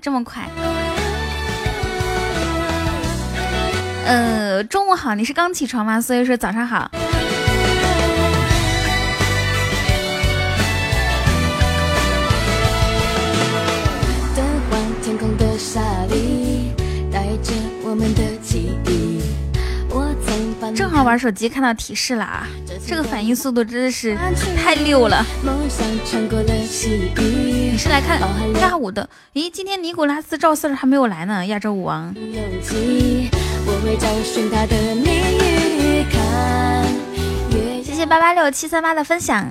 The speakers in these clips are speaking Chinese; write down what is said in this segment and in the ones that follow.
这么快。呃，中午好，你是刚起床吗？所以说早上好。正好玩手机看到提示了啊，这个反应速度真的是太溜了。你是来看亚舞的？咦，今天尼古拉斯赵四儿还没有来呢，亚洲舞王。谢谢八八六七三八的分享。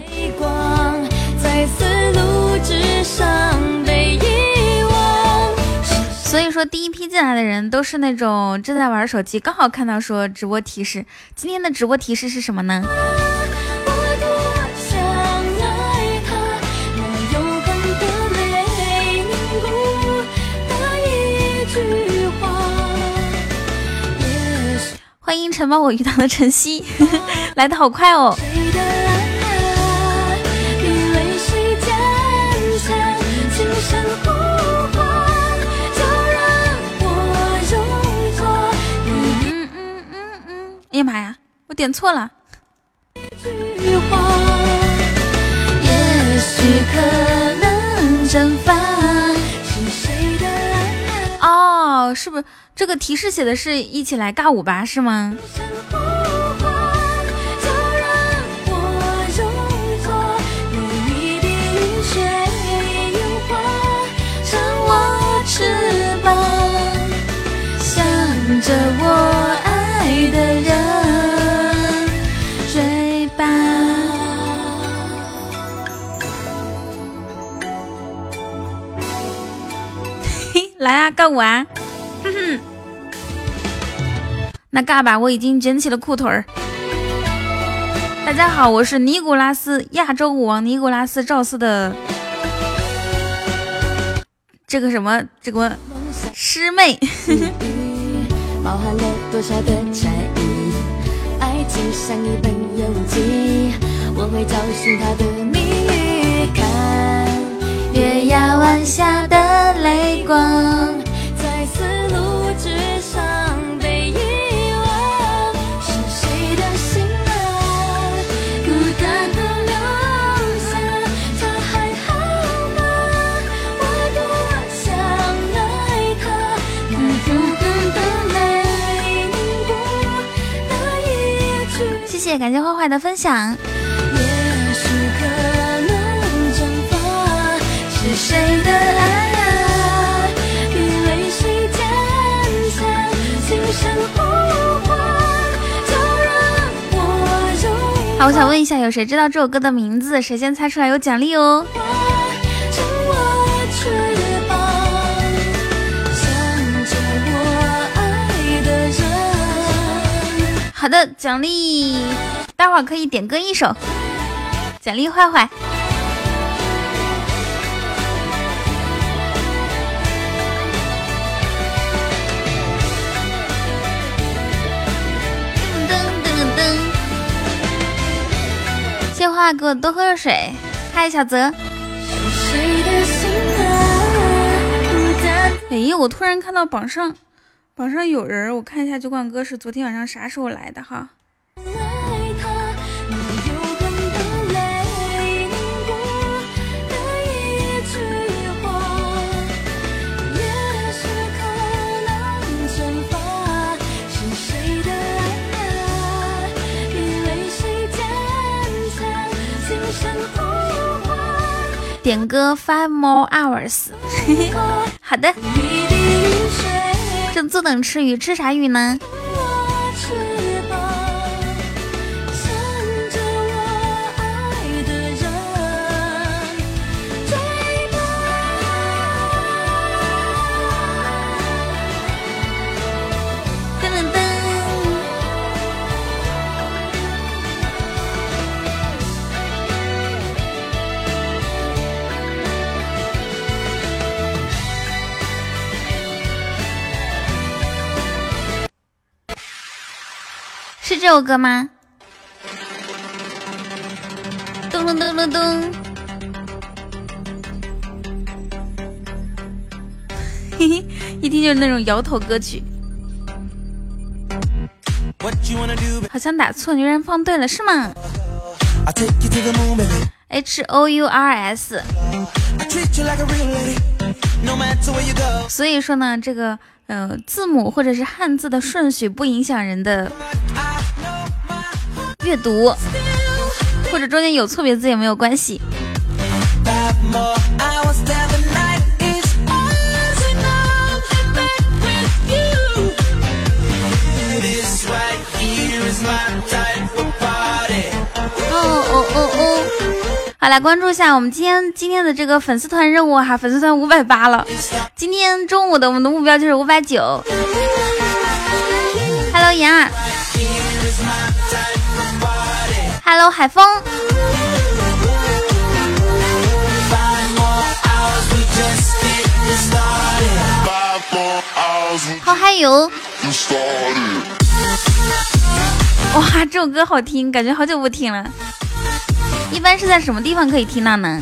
所以说，第一批进来的人都是那种正在玩手机，刚好看到说直播提示。今天的直播提示是什么呢？欢迎承包我鱼塘的晨曦，来的好快哦。哎呀妈呀，我点错了。哦，是不是这个提示写的是一起来尬舞吧？是吗？想着我。来啊，尬舞啊！哼哼，那尬吧，我已经卷起了裤腿儿。大家好，我是尼古拉斯亚洲舞王尼古拉斯赵四的这个什么这个师妹。包含了多少的猜疑？爱情像一本游记，我会找寻它的谜语。看月牙湾下的光在丝路之上被遗忘是谁的心啊孤单的留下他还好吗我多想爱他拿永恒的泪凝固的一句谢谢感谢坏坏的分享。也许可能蒸发是谁的爱好，我想问一下，有谁知道这首歌的名字？谁先猜出来有奖励哦。好的，奖励，待会儿可以点歌一首，奖励坏坏。谢坏坏给我多喝热水。嗨，小泽。哎，我突然看到榜上。榜上有人，我看一下酒馆哥是昨天晚上啥时候来的哈？点歌 Five More Hours，好的。正坐等吃鱼，吃啥鱼呢？是这首歌吗？咚咚咚咚咚！嘿嘿，一听就是那种摇头歌曲。好像打错，居然放对了，是吗？H O U R S。所以说呢，这个呃字母或者是汉字的顺序不影响人的阅读，或者中间有错别字也没有关系。好，来关注一下我们今天今天的这个粉丝团任务哈，粉丝团五百八了。今天中午的我们的目标就是五百九。Hello，妍儿。Hello，海风。好，嗨哟。哇，这首歌好听，感觉好久不听了。一般是在什么地方可以听到呢？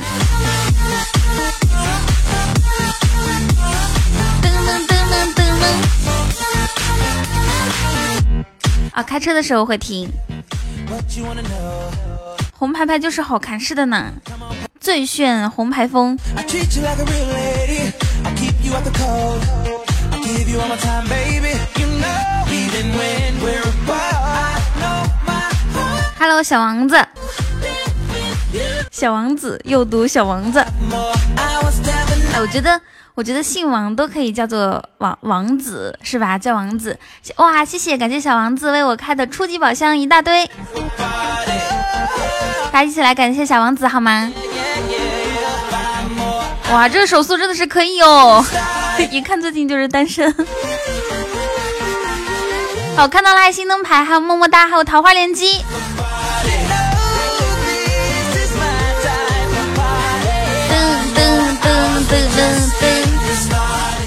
啊，开车的时候会听。红牌牌就是好看，是的呢。最炫红牌风。Hello，小王子，小王子又读小王子。哎，我觉得，我觉得姓王都可以叫做王王子，是吧？叫王子。哇，谢谢，感谢小王子为我开的初级宝箱一大堆。大家一起来感谢小王子好吗？哇，这个手速真的是可以哦，一看最近就是单身。好，看到了爱，心灯牌，还有么么哒，还有桃花连击。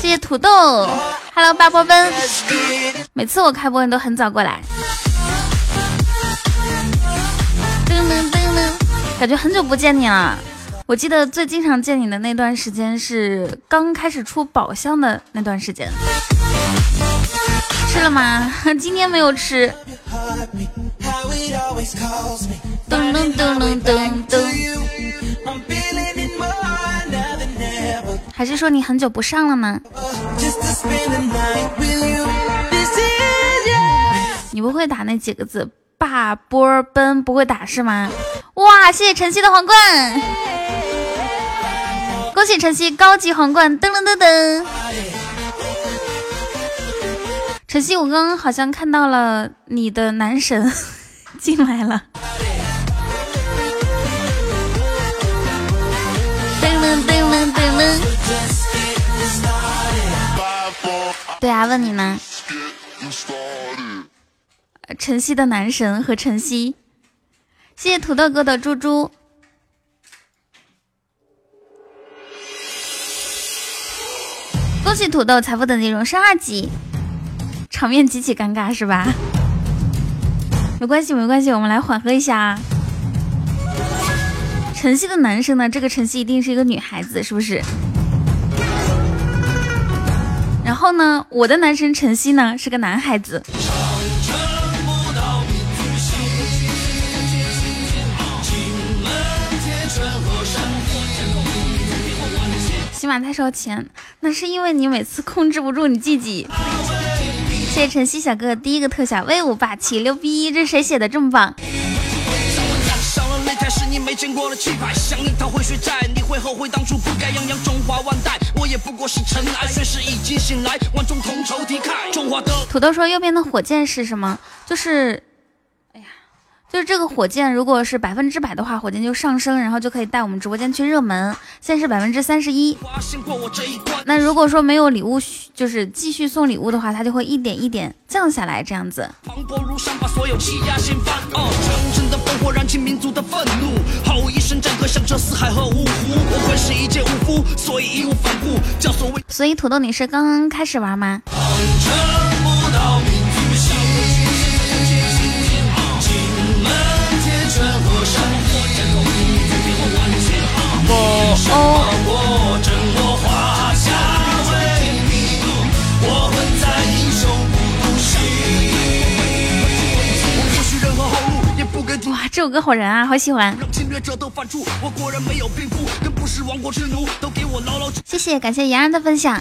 谢谢土豆，Hello 八波奔，每次我开播你都很早过来。噔噔噔噔，感觉很久不见你了。我记得最经常见你的那段时间是刚开始出宝箱的那段时间。吃了吗？今天没有吃。噔噔噔噔噔噔。还是说你很久不上了吗？你不会打那几个字？霸波奔不会打是吗？哇，谢谢晨曦的皇冠。恭喜晨曦高级皇冠！噔噔噔噔。晨曦，我刚刚好像看到了你的男神 进来了。噔噔噔噔噔对啊，问你呢。晨曦的男神和晨曦，谢谢土豆哥的猪猪。恭喜土豆财富等级荣升二级，场面极其尴尬是吧？没关系没关系，我们来缓和一下啊。晨曦的男生呢？这个晨曦一定是一个女孩子，是不是？然后呢，我的男神晨曦呢是个男孩子。起码太烧钱，那是因为你每次控制不住你自己。谢谢晨曦小哥哥第一个特效，威武霸气，牛逼！这谁写的这么棒？你没见过的气派，想你逃回血债，你会后悔当初不该泱泱中华万代。土豆说右边的火箭是什么？就是。就是这个火箭，如果是百分之百的话，火箭就上升，然后就可以带我们直播间去热门。现在是百分之三十一。那如果说没有礼物，就是继续送礼物的话，它就会一点一点降下来，这样子。所以土豆，你是刚刚开始玩吗？哦。首歌好燃啊，好喜欢。谢谢，感谢延安的分享。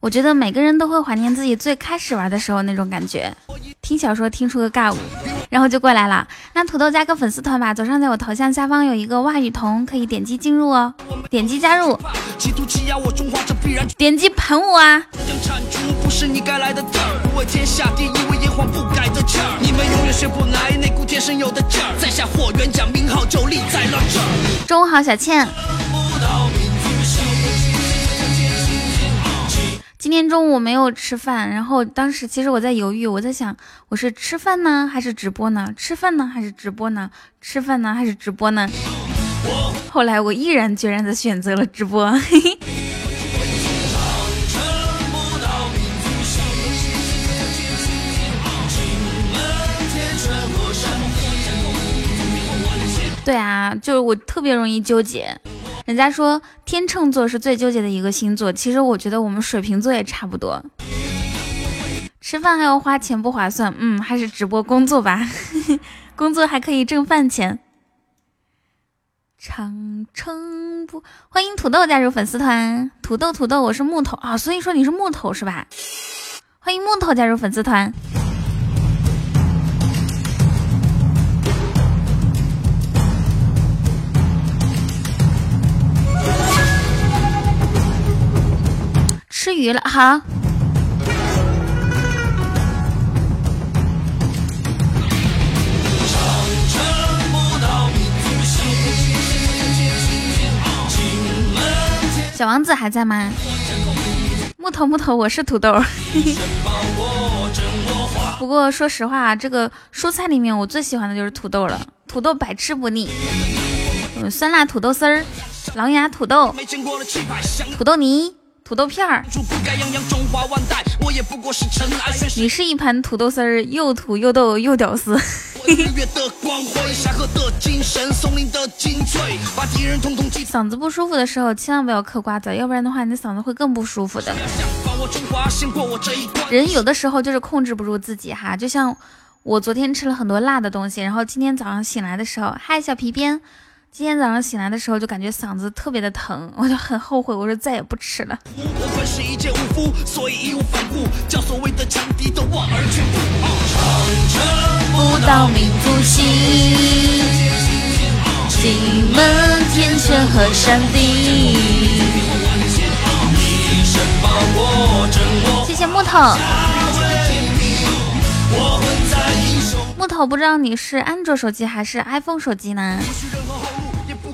我觉得每个人都会怀念自己最开始玩的时候那种感觉。听小说听出个尬舞，然后就过来了。那土豆加个粉丝团吧，左上角我头像下方有一个袜雨桐，可以点击进入哦。点击加入，点击捧我啊！中午好，小倩。今天中午没有吃饭，然后当时其实我在犹豫，我在想我是吃饭呢还是直播呢？吃饭呢还是直播呢？吃饭呢还是直播呢？后来我毅然决然的选择了直播。对就是我特别容易纠结。人家说天秤座是最纠结的一个星座，其实我觉得我们水瓶座也差不多。吃饭还要花钱不划算，嗯，还是直播工作吧，工作还可以挣饭钱。长城不欢迎土豆加入粉丝团，土豆土豆，我是木头啊，所以说你是木头是吧？欢迎木头加入粉丝团。吃鱼了，好。小王子还在吗？木头木头，我是土豆。不过说实话，这个蔬菜里面我最喜欢的就是土豆了，土豆百吃不腻。嗯，酸辣土豆丝儿，狼牙土豆，土豆泥。土豆片儿，你是一盘土豆丝儿，又土又逗又屌丝。嗓子不舒服的时候，千万不要嗑瓜子，要不然的话，你的嗓子会更不舒服的。人有的时候就是控制不住自己哈，就像我昨天吃了很多辣的东西，然后今天早上醒来的时候，嗨，小皮鞭。今天早上醒来的时候就感觉嗓子特别的疼，我就很后悔，我说再也不吃了。不到民族心，金门天泉和山地。谢谢木头。木头不知道你是安卓手机还是 iPhone 手机呢？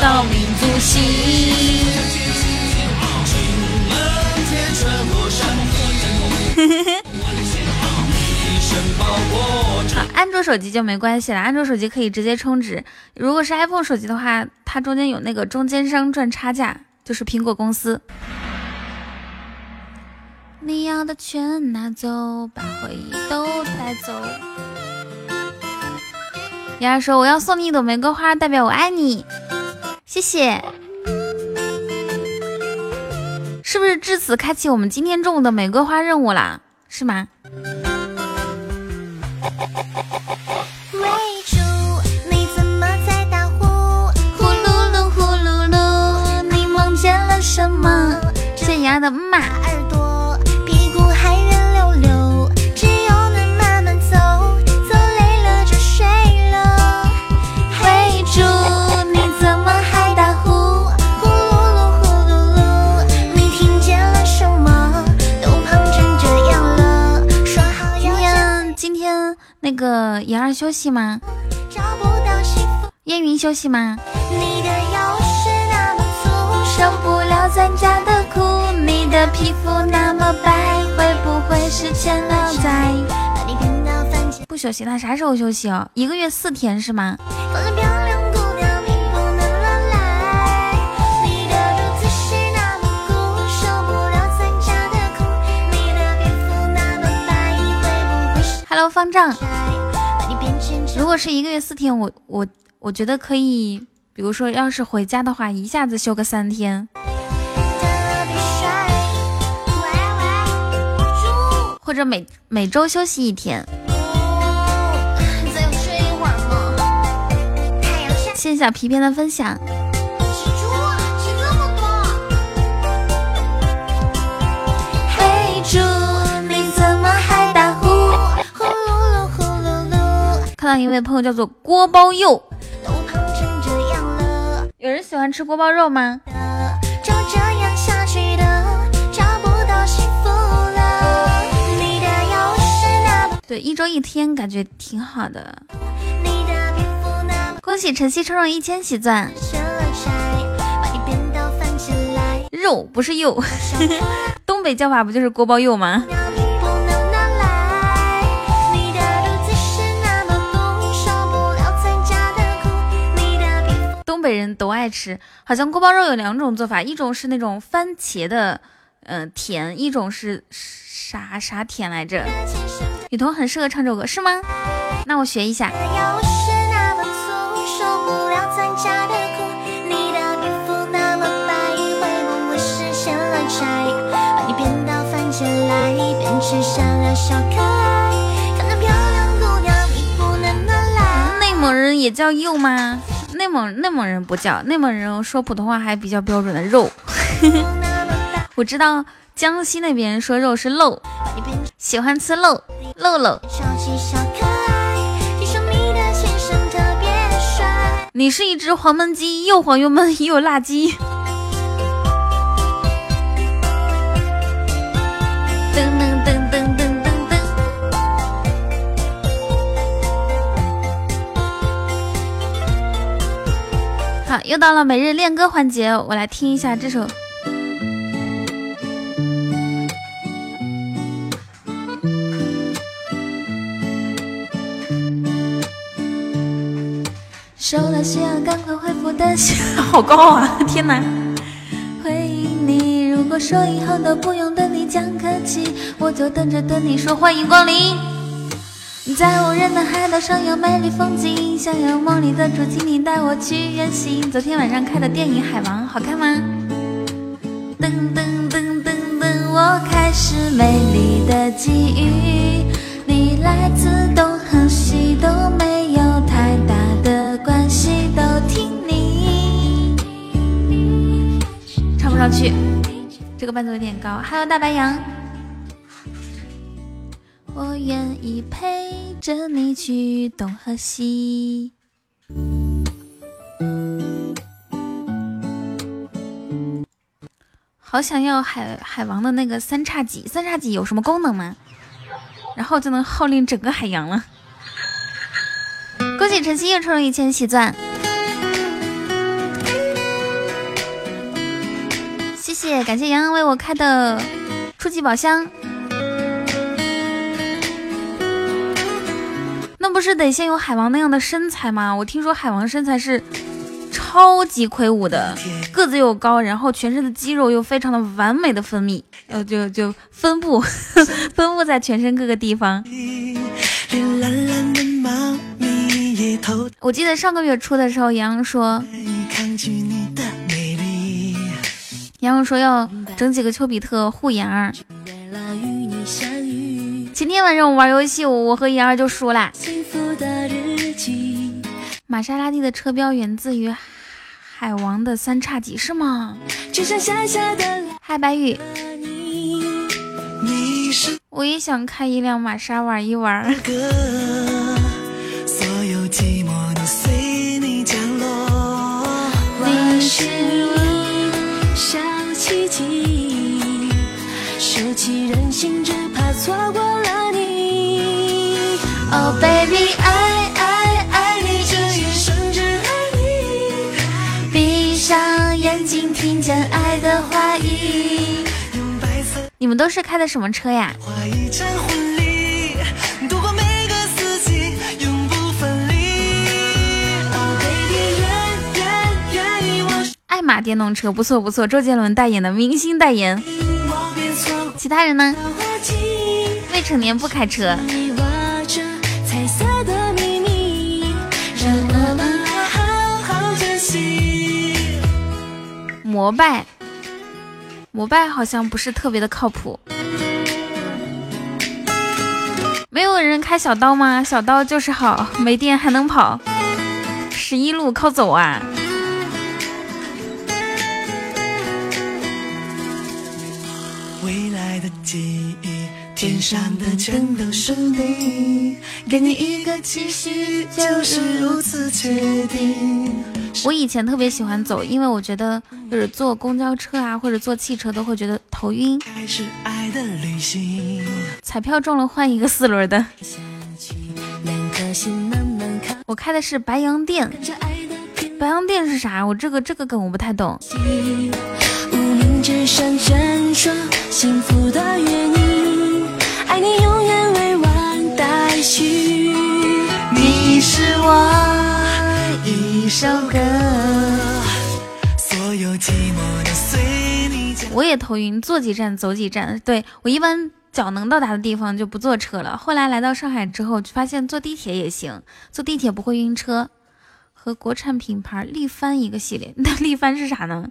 到民族心。好，安卓手机就没关系了，安卓手机可以直接充值。如果是 iPhone 手机的话，它中间有那个中间商赚差价，就是苹果公司。你要的全拿走，把回忆都带走。丫儿说我要送你一朵玫瑰花，代表我爱你。谢谢，是不是至此开启我们今天中午的玫瑰花任务啦？是吗？喂猪，你怎么在打呼？呼噜噜呼噜噜，你梦见了什么？谢谢丫的妈。休息吗？燕云休息吗？受不了咱家的苦，你的皮肤那么白，会不会是欠了债？不休息，那啥时候休息哦？一个月四天是吗？Hello，方丈。如果是一个月四天，我我我觉得可以。比如说，要是回家的话，一下子休个三天，或者每每周休息一天。再睡一会儿嘛。谢谢小皮片的分享。看到一位朋友叫做锅包肉。有人喜欢吃锅包肉吗？对，一周一天感觉挺好的。恭喜晨曦抽中一千喜钻。肉不是肉，东北叫法不就是锅包肉吗？东北人都爱吃，好像锅包肉有两种做法，一种是那种番茄的，嗯，甜，一种是啥啥甜来着？雨桐很适合唱这首歌，是吗？那我学一下。内蒙人也叫肉吗？内蒙内蒙人不叫，内蒙人说普通话还比较标准的肉。我知道江西那边说肉是漏，喜欢吃漏漏漏。你是一只黄焖鸡，又黄又焖又辣鸡。好，又到了每日练歌环节，我来听一下这首。收了信，赶快回复的信，好高啊！天哪！回应你，如果说以后都不用对你讲客气，我就等着等你说欢迎光临。在无人的海岛上有美丽风景，想要梦里的主题，你带我去远行。昨天晚上看的电影《海王》好看吗？噔噔噔噔噔，我开始美丽的际遇。你来自东和西都没有太大的关系，都听你。唱不上去，这个伴奏有点高。Hello，大白羊。我愿意陪着你去东和西。好想要海海王的那个三叉戟，三叉戟有什么功能吗？然后就能号令整个海洋了。恭喜晨曦又抽了一千喜钻，谢谢，感谢洋洋为我开的初级宝箱。那不是得先有海王那样的身材吗？我听说海王身材是超级魁梧的，个子又高，然后全身的肌肉又非常的完美的分泌，呃，就就分布 分布在全身各个地方。我记得上个月初的时候，洋洋说，洋洋说要整几个丘比特护眼儿。今天晚上我玩游戏，我我和妍儿就输了。玛莎拉蒂的车标源自于海王的三叉戟，是吗？嗨，白宇，我也想开一辆玛莎玩一玩。舍弃任性，只怕错过 oh baby，爱爱爱你这一生只爱你。闭上眼睛听见爱的话，你们都是开的什么车呀？爱玛电动车不错不错，周杰伦代言的明星代言。其他人呢？未成年不开车。摩拜，摩拜好像不是特别的靠谱。没有人开小刀吗？小刀就是好，没电还能跑。十一路靠走啊！天上的全都是你，给你一个期许，就是如此确定。我以前特别喜欢走，因为我觉得就是坐公交车啊，或者坐汽车都会觉得头晕。彩票中了换一个四轮的。我开的是白洋淀，白洋淀是啥？我这个这个梗我不太懂。你永远未完待续。你是我。一首歌。所有寂寞的随你我也头晕，坐几站走几站。对我一般脚能到达的地方就不坐车了。后来来到上海之后，就发现坐地铁也行，坐地铁不会晕车。和国产品牌力帆一个系列，那力帆是啥呢？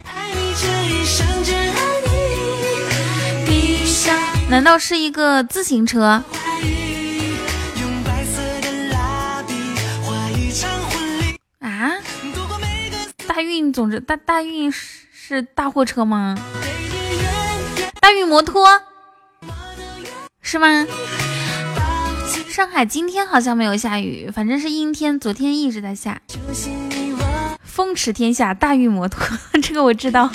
难道是一个自行车？啊，大运总之大大运是是大货车吗？大运摩托是吗？上海今天好像没有下雨，反正是阴天，昨天一直在下。风驰天下，大运摩托，这个我知道。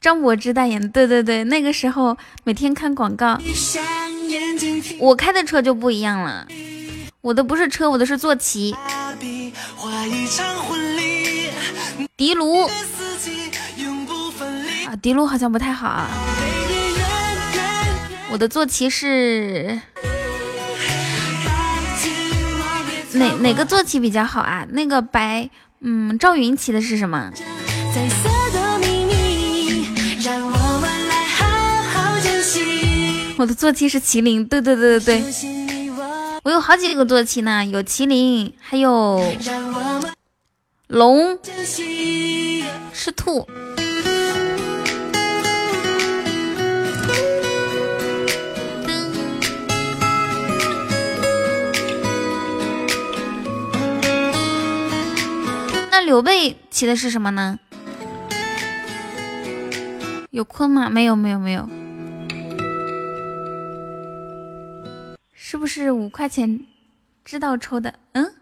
张柏芝代言，对对对，那个时候每天看广告。我开的车就不一样了，我的不是车，我的是坐骑。迪卢啊，迪卢好像不太好啊。我的坐骑是哪哪个坐骑比较好啊？那个白，嗯，赵云骑的是什么？彩色的秘密，让我的坐骑是麒麟，对对对对对，我有好几个坐骑呢，有麒麟，还有龙，是兔。那刘备骑的是什么呢？有鲲吗？没有没有没有。是不是五块钱知道抽的？嗯，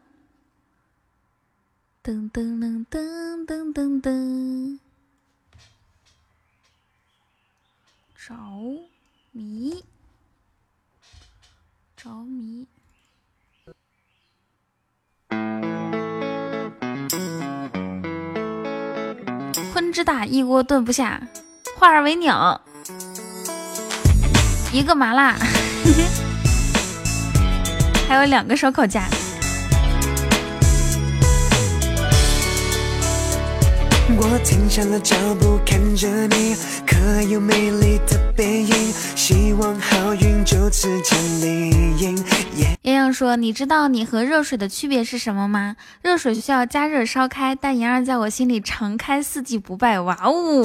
噔噔噔噔噔噔噔，着迷，着迷，鲲之大，一锅炖不下，化而为鸟，一个麻辣。还有两个烧烤架。我停下了脚步，看着你可有美丽的背影，希望好运就此降临。洋洋说：“你知道你和热水的区别是什么吗？热水需要加热烧开，但妍儿在我心里常开，四季不败。”哇哦！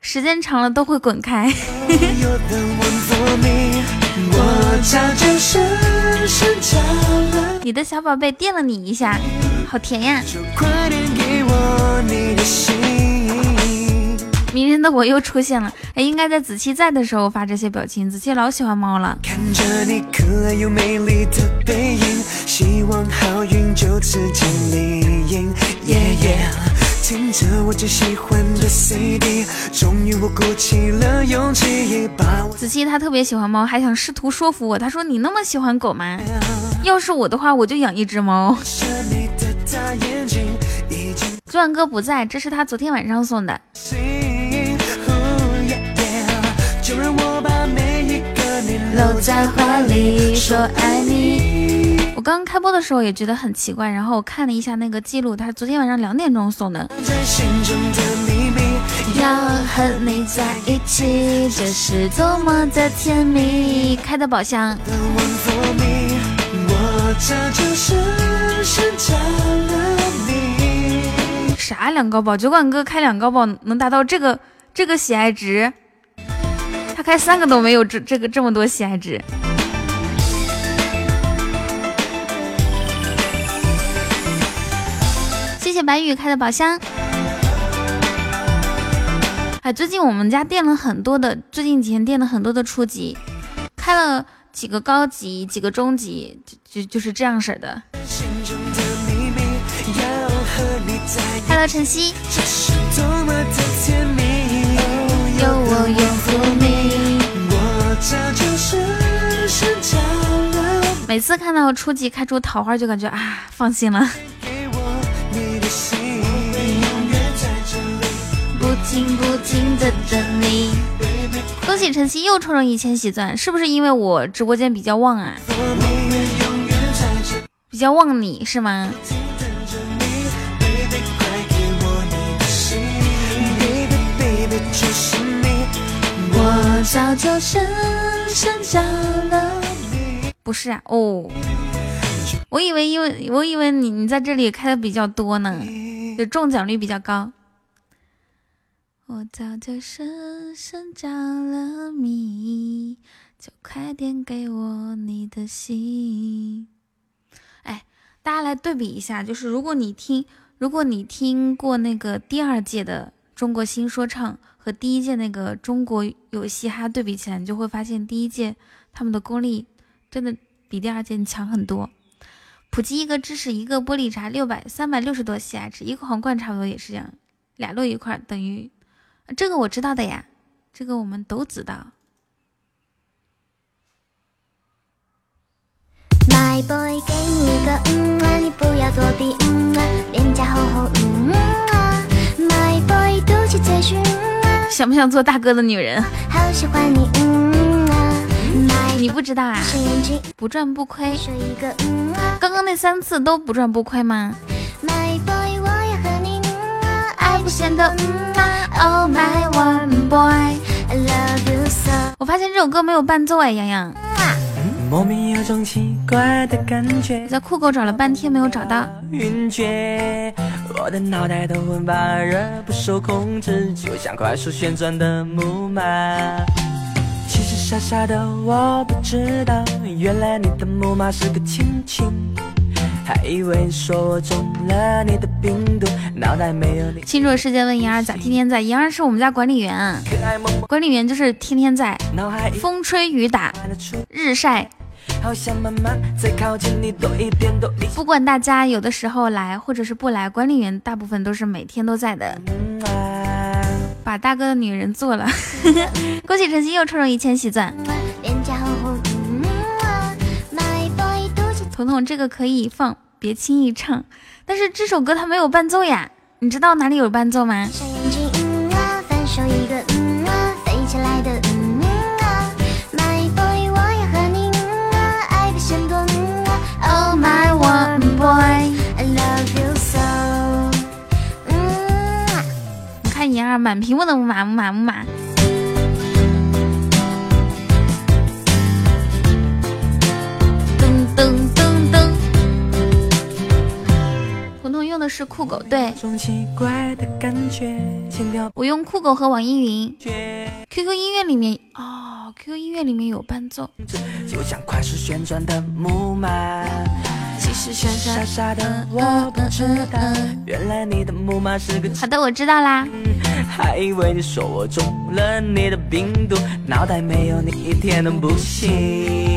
时间长了都会滚开。你的小宝贝电了你一下，好甜呀！迷人的我又出现了，哎，应该在子期在的时候发这些表情。子期老喜欢猫了。听着我最喜欢的 CD，终于我鼓起了勇气，把子期他特别喜欢猫，还想试图说服我。他说：“你那么喜欢狗吗？要是我的话，我就养一只猫。”昨晚哥不在，这是他昨天晚上送的。搂在怀里说爱你。刚开播的时候也觉得很奇怪，然后我看了一下那个记录，他昨天晚上两点钟送的。要和你在一起，这是多么的甜蜜。开的宝箱。啥两高宝？酒馆哥开两高宝能达到这个这个喜爱值？他开三个都没有这这个这么多喜爱值。谢谢白宇开的宝箱。哎，最近我们家垫了很多的，最近几天垫了很多的初级，开了几个高级，几个中级，就就就是这样式的。Hello，晨曦。有我拥护你。每次看到初级开出桃花，就感觉啊，放心了。不停不停的等你。恭喜晨曦又抽中一千喜钻，是不是因为我直播间比较旺啊？比较旺你是吗？我早就深深着了迷。不是啊，哦，我以为因为我以为你你在这里开的比较多呢，就中奖率比较高。我早就深深着了迷，就快点给我你的心。哎，大家来对比一下，就是如果你听，如果你听过那个第二届的中国新说唱。和第一届那个中国有嘻哈对比起来，你就会发现第一届他们的功力真的比第二届强很多。普及一个知识，一个玻璃茶六百三百六十多喜爱值，一个皇冠差不多也是这样，俩摞一块等于这个我知道的呀，这个我们都知道。My boy，给你一个嗯啊，你不要作弊嗯啊，脸颊厚厚嗯啊，My boy，嘟起嘴唇。想不想做大哥的女人？你不知道啊？不赚不亏。刚刚那三次都不赚不亏吗？我发现这首歌没有伴奏哎，洋洋。莫名有种奇怪的感觉。我在酷狗找了半天没有找到。晕厥，我的脑袋都很发热，不受控制，就像快速旋转的木马。其实傻傻的我不知道，原来你的木马是个亲亲。还以为说我中了你的病毒，脑袋没有你。清楚世界问莹儿咋天天在？莹儿是我们家管理员，管理员就是天天在，风吹雨打，日晒。不管大家有的时候来或者是不来，管理员大部分都是每天都在的。把大哥的女人做了，恭喜晨曦又抽中一千喜钻。彤彤，这个可以放，别轻易唱。但是这首歌它没有伴奏呀，你知道哪里有伴奏吗？你看妍儿满屏幕的木马木马木马。是酷狗，对。我用酷狗和网易云，QQ 音乐里面哦，QQ 音乐里面有伴奏。好的，我知道啦。还以为你说我中了你的病毒，脑袋没有你一天都不行。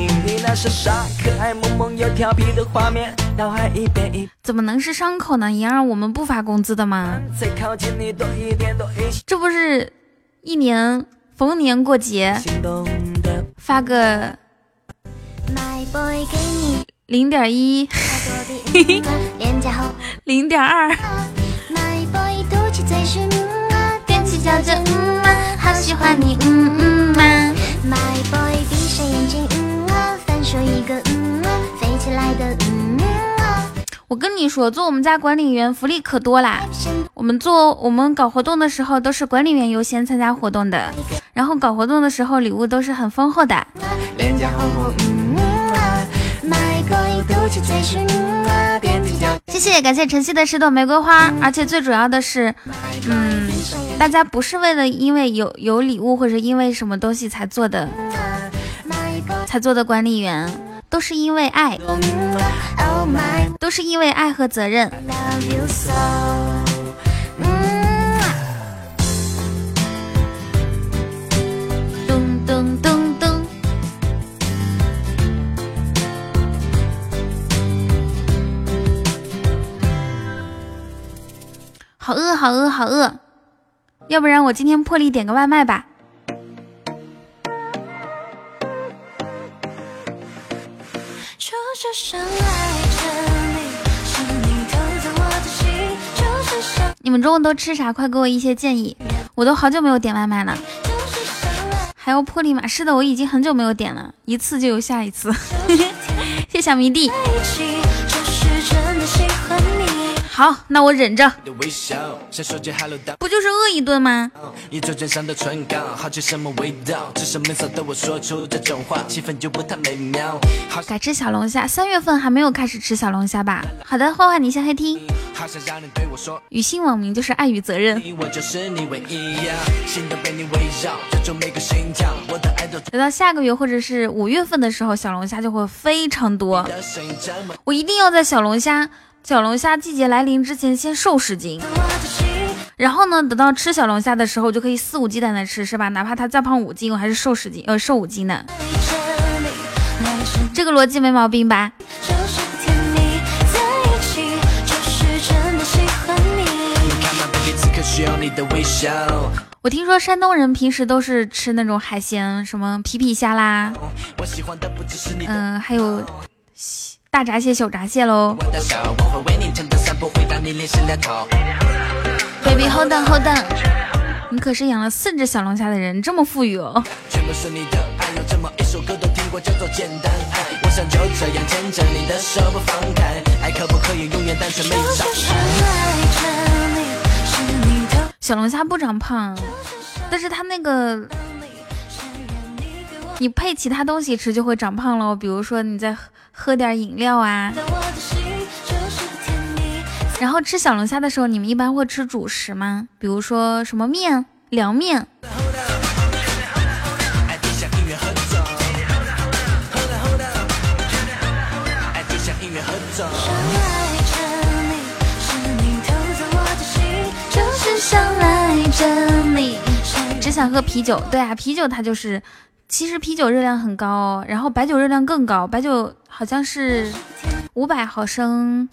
你那傻傻可爱萌萌又调皮的画面，脑海一遍一。怎么能是伤口呢？莹儿，我们不发工资的吗？这不是一年逢年过节发个零点一，零点二。叫着嗯嘛，好喜欢你嗯嗯嘛。My boy，闭上眼睛嗯啊，翻出一个嗯啊，飞起来的嗯啊。我跟你说，做我们家管理员福利可多啦。我们做我们搞活动的时候，都是管理员优先参加活动的，然后搞活动的时候礼物都是很丰厚的。谢谢，感谢晨曦的十朵玫瑰花，而且最主要的是，嗯，大家不是为了因为有有礼物或者因为什么东西才做的，才做的管理员，都是因为爱，都是因为爱和责任。好饿，好饿，好饿！要不然我今天破例点个外卖吧。你们中午都吃啥？快给我一些建议！我都好久没有点外卖了，还要破例吗？是的，我已经很久没有点了，一次就有下一次。谢谢小迷弟。好，那我忍着，不就是饿一顿吗？改吃小龙虾，三月份还没有开始吃小龙虾吧？好的，坏坏你先黑听。语信网名就是爱与责任。等到下个月或者是五月份的时候，小龙虾就会非常多。我一定要在小龙虾。小龙虾季节来临之前先瘦十斤，然后呢，等到吃小龙虾的时候就可以肆无忌惮的吃，是吧？哪怕它再胖五斤，我还是瘦十斤，呃，瘦五斤呢。这个逻辑没毛病吧？我听说山东人平时都是吃那种海鲜，什么皮皮虾啦，嗯，还有。大闸蟹、小闸蟹喽！Baby hold on hold on，你可是养了四只小龙虾的人，这么富裕哦！小龙虾不长胖，但是它那个，你配其他东西吃就会长胖喽，比如说你在。喝点饮料啊，然后吃小龙虾的时候，你们一般会吃主食吗？比如说什么面、凉面。只想喝啤酒，对啊，啤酒它就是。其实啤酒热量很高，然后白酒热量更高。白酒好像是五百毫升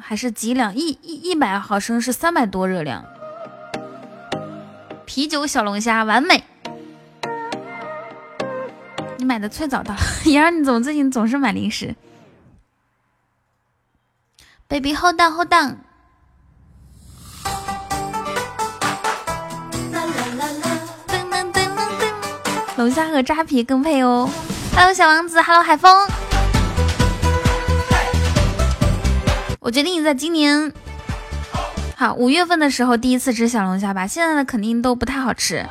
还是几两？一一一百毫升是三百多热量。啤酒小龙虾完美。你买的脆枣到了，妍儿你怎么最近总是买零食？Baby hold on hold on。龙虾和扎啤更配哦。Hello，小王子，Hello，海风。我决定在今年好五月份的时候第一次吃小龙虾吧。现在的肯定都不太好吃，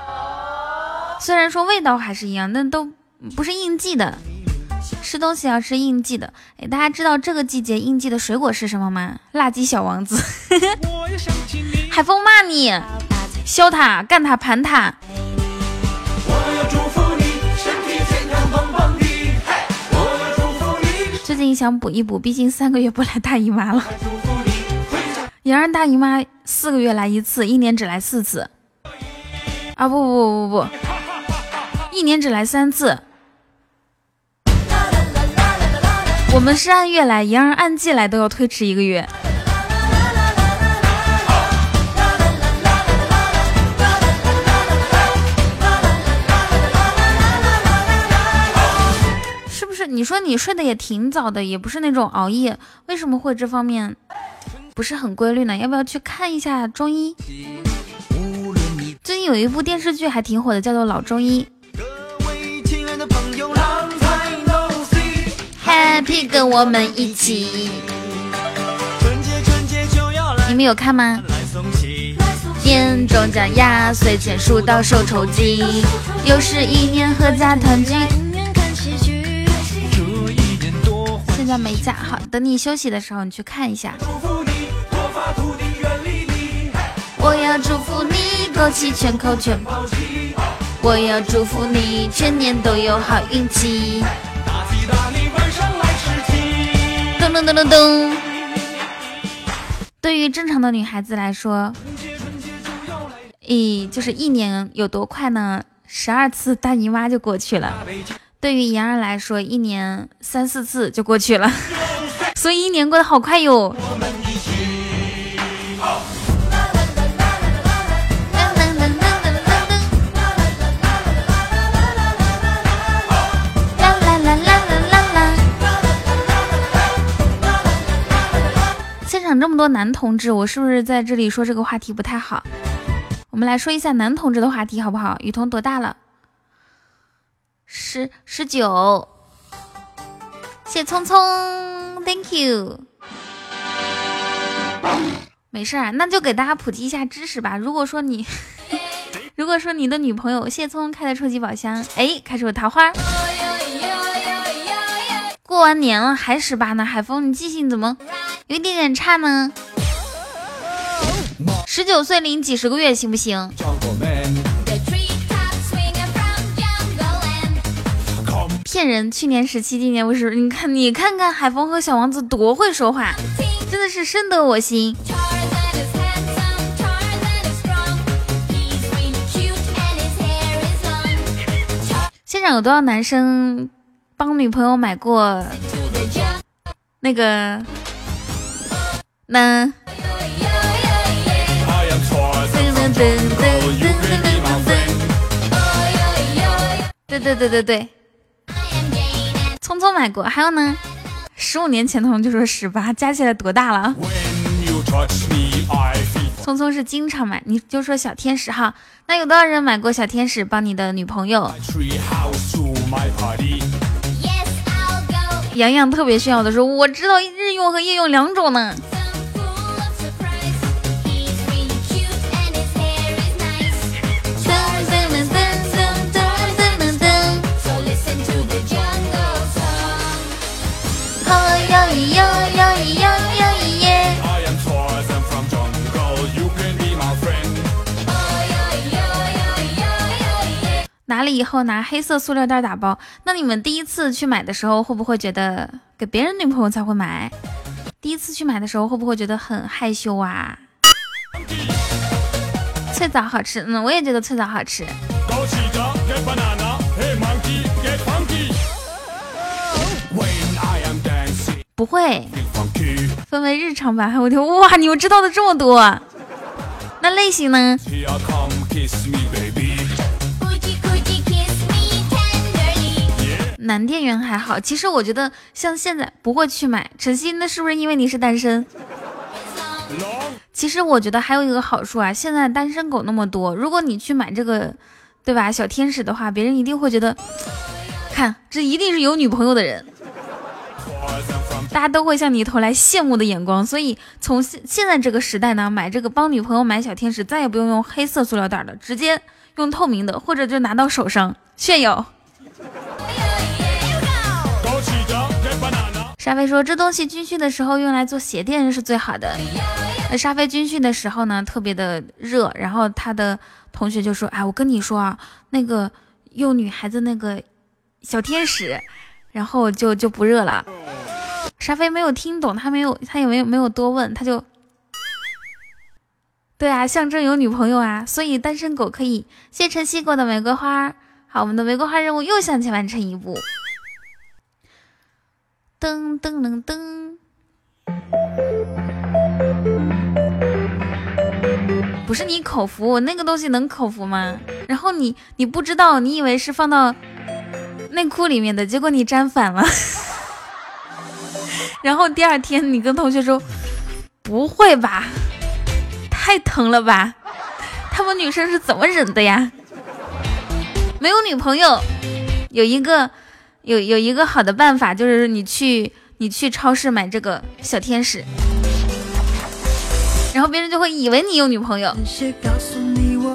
虽然说味道还是一样，但都不是应季的。吃东西要吃应季的。哎，大家知道这个季节应季的水果是什么吗？辣鸡小王子。海风骂你，削他，干他，盘他。最近想补一补，毕竟三个月不来大姨妈了。洋儿大姨妈四个月来一次，一年只来四次。啊不不不不不，一年只来三次。我们是按月来，洋儿按季来都要推迟一个月。你说你睡得也挺早的，也不是那种熬夜，为什么会这方面不是很规律呢？要不要去看一下中医？最近有一部电视剧还挺火的，叫做《老中医》。Happy，跟我们一起。你们有看吗？年终奖、压岁钱、数到手抽筋，又是一年合家团聚。现在没假，好，等你休息的时候你去看一下。我要祝福你。枸杞全口全抛弃，我要祝福你全年都有好运气。噔噔噔噔噔。对于正常的女孩子来说，咦，就是一年有多快呢？十二次大姨妈就过去了。对于妍儿来说，一年三四次就过去了，所以一年过得好快哟。场这么多男同志，我是不是在这里说这个话题不太好？我们来说一下男同志的话题好不好？雨桐多大了？十十九。谢聪聪，Thank you。没事儿，那就给大家普及一下知识吧。如果说你，如果说你的女朋友谢聪开的初级宝箱，哎，开始有桃花。过完年了还十八呢，海风，你记性怎么？有一点点差呢，十九岁零几十个月行不行？骗人！去年十七，今年五十？你看，你看看海风和小王子多会说话，真的是深得我心。现场有多少男生帮女朋友买过那个？那，对对对对对，聪聪买过，还有呢，十五年前的就说十八，加起来多大了？聪聪是经常买，你就说小天使哈，那有多少人买过小天使帮你的女朋友？洋洋特别炫耀的说，我知道日用和夜用两种呢。拿了以后拿黑色塑料袋打包，那你们第一次去买的时候会不会觉得给别人女朋友才会买？第一次去买的时候会不会觉得很害羞啊？脆枣好吃，嗯，我也觉得脆枣好吃。不会，分为日常版还有天哇，你们知道的这么多，那类型呢？男店员还好，其实我觉得像现在不会去买。晨曦，那是不是因为你是单身？其实我觉得还有一个好处啊，现在单身狗那么多，如果你去买这个，对吧？小天使的话，别人一定会觉得，看这一定是有女朋友的人。大家都会向你投来羡慕的眼光，所以从现现在这个时代呢，买这个帮女朋友买小天使，再也不用用黑色塑料袋了，直接用透明的，或者就拿到手上炫耀。沙飞说：“这东西军训的时候用来做鞋垫是最好的。”那沙飞军训的时候呢，特别的热，然后他的同学就说：“哎，我跟你说啊，那个用女孩子那个小天使，然后就就不热了。”沙飞没有听懂，他没有，他也没有没有多问，他就，对啊，象征有女朋友啊，所以单身狗可以。谢晨曦给我的玫瑰花，好，我们的玫瑰花任务又向前完成一步。噔噔噔噔，不是你口服那个东西能口服吗？然后你你不知道，你以为是放到内裤里面的，结果你粘反了。然后第二天你跟同学说，不会吧，太疼了吧？他们女生是怎么忍的呀？没有女朋友，有一个。有有一个好的办法，就是你去你去超市买这个小天使，然后别人就会以为你有女朋友，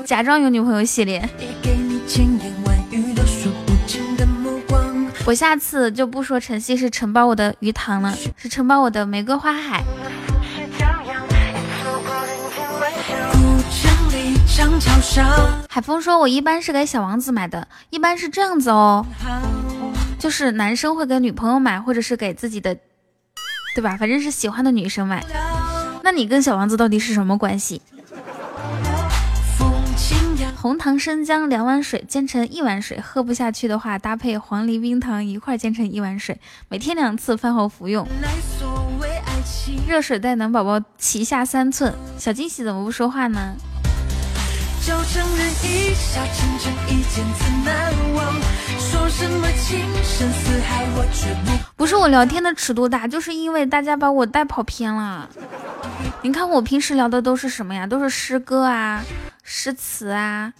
假装有女朋友系列。我下次就不说晨曦是承包我的鱼塘了，是承包我的玫瑰花海。海风说：“我一般是给小王子买的，一般是这样子哦。”就是男生会给女朋友买，或者是给自己的，对吧？反正是喜欢的女生买。那你跟小王子到底是什么关系？红糖生姜两碗水煎成一碗水，喝不下去的话，搭配黄梨冰糖一块煎成一碗水，每天两次，饭后服用。热水袋暖宝宝脐下三寸，小惊喜怎么不说话呢？不是我聊天的尺度大，就是因为大家把我带跑偏了。你看我平时聊的都是什么呀？都是诗歌啊、诗词啊，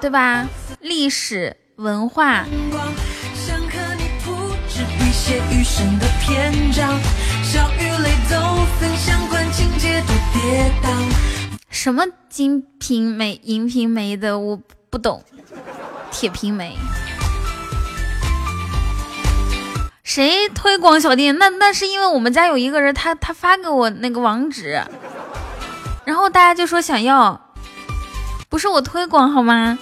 对吧？历史文化。什么金瓶梅、银瓶梅的，我不懂。铁瓶梅，谁推广小店？那那是因为我们家有一个人，他他发给我那个网址，然后大家就说想要，不是我推广好吗？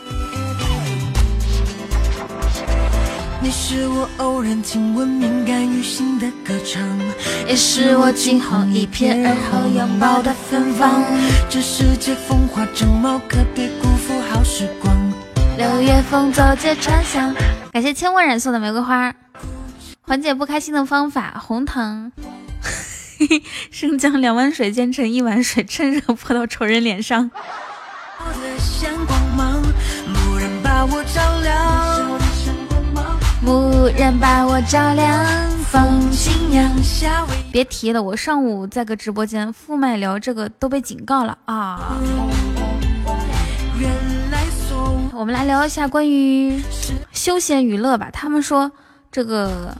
你是我偶然听闻敏感于心的歌唱，也是我惊鸿一瞥而后拥抱的芬芳。这世界风华正茂，可别辜负好时光。六月风走街串巷，感谢千万人送的玫瑰花。缓解不开心的方法：红糖、生姜两碗水煎成一碗水，趁热泼到仇人脸上。蓦然把我照亮，风清扬。别提了，我上午在个直播间副麦聊这个都被警告了啊！我们来聊一下关于休闲娱乐吧。他们说这个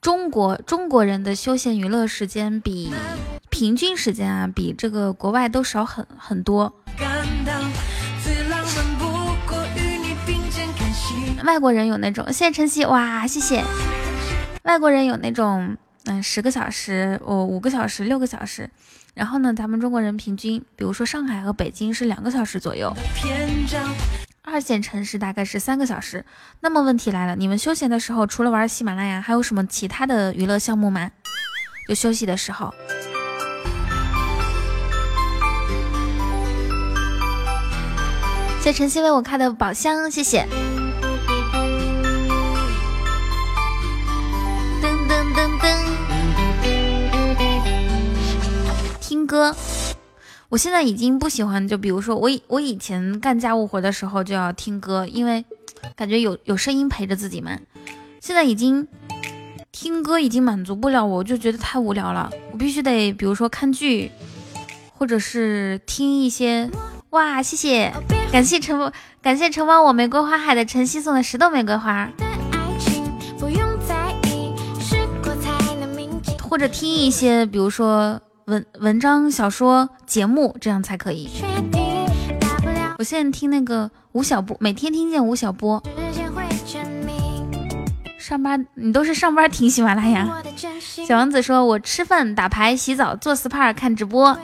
中国中国人的休闲娱乐时间比平均时间啊，比这个国外都少很很多。外国人有那种，谢谢晨曦，哇，谢谢。外国人有那种，嗯，十个小时，哦，五个小时，六个小时。然后呢，咱们中国人平均，比如说上海和北京是两个小时左右，二线城市大概是三个小时。那么问题来了，你们休闲的时候，除了玩喜马拉雅，还有什么其他的娱乐项目吗？就休息的时候。谢晨曦为我开的宝箱，谢谢。噔噔噔噔听歌，我现在已经不喜欢。就比如说，我以我以前干家务活的时候就要听歌，因为感觉有有声音陪着自己嘛。现在已经听歌已经满足不了我，我就觉得太无聊了。我必须得，比如说看剧，或者是听一些。哇，谢谢，感谢承感谢承包我玫瑰花海的晨曦送的十朵玫瑰花。或者听一些，比如说。文文章、小说、节目，这样才可以。我现在听那个吴晓波，每天听见吴晓波。上班你都是上班听喜马拉雅。小王子说：“我吃饭、打牌、洗澡、做 SPA、看直播，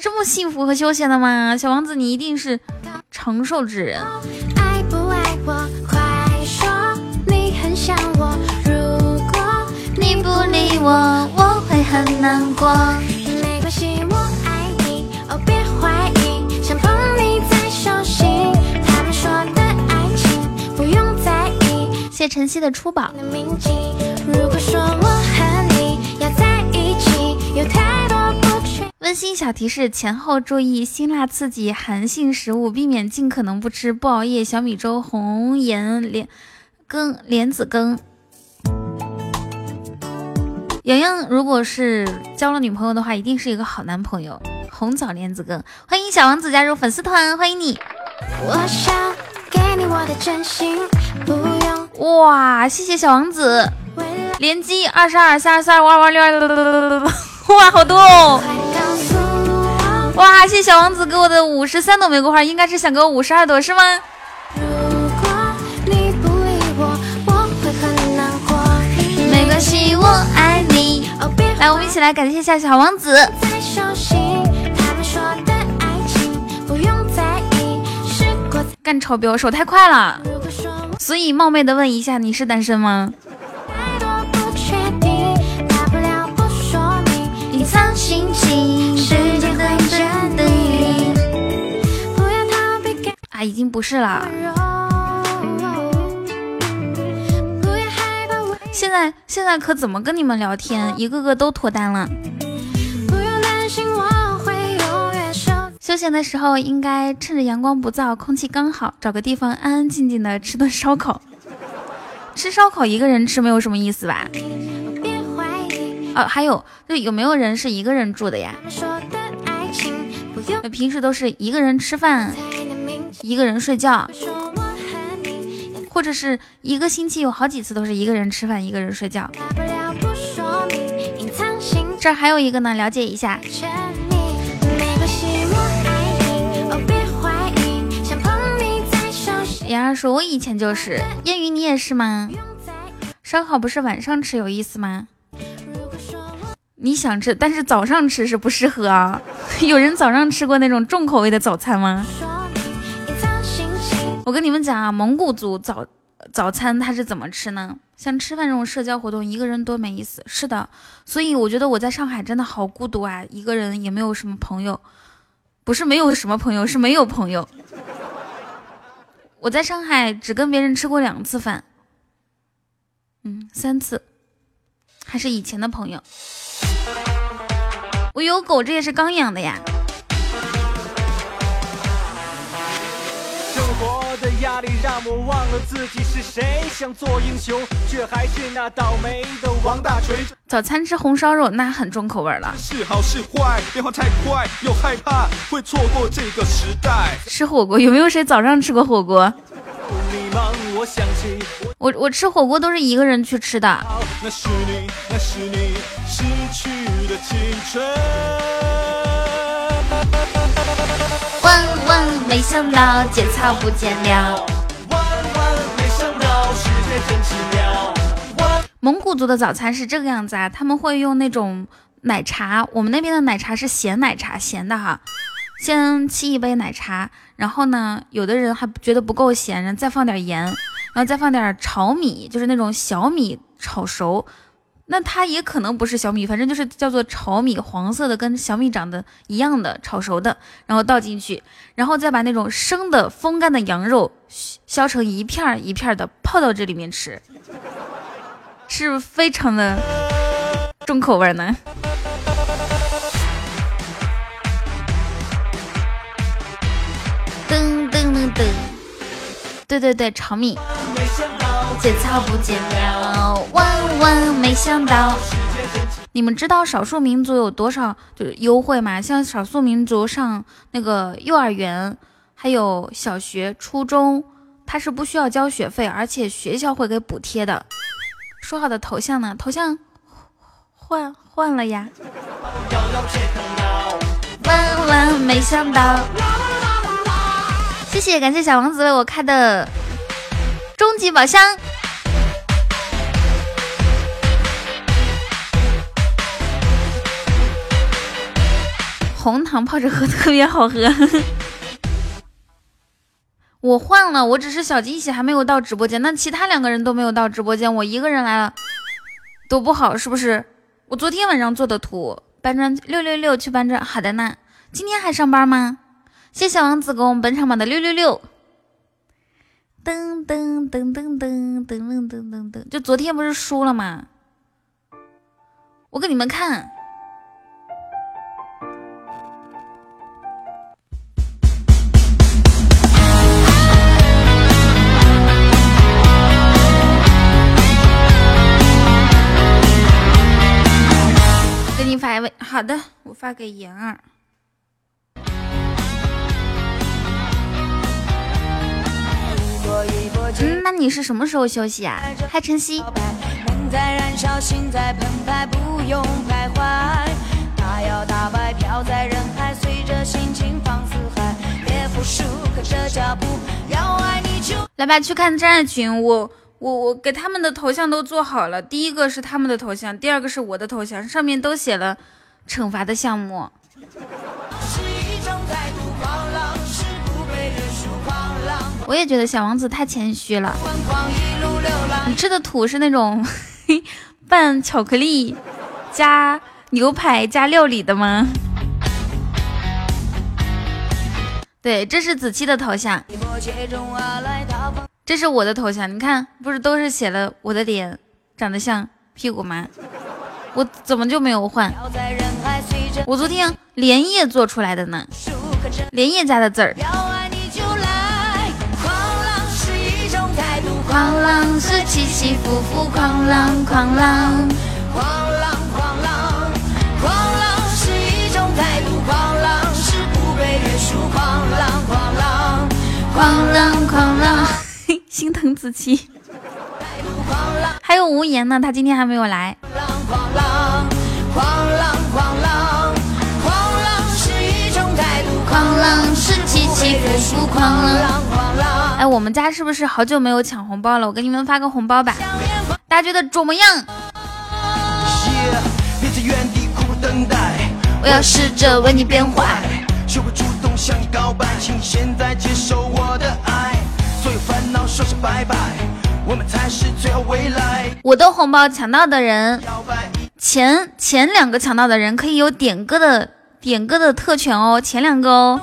这么幸福和休闲的吗？”小王子，你一定是长寿之人。快说你很想我。如果你不理我，我很难过。没关系，我爱你，哦，别怀疑，想捧你在手心。他们说的爱情不用在意。谢晨曦的初宝。如果说我和你要在一起，有太多不确。温馨小提示：前后注意辛辣刺激寒性食物，避免尽可能不吃。不熬夜，小米粥、红颜莲羹、莲子羹。洋洋，如果是交了女朋友的话，一定是一个好男朋友。红枣莲子羹，欢迎小王子加入粉丝团，欢迎你。哇，谢谢小王子，连击二十二三十三五二五二六二，哇，好多哦！哇，谢谢小王子给我的五十三朵玫瑰花，应该是想给我五十二朵是吗？来，我们一起来感谢一下小王子。干超标，手太快了。所以冒昧的问一下，你是单身吗？啊，已经不是了。现在现在可怎么跟你们聊天？一个个都脱单了。休闲的时候应该趁着阳光不燥、空气刚好，找个地方安安静静的吃顿烧烤。吃烧烤一个人吃没有什么意思吧？哦，还有，就有没有人是一个人住的呀？平时都是一个人吃饭，一个人睡觉。或者是一个星期有好几次都是一个人吃饭，一个人睡觉。这儿还有一个呢，了解一下。妍儿说：“我以前就是。”烟雨，你也是吗？烧烤不是晚上吃有意思吗？你想吃，但是早上吃是不适合啊。有人早上吃过那种重口味的早餐吗？我跟你们讲啊，蒙古族早早餐他是怎么吃呢？像吃饭这种社交活动，一个人多没意思。是的，所以我觉得我在上海真的好孤独啊，一个人也没有什么朋友，不是没有什么朋友，是没有朋友。我在上海只跟别人吃过两次饭，嗯，三次，还是以前的朋友。我有狗，这也是刚养的呀。压力让我忘了自己是谁，想做英雄，却还是那倒霉的王大锤。早餐吃红烧肉，那很重口味了。是好是坏，变化太快，又害怕会错过这个时代。吃火锅，有没有谁早上吃过火锅？我我吃火锅都是一个人去吃的。那是你，那是你失去的青春。没想到，剪草不剪了。蒙古族的早餐是这个样子啊，他们会用那种奶茶，我们那边的奶茶是咸奶茶，咸的哈。先沏一杯奶茶，然后呢，有的人还觉得不够咸，然后再放点盐，然后再放点炒米，就是那种小米炒熟。那它也可能不是小米，反正就是叫做炒米，黄色的，跟小米长得一样的，炒熟的，然后倒进去，然后再把那种生的风干的羊肉削成一片一片的泡到这里面吃，是非常的重口味呢。噔噔噔噔，对对对，炒米。节操不剪了，万万没想到。你们知道少数民族有多少就是优惠吗？像少数民族上那个幼儿园，还有小学、初中，他是不需要交学费，而且学校会给补贴的。说好的头像呢？头像换换了呀。万万没想到。谢谢，感谢小王子为我开的终极宝箱。红糖泡着喝 特别好喝。我换了，我只是小惊喜还没有到直播间，那其他两个人都没有到直播间，我一个人来了，多不好是不是？我昨天晚上做的图，搬砖六六六去搬砖，好的呢。今天还上班吗？谢谢王子给我们本场榜的六六六。噔噔噔噔噔噔噔噔噔噔，就昨天不是输了吗？我给你们看。给你发一位，好的，我发给妍儿。嗯，那你是什么时候休息啊？嗨，晨曦。来吧，去看战士群。我我我给他们的头像都做好了。第一个是他们的头像，第二个是我的头像，上面都写了惩罚的项目。我也觉得小王子太谦虚了。你吃的土是那种 拌巧克力加牛排加料理的吗？对，这是子期的头像，这是我的头像。你看，不是都是写了我的脸长得像屁股吗？我怎么就没有换？我昨天连夜做出来的呢，连夜加的字儿。狂浪是起起伏伏，狂浪狂浪，狂浪狂浪，狂浪是一种态度，狂浪是不被约束，狂浪狂浪，狂浪狂浪，心疼子期，还有无言呢，他今天还没有来。哎，我们家是不是好久没有抢红包了？我给你们发个红包吧，大家觉得怎么样？我要试着为你变坏，学会主动向你告白，请现在接受我的爱。我的红包抢到的人，前前两个抢到的人可以有点歌的点歌的特权哦，前两个哦。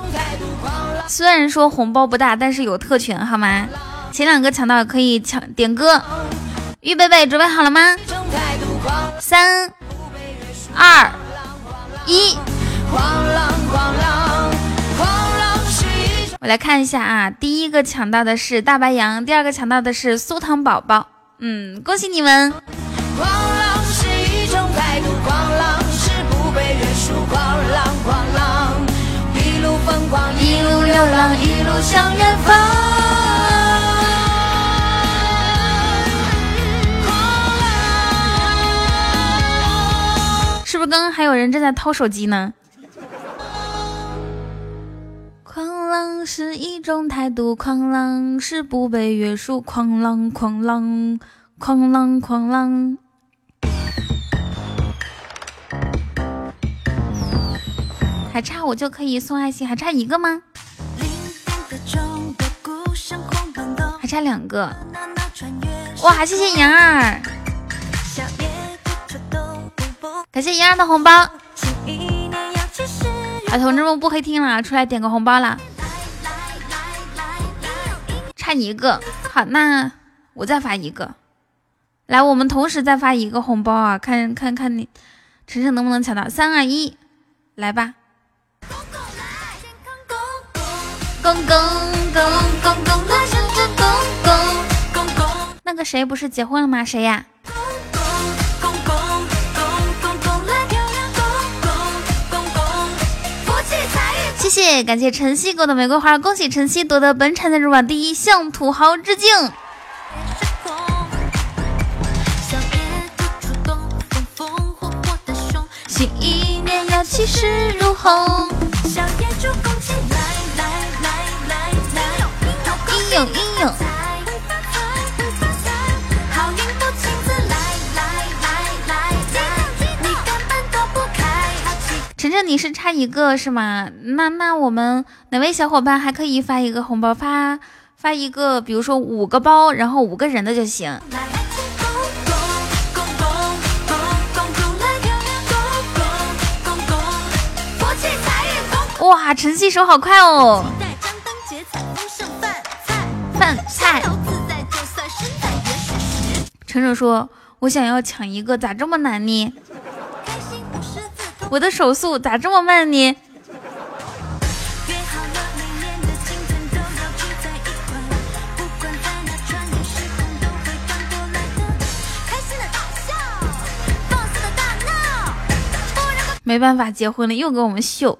虽然说红包不大，但是有特权，好吗？前两个抢到可以抢点歌，预备备，准备好了吗？三、二、一，狂浪狂浪我来看一下啊，第一个抢到的是大白羊，第二个抢到的是酥糖宝宝，嗯，恭喜你们狂浪是！一路流浪，一路向远方。是不是刚刚还有人正在掏手机呢？浪是一种态度，狂浪是不被约束，狂浪狂浪狂浪狂浪。还差我就可以送爱心，还差一个吗？还差两个。哇，谢谢妍儿，感谢妍儿的红包。啊，同志们不黑听了，出来点个红包啦！差一个，好，那我再发一个。来，我们同时再发一个红包啊，看看看你晨晨能不能抢到。三二一，来吧。公公公公公公公公公公，那个谁不是结婚了吗？谁呀？谢谢，感谢晨曦给我的玫瑰花，恭喜晨曦夺得本场赞助榜第一，向土豪致敬。新一年要气势如虹。英勇！着你是差一个是吗？那那我们哪位小伙伴还可以发一个红包，发发一个，比如说五个包，然后五个人的就行。哇，晨曦手好快哦！饭菜。晨晨说：“我想要抢一个，咋这么难呢？我的手速咋这么慢呢？”没办法，结婚了又给我们秀。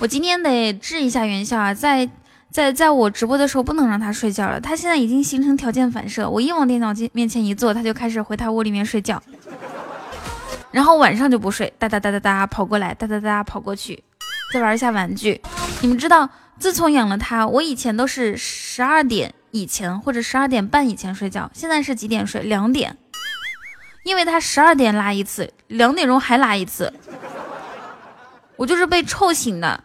我今天得治一下元宵啊，在在在我直播的时候不能让他睡觉了，他现在已经形成条件反射，我一往电脑机面前一坐，他就开始回他窝里面睡觉，然后晚上就不睡，哒哒哒哒哒跑过来，哒哒哒跑过去，再玩一下玩具。你们知道，自从养了他，我以前都是十二点以前或者十二点半以前睡觉，现在是几点睡？两点，因为他十二点拉一次，两点钟还拉一次，我就是被臭醒的。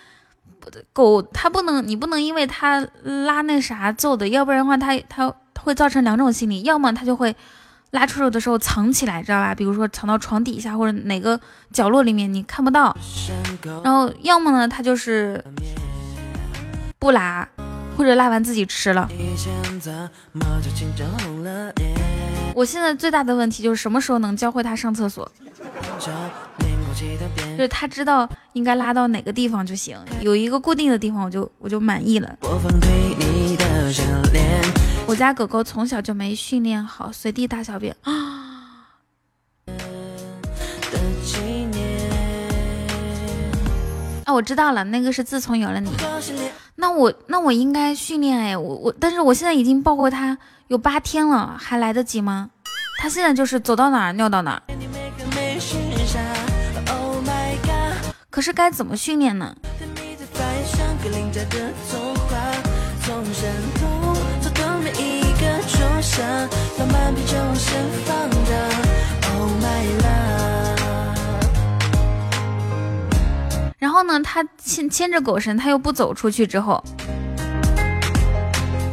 狗它不能，你不能因为它拉那啥揍的，要不然的话它它会造成两种心理，要么它就会拉出手的时候藏起来，知道吧？比如说藏到床底下或者哪个角落里面你看不到，然后要么呢它就是不拉，或者拉完自己吃了。我现在最大的问题就是什么时候能教会它上厕所。就是他知道应该拉到哪个地方就行，有一个固定的地方，我就我就满意了。我家狗狗从小就没训练好，随地大小便啊。啊，我知道了，那个是自从有了你。那我那我应该训练哎，我我，但是我现在已经抱过它有八天了，还来得及吗？它现在就是走到哪儿尿到哪儿。可是该怎么训练呢？然后呢，他牵牵着狗绳，他又不走出去，之后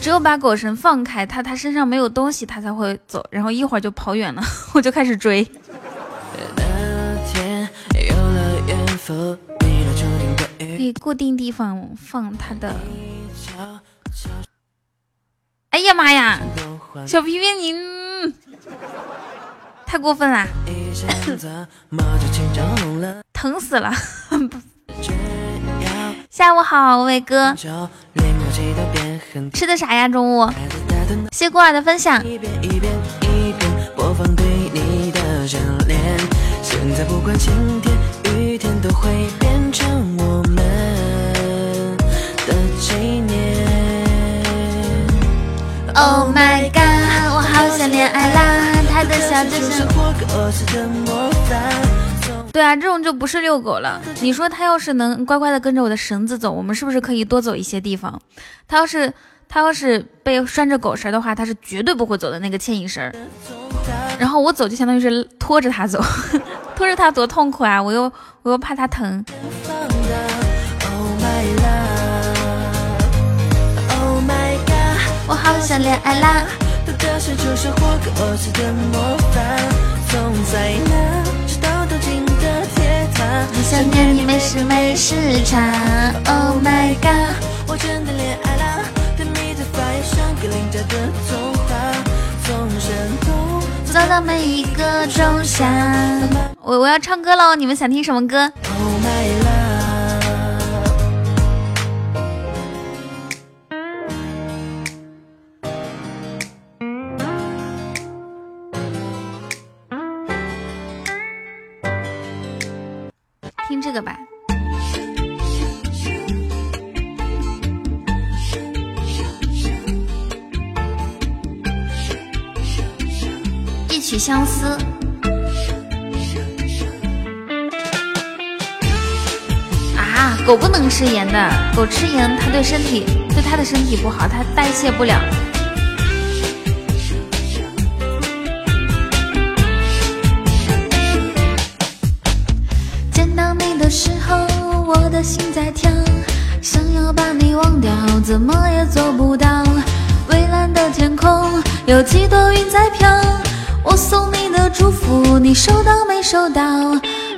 只有把狗绳放开，他他身上没有东西，他才会走。然后一会儿就跑远了，我就开始追。可以固定地方放他的。哎呀妈呀，小皮皮你太过分了，疼死了！下午好，伟哥，吃的啥呀？中午？谢孤儿的分享。都会变成我们的纪念。Oh my god，我好想恋爱啦！他的。对啊，这种就不是遛狗了。你说他要是能乖乖的跟着我的绳子走，我们是不是可以多走一些地方？他要是他要是被拴着狗绳的话，他是绝对不会走的那个牵引绳。然后我走就相当于是拖着他走。拖着他多痛苦啊！我又我又怕他疼。我好想恋爱啦！你想念你没事没时差。Oh my god！我真的恋爱啦！甜蜜的发芽，像格林家的童，到了每一个，我我要唱歌喽。你们想听什么歌？听这个吧。相思。啊，狗不能吃盐的，狗吃盐它对身体对它的身体不好，它代谢不了。见到你的时候，我的心在跳，想要把你忘掉，怎么也做不到。蔚蓝的天空，有几朵云在飘。送你的祝福，你收到没收到？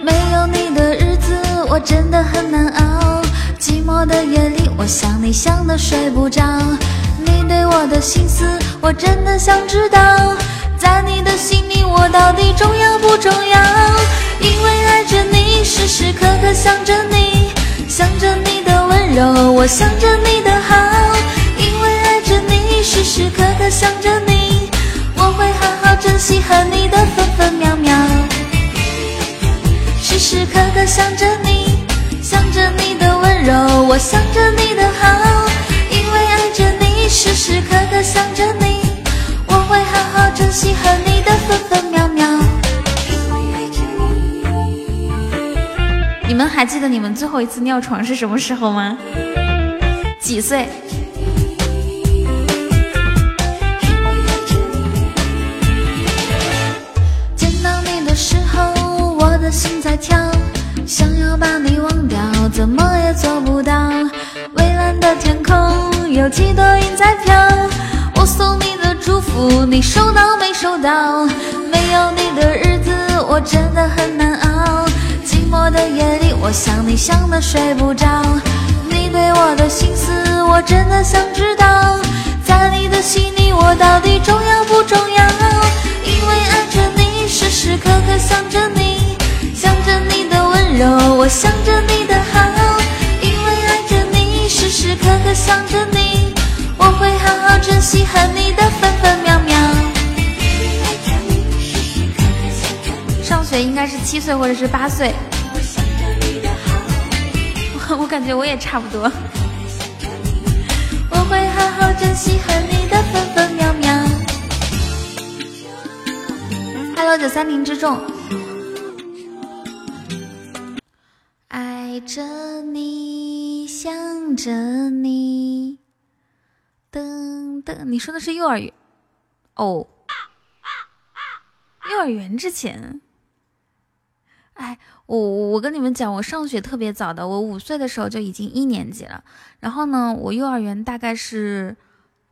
没有你的日子，我真的很难熬。寂寞的夜里，我想你想得睡不着。你对我的心思，我真的想知道。在你的心里，我到底重要不重要？因为爱着你，时时刻刻想着你，想着你的温柔，我想着你的好。因为爱着你，时时刻刻想着你，会好好珍惜和你的分分秒秒。时时刻刻想着你，想着你的温柔，我想着你的好。因为爱着你，时时刻刻想着你，我会好好珍惜和你的分分秒秒。你们还记得你们最后一次尿床是什么时候吗？几岁？怎么也做不到。蔚蓝的天空，有几朵云在飘。我送你的祝福，你收到没收到？没有你的日子，我真的很难熬。寂寞的夜里，我想你想得睡不着。你对我的心思，我真的想知道。在你的心里，我到底重要不重要？因为爱着你，时时刻刻想着你，想着你柔，我想着你的好。因为爱着你，时时刻刻想着你，我会好好珍惜和你的分分秒秒。上学应该是七岁或者是八岁，我我感觉我也差不多。我会好好珍惜和你的分分秒秒。Hello，九三零之众，着你，想着你，噔噔，你说的是幼儿园哦？幼儿园之前，哎，我我跟你们讲，我上学特别早的，我五岁的时候就已经一年级了。然后呢，我幼儿园大概是，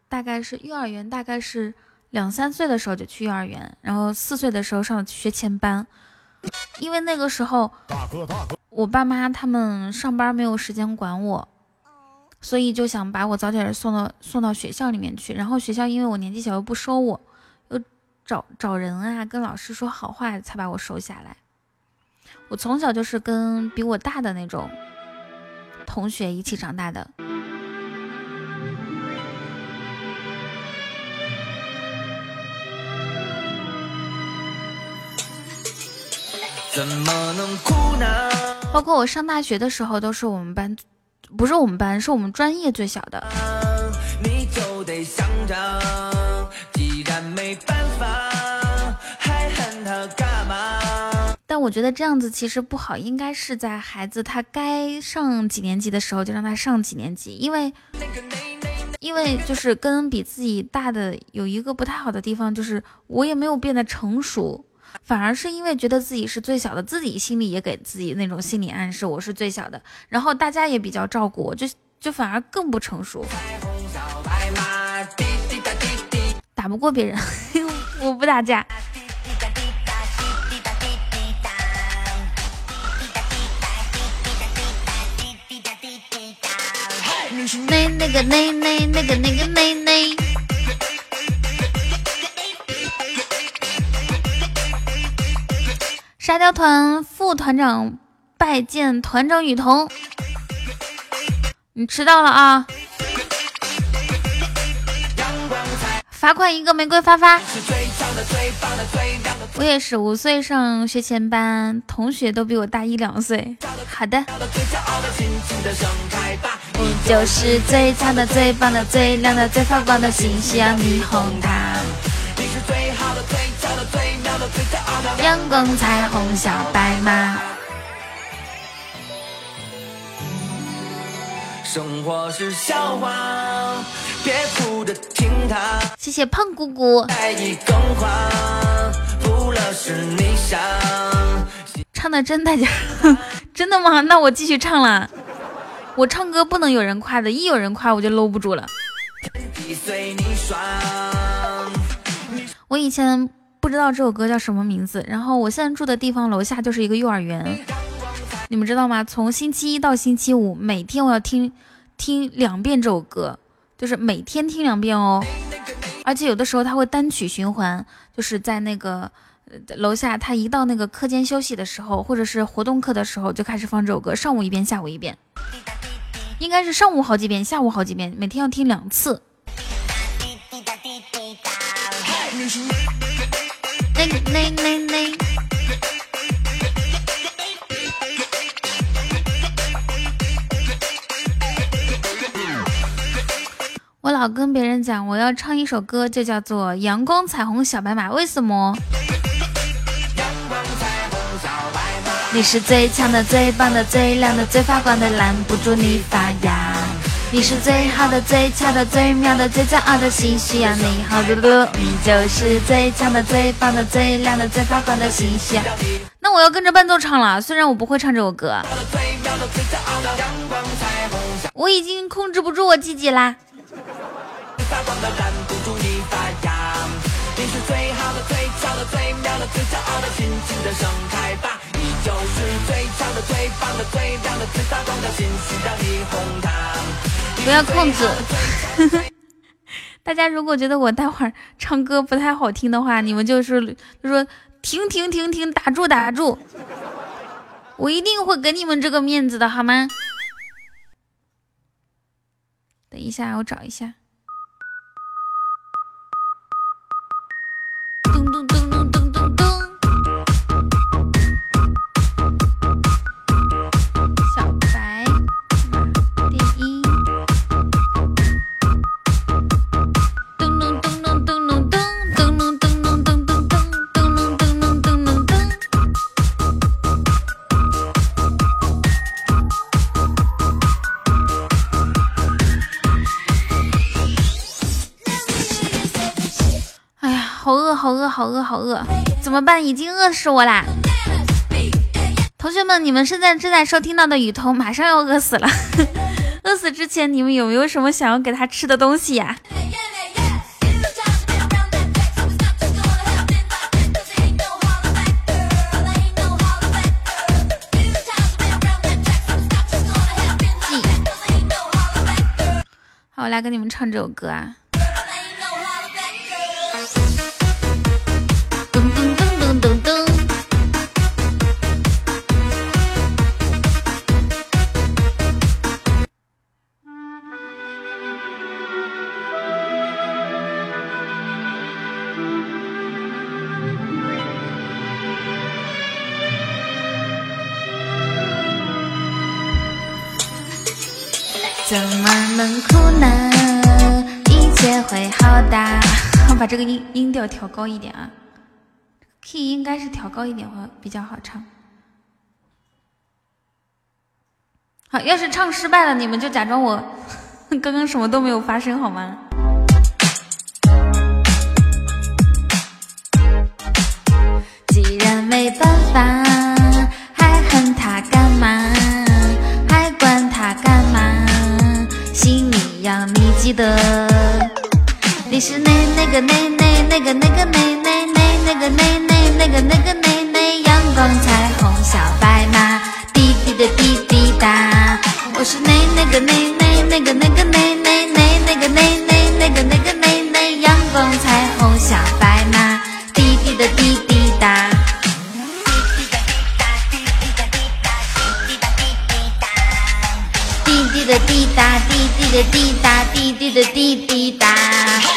大概是幼儿园大概是两三岁的时候就去幼儿园，然后四岁的时候上学前班，因为那个时候大哥大哥我爸妈他们上班没有时间管我，所以就想把我早点送到送到学校里面去。然后学校因为我年纪小又不收我，又找找人啊，跟老师说好话才把我收下来。我从小就是跟比我大的那种同学一起长大的。怎么能哭呢？包括我上大学的时候，都是我们班，不是我们班，是我们专业最小的。你就得想着，既然没办法，还恨他干嘛？但我觉得这样子其实不好，应该是在孩子他该上几年级的时候就让他上几年级，因为因为就是跟比自己大的有一个不太好的地方，就是我也没有变得成熟。反而是因为觉得自己是最小的，自己心里也给自己那种心理暗示，我是最小的，然后大家也比较照顾我，就就反而更不成熟，打不过别人，我不打架。那那个那那那个那个那那。沙雕团副团长拜见团长雨桐，你迟到了啊！罚款一个玫瑰发发。我也是五岁上学前班，同学都比我大一两岁。好的。你就是最强的、最棒的、最亮的、最发光的星星啊！霓虹塔。阳光彩虹小白马。生活是笑话，别哭着听它。谢谢胖姑姑。唱的真带劲，真的吗？那我继续唱了。我唱歌不能有人夸的，一有人夸我就搂不住了。我以前不知道这首歌叫什么名字，然后我现在住的地方楼下就是一个幼儿园，你们知道吗？从星期一到星期五，每天我要听听两遍这首歌，就是每天听两遍哦。而且有的时候他会单曲循环，就是在那个楼下，他一到那个课间休息的时候，或者是活动课的时候，就开始放这首歌，上午一遍，下午一遍。应该是上午好几遍，下午好几遍，每天要听两次。我老跟别人讲，我要唱一首歌，就叫做《阳光彩虹小白马》，为什么？你是最强的、最棒的、最亮的、最发光的，拦不住你发芽。你是最好的、最俏的、最妙的、最骄傲的星，需要你好嘟嘟。你就是最强的、最棒的、最亮的、最发光的星星。那我要跟着伴奏唱了，虽然我不会唱这首歌。我已经控制不住我自己啦。你是最好的、最俏的、最妙的、最骄傲的，尽情的盛开吧！最强的、最棒的、最亮的、最发光的星星。不要控制。大家如果觉得我待会儿唱歌不太好听的话，你们就是就说停停停停，打住打住。我一定会给你们这个面子的，好吗？等一下，我找一下。已经饿死我啦！同学们，你们现在正在收听到的雨桐马上要饿死了。饿死之前，你们有没有什么想要给他吃的东西呀？好，我来给你们唱这首歌啊。怎么能哭呢？一切会好的。我 把这个音音调调高一点啊，key 应该是调高一点会比较好唱。好，要是唱失败了，你们就假装我 刚刚什么都没有发生，好吗？既然没办法，还恨他干嘛？让你记得，你是那那个那那那个那个那那那那个那那那个那个那那阳光彩虹小白马，滴滴的滴滴答。我是那那个那那那个那个那那那那个那那那个那个那那阳光彩虹小滴答，滴滴答滴滴答。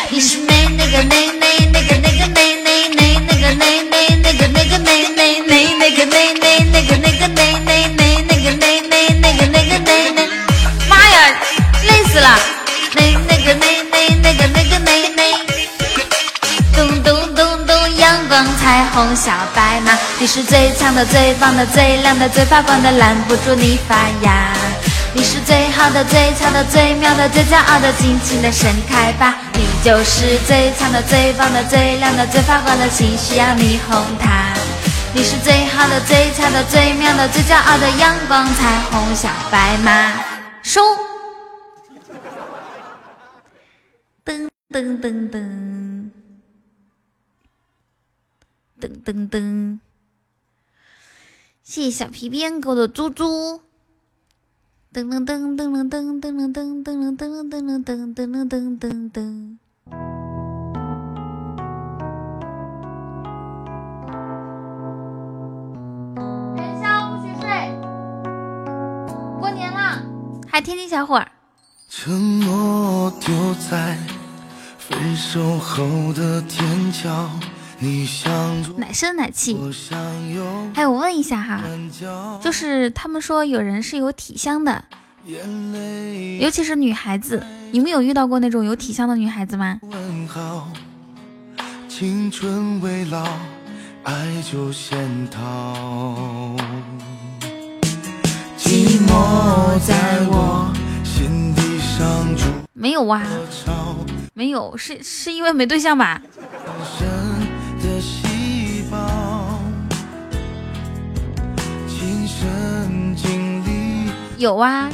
你是美那个美美那个那个美美美那个美美那个那个美美美那个美美那个那个美美美那个美美那个那个美美。妈呀，累死了。美那个美美那个那个美美。咚咚咚咚，阳光彩虹小白马，你是最强的最棒的最亮的最发光的，拦不住你发芽。你是最好的、最强的、最妙的、最骄傲的，尽情的盛开吧！你就是最强的、最棒的、最亮的、最发光的，请需要你哄它。你是最好的、最强的、最妙的、最骄傲的阳光彩虹小白马。收。噔噔噔噔，噔噔噔，谢谢小皮鞭给我的猪猪。噔噔噔噔噔噔噔噔噔噔噔噔噔噔噔噔噔噔。元宵不许睡，过年了，还天津小伙儿。沉默丢在分手后的天桥，奶声奶气。还有，我问一下哈，就是他们说有人是有体香的，尤其是女孩子，你们有遇到过那种有体香的女孩子吗？青春未老，爱就先逃。寂寞在我心底上住。没有哇，没有，是是因为没对象吧？有啊，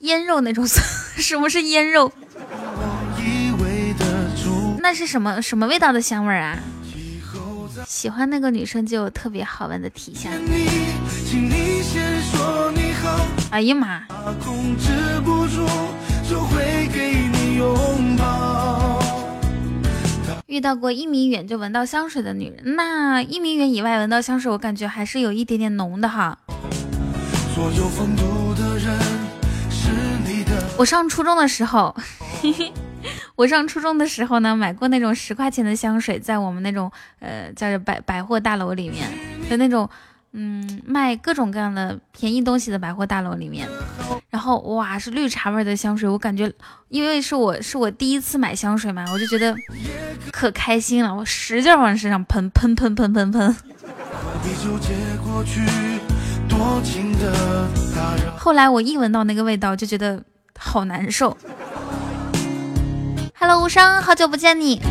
腌肉那种，什么是腌肉？那是什么什么味道的香味啊？喜欢那个女生就有特别好闻的体香。哎呀妈！遇到过一米远就闻到香水的女人，那一米远以外闻到香水，我感觉还是有一点点浓的哈。我上初中的时候，我上初中的时候呢，买过那种十块钱的香水，在我们那种呃叫百百货大楼里面的那种。嗯，卖各种各样的便宜东西的百货大楼里面，然后哇，是绿茶味的香水，我感觉，因为是我是我第一次买香水嘛，我就觉得可开心了，我使劲往身上喷喷喷喷喷喷。后来我一闻到那个味道，就觉得好难受。Hello，无伤，好久不见你。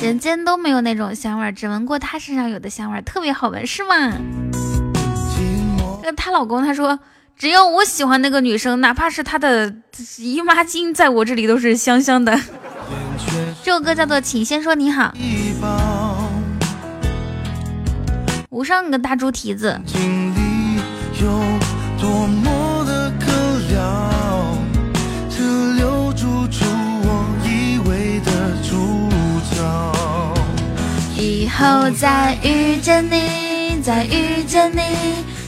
人间都没有那种香味，只闻过她身上有的香味，特别好闻，是吗？那她老公他说，只要我喜欢那个女生，哪怕是她的姨妈巾，在我这里都是香香的。这首歌叫做《请先说你好》。无上你个大猪蹄子。后再遇见你，再遇见你，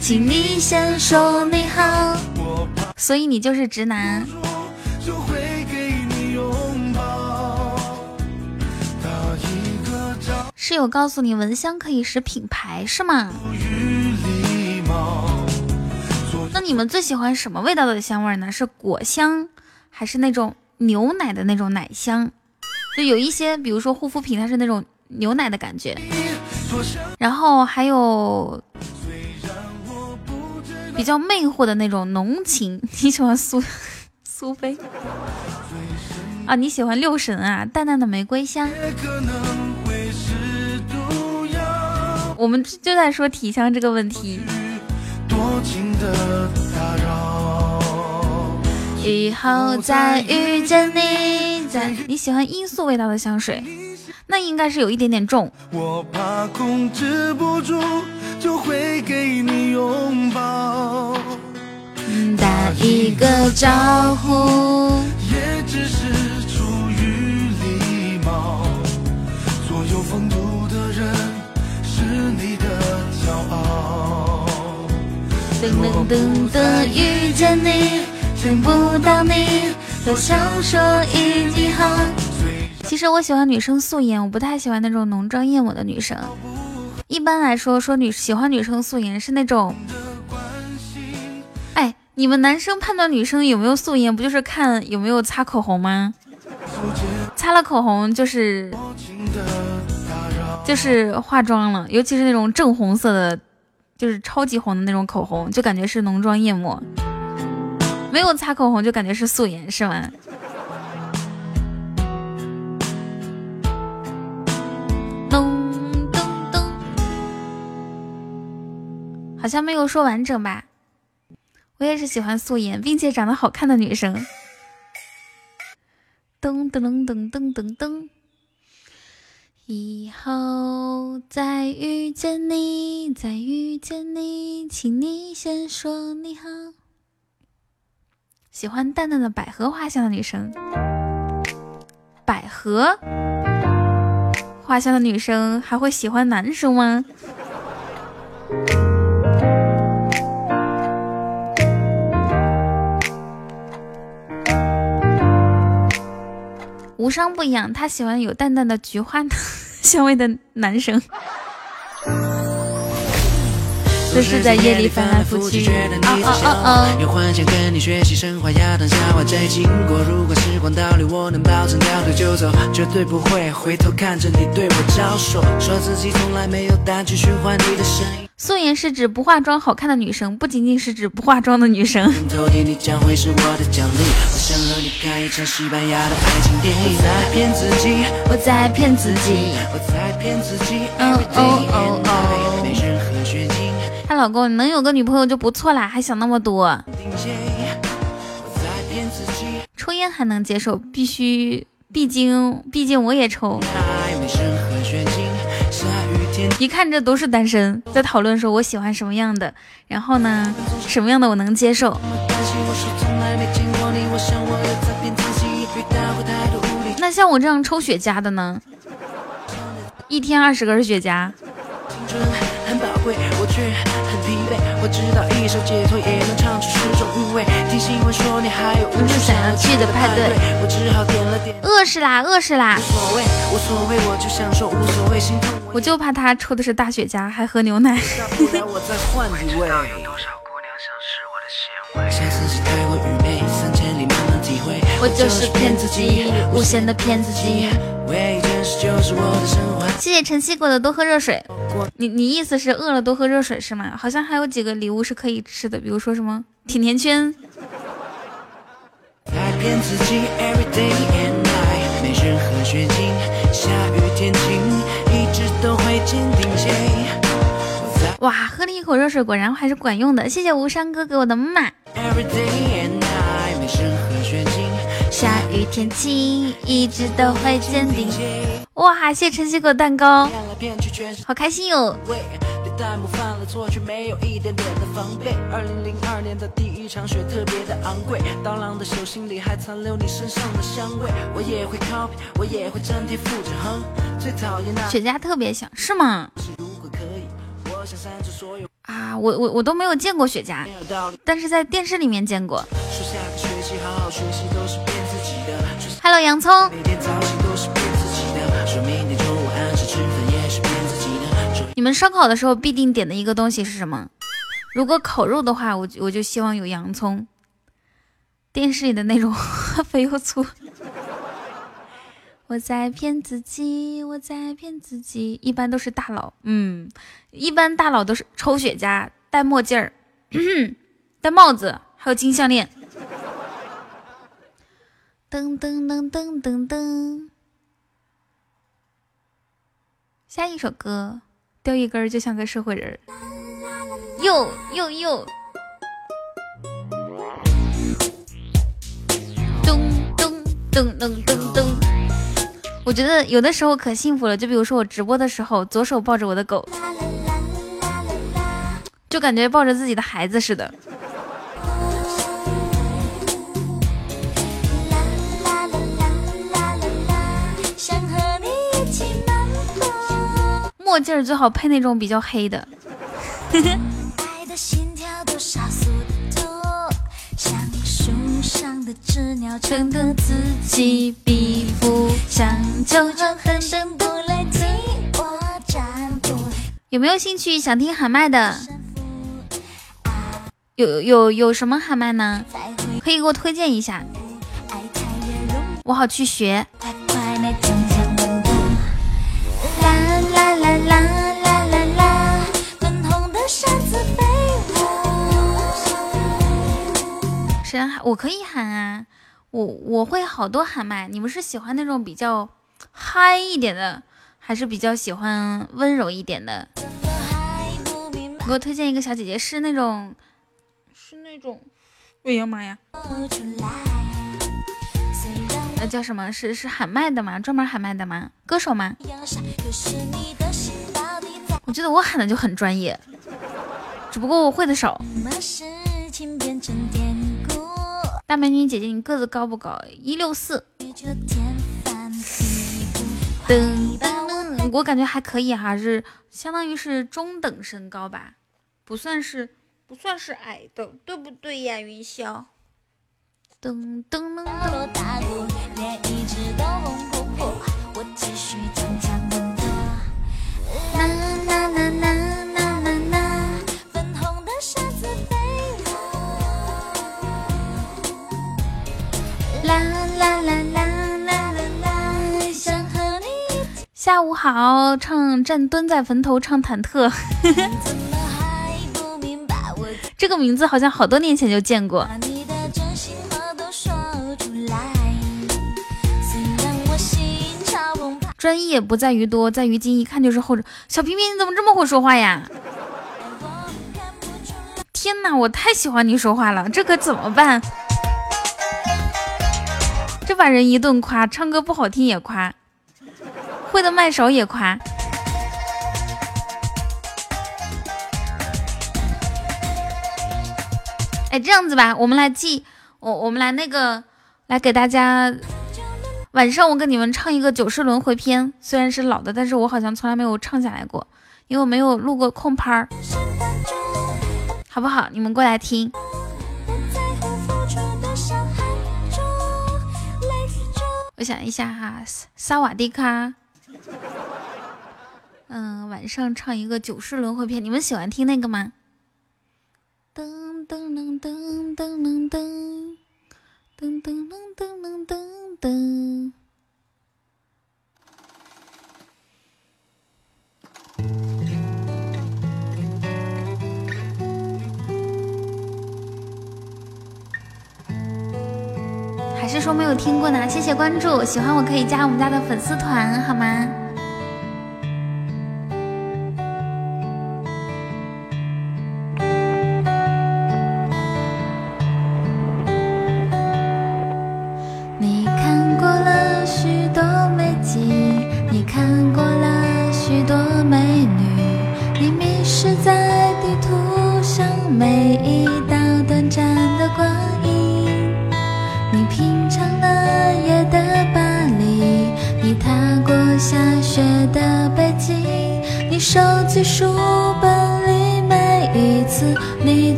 请你先说你好。所以你就是直男。室友告诉你蚊香可以使品牌是吗？那你们最喜欢什么味道的香味呢？是果香，还是那种牛奶的那种奶香？就有一些，比如说护肤品，它是那种。牛奶的感觉，然后还有比较魅惑的那种浓情。你喜欢苏苏菲啊？你喜欢六神啊？淡淡的玫瑰香。我们就在说体香这个问题。以后再遇见你，在你喜欢罂粟味道的香水。那应该是有一点点重。我怕控制不住，就会给你拥抱。打一个招呼，也只是出于礼貌。所有风度的人是你的骄傲。噔噔噔噔，遇见你，见不到你，多想说一句好。其实我喜欢女生素颜，我不太喜欢那种浓妆艳抹的女生。一般来说，说女喜欢女生素颜是那种，哎，你们男生判断女生有没有素颜，不就是看有没有擦口红吗？擦了口红就是就是化妆了，尤其是那种正红色的，就是超级红的那种口红，就感觉是浓妆艳抹。没有擦口红就感觉是素颜，是吗？咚咚咚，好像没有说完整吧？我也是喜欢素颜并且长得好看的女生。噔噔噔噔噔噔，以后再遇见你，再遇见你，请你先说你好。喜欢淡淡的百合花香的女生，百合花香的女生还会喜欢男生吗？无伤不一样，他喜欢有淡淡的菊花 香味的男生。都是在夜里翻来覆去。幻想跟你学习经过。如果时光倒流，我能保证掉头就走，绝对不会回头看着你对我招手。说自己从来没有胆去循环你的声音。素颜是指不化妆好看的女生，不仅仅是指不化妆的女生。没任何玄机。她老公，你能有个女朋友就不错啦，还想那么多。抽烟还能接受，必须，毕竟，毕竟我也抽。一看这都是单身，在讨论说我喜欢什么样的，然后呢，什么样的我能接受。那像我这样抽雪茄的呢？一天二十根雪茄。我却很疲惫。我知道一首解脱也能唱出十种韵味。听新闻说你还有无数想要去的派对，我只好点了点。饿死啦，饿死啦！无所谓，无所谓，我就想说无所谓。心痛，我就怕他抽的是大雪茄，还喝牛奶。我再换一位。我就是骗自己，无限的骗自己。谢谢晨曦果的多喝热水。你你意思是饿了多喝热水是吗？好像还有几个礼物是可以吃的，比如说什么甜甜圈。哇，喝了一口热水，果然还是管用的。谢谢无伤哥给我的马。下雨天晴，一直都会坚定。哇，谢晨曦果蛋糕，好开心哟！二零零二年的第一场雪特别的昂贵，刀郎的手心里还残留你身上的香味。我也会 copy，我也会粘贴复制哼。最讨厌雪茄特别香，是吗？啊，我我我都没有见过雪茄，但是在电视里面见过。Hello，洋葱。你们烧烤的时候必定点的一个东西是什么？如果烤肉的话，我我就希望有洋葱。电视里的那种 肥又粗。我在骗自己，我在骗自己。一般都是大佬，嗯，一般大佬都是抽雪茄，戴墨镜儿，戴帽子，还有金项链。噔噔噔噔噔噔，下一首歌，掉一根就像个社会人儿，又又又，咚咚咚咚咚咚。我觉得有的时候可幸福了，就比如说我直播的时候，左手抱着我的狗，就感觉抱着自己的孩子似的。墨镜最好配那种比较黑的。有没有兴趣想听喊麦的？有有有什么喊麦呢？可以给我推荐一下，我好去学。喊我可以喊啊，我我会好多喊麦。你们是喜欢那种比较嗨一点的，还是比较喜欢温柔一点的？给我推荐一个小姐姐，是那种，是那种，哎呀妈呀，那叫什么？是是喊麦的吗？专门喊麦的吗？歌手吗？我觉得我喊的就很专业，只不过我会的少。大美女姐姐，你个子高不高？一六四。噔噔，我感觉还可以哈，是相当于是中等身高吧，不算是不算是矮的，对不对呀？云霄。噔噔噔噔。啦啦啦啦啦啦啦！想和你下午好，唱站蹲在坟头唱忐忑。这个名字好像好多年前就见过。专业不在于多，在于精，一看就是后者。小平平，你怎么这么会说话呀？天哪，我太喜欢你说话了，这可怎么办？把人一顿夸，唱歌不好听也夸，会的麦手也夸。哎，这样子吧，我们来记，我我们来那个，来给大家，晚上我给你们唱一个九世轮回篇，虽然是老的，但是我好像从来没有唱下来过，因为我没有录过空拍儿，好不好？你们过来听。我想一下哈，萨瓦迪卡。嗯，晚上唱一个九世轮回篇，你们喜欢听那个吗？噔噔噔噔噔噔噔噔噔噔噔噔噔。还是说没有听过呢？谢谢关注，喜欢我可以加我们家的粉丝团，好吗？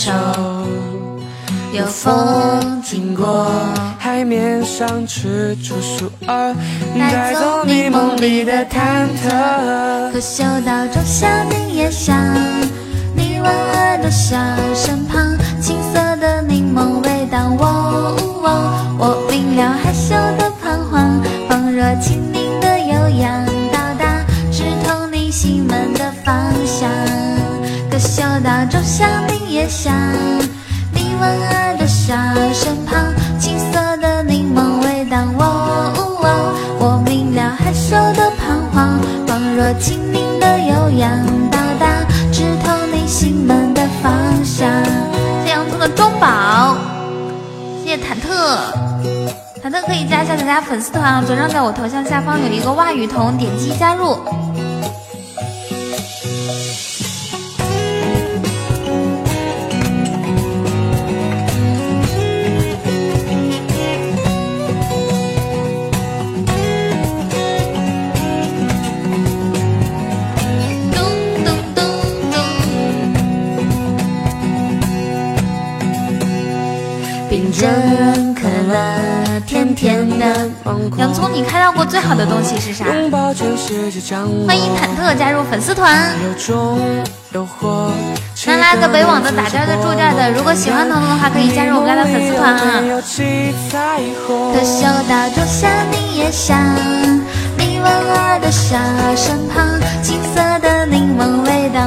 手。有风经过，海面上吃出数儿，带走你梦里的忐忑。可嗅到仲夏柠叶香，你莞尔的笑身旁，青涩的柠檬味道。喔喔，我明了害羞的彷徨，仿若青柠的悠扬，到达直通你心门的方向。可嗅到仲夏柠叶香。你莞尔的笑身旁，青涩的柠檬味道。喔，我明了害羞的彷徨，仿若轻灵的悠扬，到达直通你心门的方向。谢洋葱的中宝，谢谢忐忑。忐忑可以加一下咱家粉丝团啊，左上角我头像下方有一个袜雨桐，点击加入。甜甜的。洋葱，你看到过最好的东西是啥？欢迎忐忑加入粉丝团。来拉个北网的、打尖的、住店的，如果喜欢彤彤的话，可以加入我们家的粉丝团啊。可嗅到仲夏柠叶香，你温儿的笑身旁，青色的柠檬味道。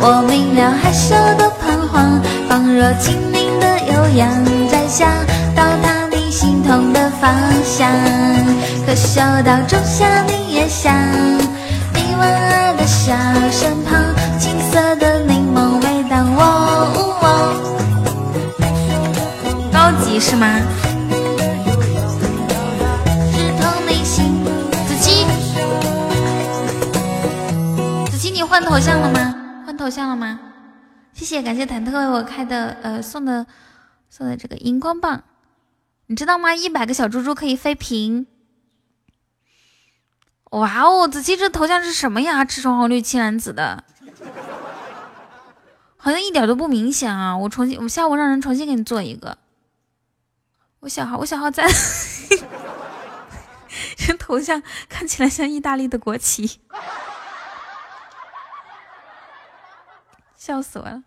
我明了害羞的彷徨，仿若精灵的。悠扬摘下，到同的方向。可嗅到仲夏柠叶香，你温儿的笑身旁，青涩的柠檬味道。高级是吗？子期，子期，你换头像了吗？换头像了吗？谢谢，感谢忐忑为我开的呃送的。送的这个荧光棒，你知道吗？一百个小猪猪可以飞屏。哇哦，子期这头像是什么呀？赤橙黄绿青蓝紫的，好像一点都不明显啊！我重新，我下午让人重新给你做一个。我小号，我小号在。这头像看起来像意大利的国旗，笑死我了。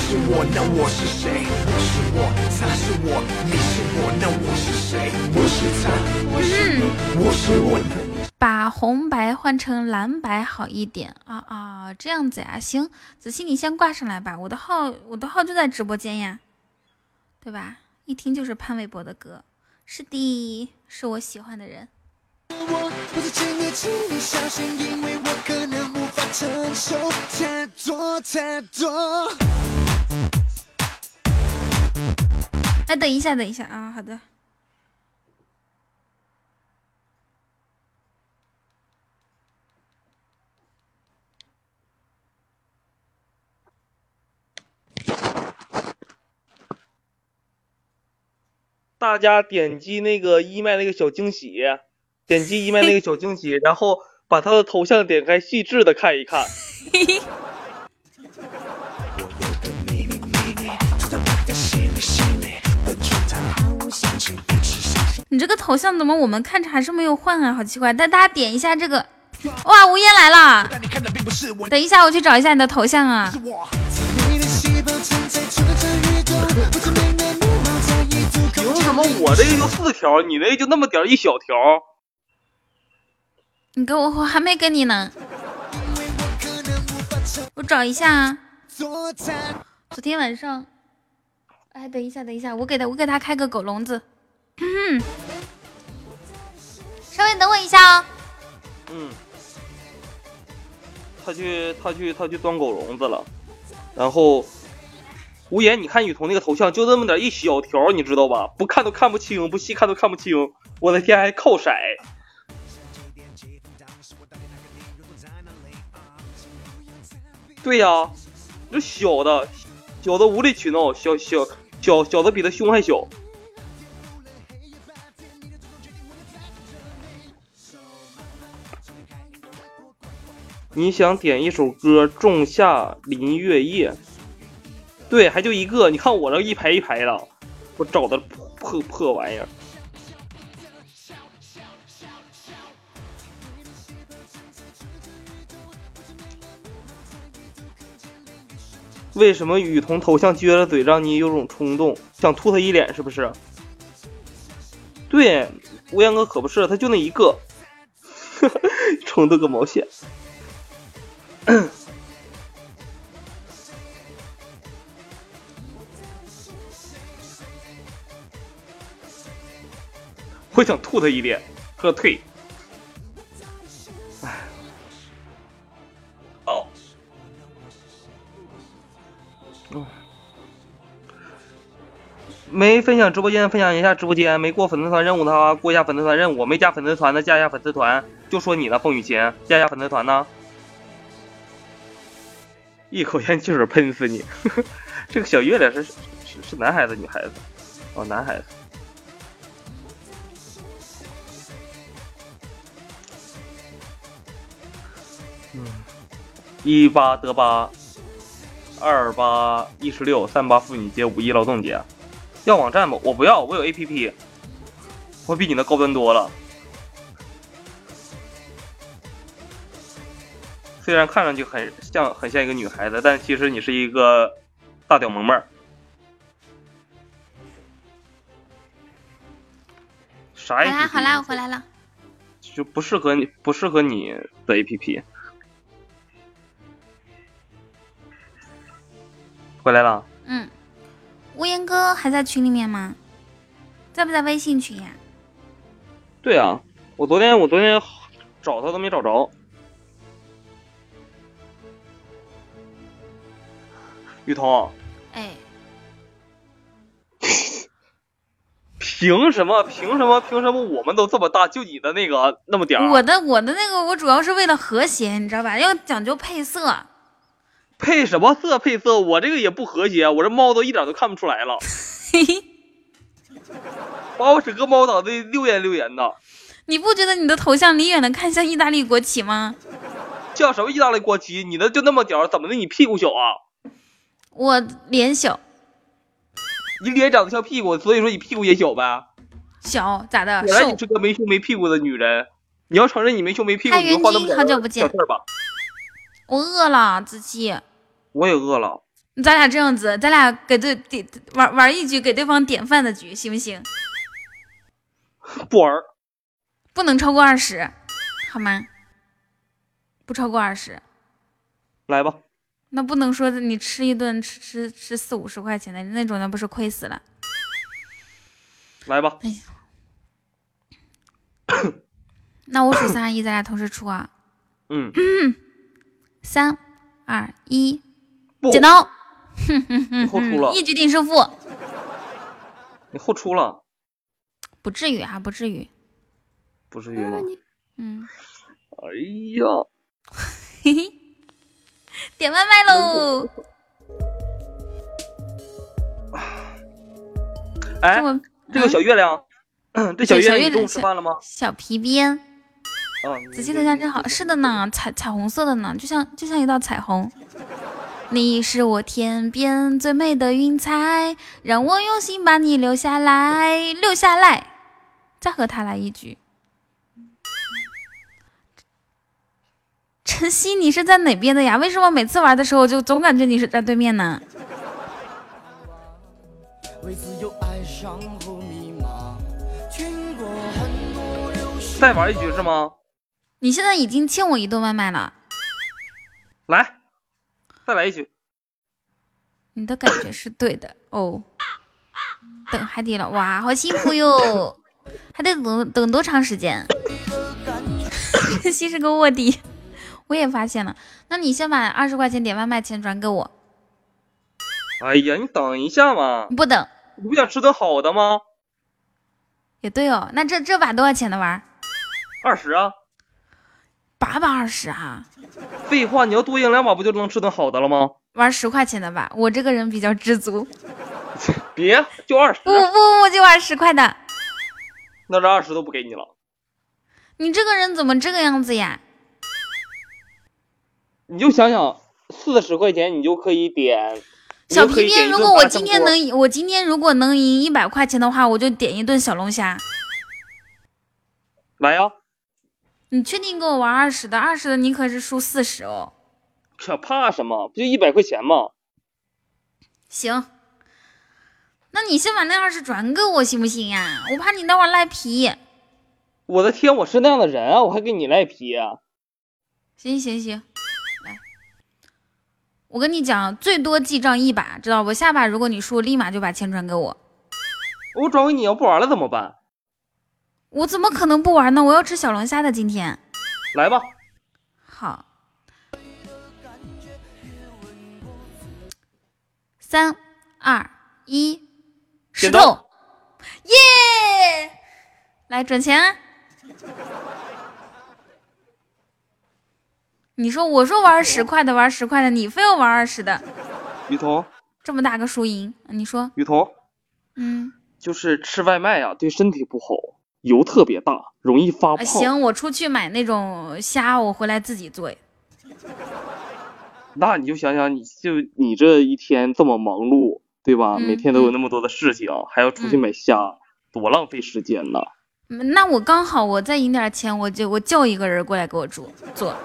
是我，那我是谁？我是我，他是我，你是我，那我是谁？我是他，我是你，我是我。把红白换成蓝白好一点啊啊，这样子呀，行，子期你先挂上来吧，我的号我的号就在直播间呀，对吧？一听就是潘玮柏的歌，是的，是我喜欢的人。我不再轻易轻易相信，因为我可能无法承受太多太多。哎，等一下，等一下啊，好的。大家点击那个一麦那个小惊喜。点击一麦那个小惊喜，然后把他的头像点开，细致的看一看。你这个头像怎么我们看着还是没有换啊？好奇怪！但大家点一下这个，哇，无烟来了！等一下，我去找一下你的头像啊。凭什么我这个就四条，你那就那么点一小条？你给我，我还没给你呢。我找一下啊。昨天晚上，哎，等一下，等一下，我给他，我给他开个狗笼子。嗯稍微等我一下哦。嗯。他去，他去，他去钻狗笼子了。然后，无言，你看雨桐那个头像就那么点一小条，你知道吧？不看都看不清，不细看都看不清。我的天，还靠色。对呀，这小的，小的无理取闹，小小小小的比他胸还小。你想点一首歌《仲夏林月夜》？对，还就一个。你看我这一排一排的，我找的破破玩意儿。为什么雨桐头像撅着嘴，让你有种冲动想吐他一脸，是不是？对，乌烟哥可不是，他就那一个，冲动个毛线！我想吐他一脸，呵退。没分享直播间，分享一下直播间。没过粉丝团任务的话，过一下粉丝团任务。没加粉丝团的，加一下粉丝团。就说你呢，凤雨琴，加一下粉丝团呢。一口烟就是喷死你！这个小月亮是是是男孩子女孩子？哦，男孩子。嗯，一八得八，二八一十六，三八妇女节，五一劳动节。要网站吗？我不要，我有 APP，我比你那高端多了。虽然看上去很像很像一个女孩子，但其实你是一个大屌萌妹儿。啥？好啦好啦，我回来了。就不适合你，不适合你的 APP。回来了。嗯，无言哥还在群里面吗？在不在微信群呀？对啊，我昨天我昨天找他都没找着。雨桐，哎，凭什么？凭什么？凭什么？我们都这么大，就你的那个那么点儿？我的我的那个，我主要是为了和谐，你知道吧？要讲究配色。配什么色？配色？我这个也不和谐，我这猫都一点都看不出来了。嘿嘿，把我整个猫脑袋六眼六眼的。你不觉得你的头像离远的看像意大利国旗吗？叫什么意大利国旗？你的就那么点儿，怎么的？你屁股小啊？我脸小，你脸长得像屁股，所以说你屁股也小呗。小咋的？原来你是个没胸没屁股的女人，你要承认你没胸没屁股，你就换那么。吧。我饿了，子期。我也饿了。咱俩这样子，咱俩给对点玩玩一局给对方点饭的局，行不行？不玩。不能超过二十，好吗？不超过二十。来吧。那不能说你吃一顿吃吃吃四五十块钱的那种，那不是亏死了？来吧。哎 那我数三二一，咱俩同时出啊。嗯。三二一，剪刀。你后出了。一局定胜负。你后出了。不至于啊，不至于。不至于吗？嗯。哎呀。嘿嘿。点外卖喽！哎，这个小月亮，这小月亮中午吃饭了吗？小皮鞭，嗯，仔细头像真好，是的呢，彩彩虹色的呢，就像就像一道彩虹。你是我天边最美的云彩，让我用心把你留下来，留下来。再和他来一局。晨曦，你是在哪边的呀？为什么每次玩的时候就总感觉你是在对面呢？再玩一局是吗？你现在已经欠我一顿外卖了。来，再来一局。你的感觉是对的哦。等海底捞，哇，好辛苦哟，还得等等多长时间？晨曦是个卧底。我也发现了，那你先把二十块钱点外卖钱转给我。哎呀，你等一下嘛！不等，你不想吃顿好的吗？也对哦，那这这把多少钱的玩？二十啊。八把二十啊？废话，你要多赢两把不就能吃顿好的了吗？玩十块钱的吧，我这个人比较知足。别，就二十。不不不，就玩十块的。那这二十都不给你了。你这个人怎么这个样子呀？你就想想，四十块钱你就可以点小皮鞭。如果我今天能，我今天如果能赢一百块钱的话，我就点一顿小龙虾。来呀！你确定跟我玩二十的？二十的你可是输四十哦。可怕什么？不就一百块钱吗？行，那你先把那二十转给我行不行呀？我怕你那会赖皮。我的天，我是那样的人啊，我还跟你赖皮啊？行行行。我跟你讲，最多记账一把，知道不？下把如果你输，立马就把钱转给我。我转给你，要不玩了怎么办？我怎么可能不玩呢？我要吃小龙虾的今天。来吧。好。三二一，石头，耶！来转钱。你说，我说玩十块的，玩十块的，你非要玩二十的。雨桐，这么大个输赢，你说？雨桐，嗯，就是吃外卖啊，对身体不好，油特别大，容易发胖。行，我出去买那种虾，我回来自己做。那你就想想，你就你这一天这么忙碌。对吧？每天都有那么多的事情，还要出去买虾，多浪费时间呐！那我刚好，我再赢点钱，我就我叫一个人过来给我煮做。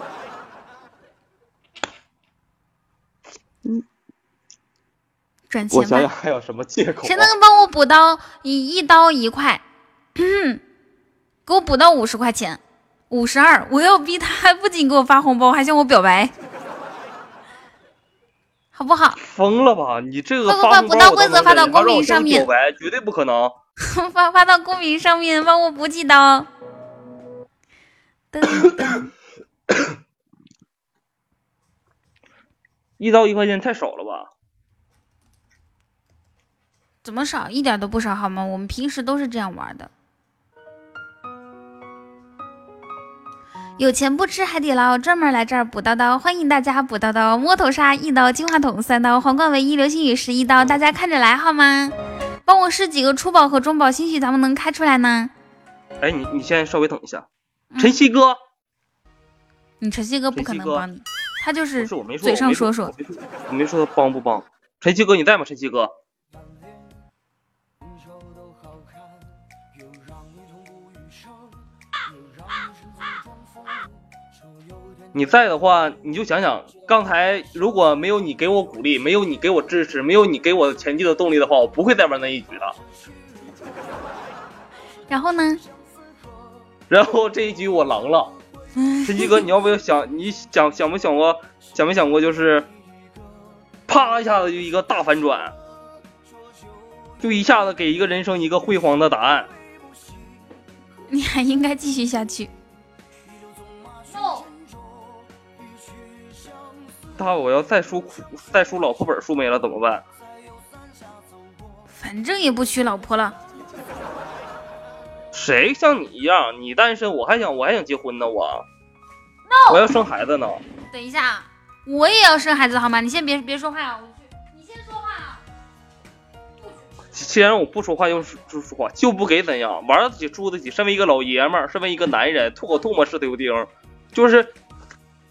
嗯，赚钱。我想想还有什么借口？谁能帮我补刀一一刀一块？给我补到五十块钱，五十二！我要逼他不仅给我发红包，还向我表白。好不好？疯了吧！你这个发不到规则发到公屏上面，表白绝对不可能。发发到公屏上面，帮我补几刀。一刀一块钱太少了吧？怎么少？一点都不少，好吗？我们平时都是这样玩的。有钱不吃海底捞，专门来这儿补刀刀。欢迎大家补刀刀，摸头杀一刀，金话筒三刀，皇冠唯一，流星雨十一刀。大家看着来好吗？帮我试几个初宝和中宝，兴许咱们能开出来呢。哎，你你先稍微等一下，晨曦哥，你晨曦哥不可能帮你，他就是嘴上说说，我没说他帮不帮。晨曦哥你在吗？晨曦哥。你在的话，你就想想，刚才如果没有你给我鼓励，没有你给我支持，没有你给我前进的动力的话，我不会再玩那一局的。然后呢？然后这一局我狼了。神奇哥，你要不要想？你想想没想过？想没想过？就是，啪一下子就一个大反转，就一下子给一个人生一个辉煌的答案。你还应该继续下去。大我要再输苦，再输老婆本输没了怎么办？反正也不娶老婆了。谁像你一样？你单身，我还想我还想结婚呢，我。No。我要生孩子呢。等一下，我也要生孩子好吗？你先别别说话啊！你先说话啊！既然我不说话，又是就说话，就不给怎样？玩得起，住得起。身为一个老爷们儿，身为一个男人，吐口唾沫是丢丁，就是。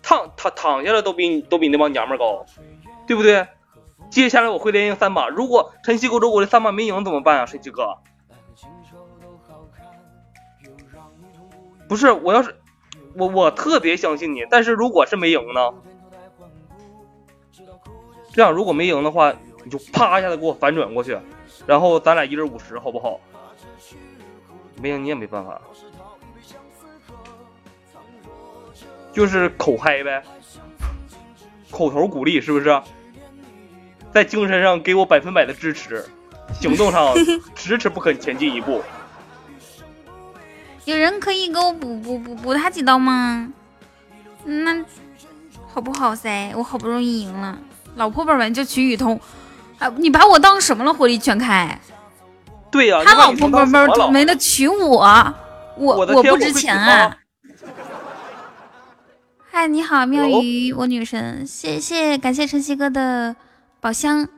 躺躺躺下来都比你都比那帮娘们高，对不对？接下来我会连赢三把，如果晨曦哥如果这三把没赢怎么办啊？晨曦哥，不是我要是我我特别相信你，但是如果是没赢呢？这样如果没赢的话，你就啪一下子给我反转过去，然后咱俩一人五十，好不好？没赢你也没办法。就是口嗨呗，口头鼓励是不是？在精神上给我百分百的支持，行动上 迟迟不肯前进一步。有人可以给我补补补补他几刀吗？那好不好噻？我好不容易赢了，老婆本本就娶雨桐，啊，你把我当什么了？火力全开。对呀，他老婆本本没得娶我，我我不值钱啊。嗨，你好，妙鱼，我女神，谢谢，感谢晨曦哥的宝箱。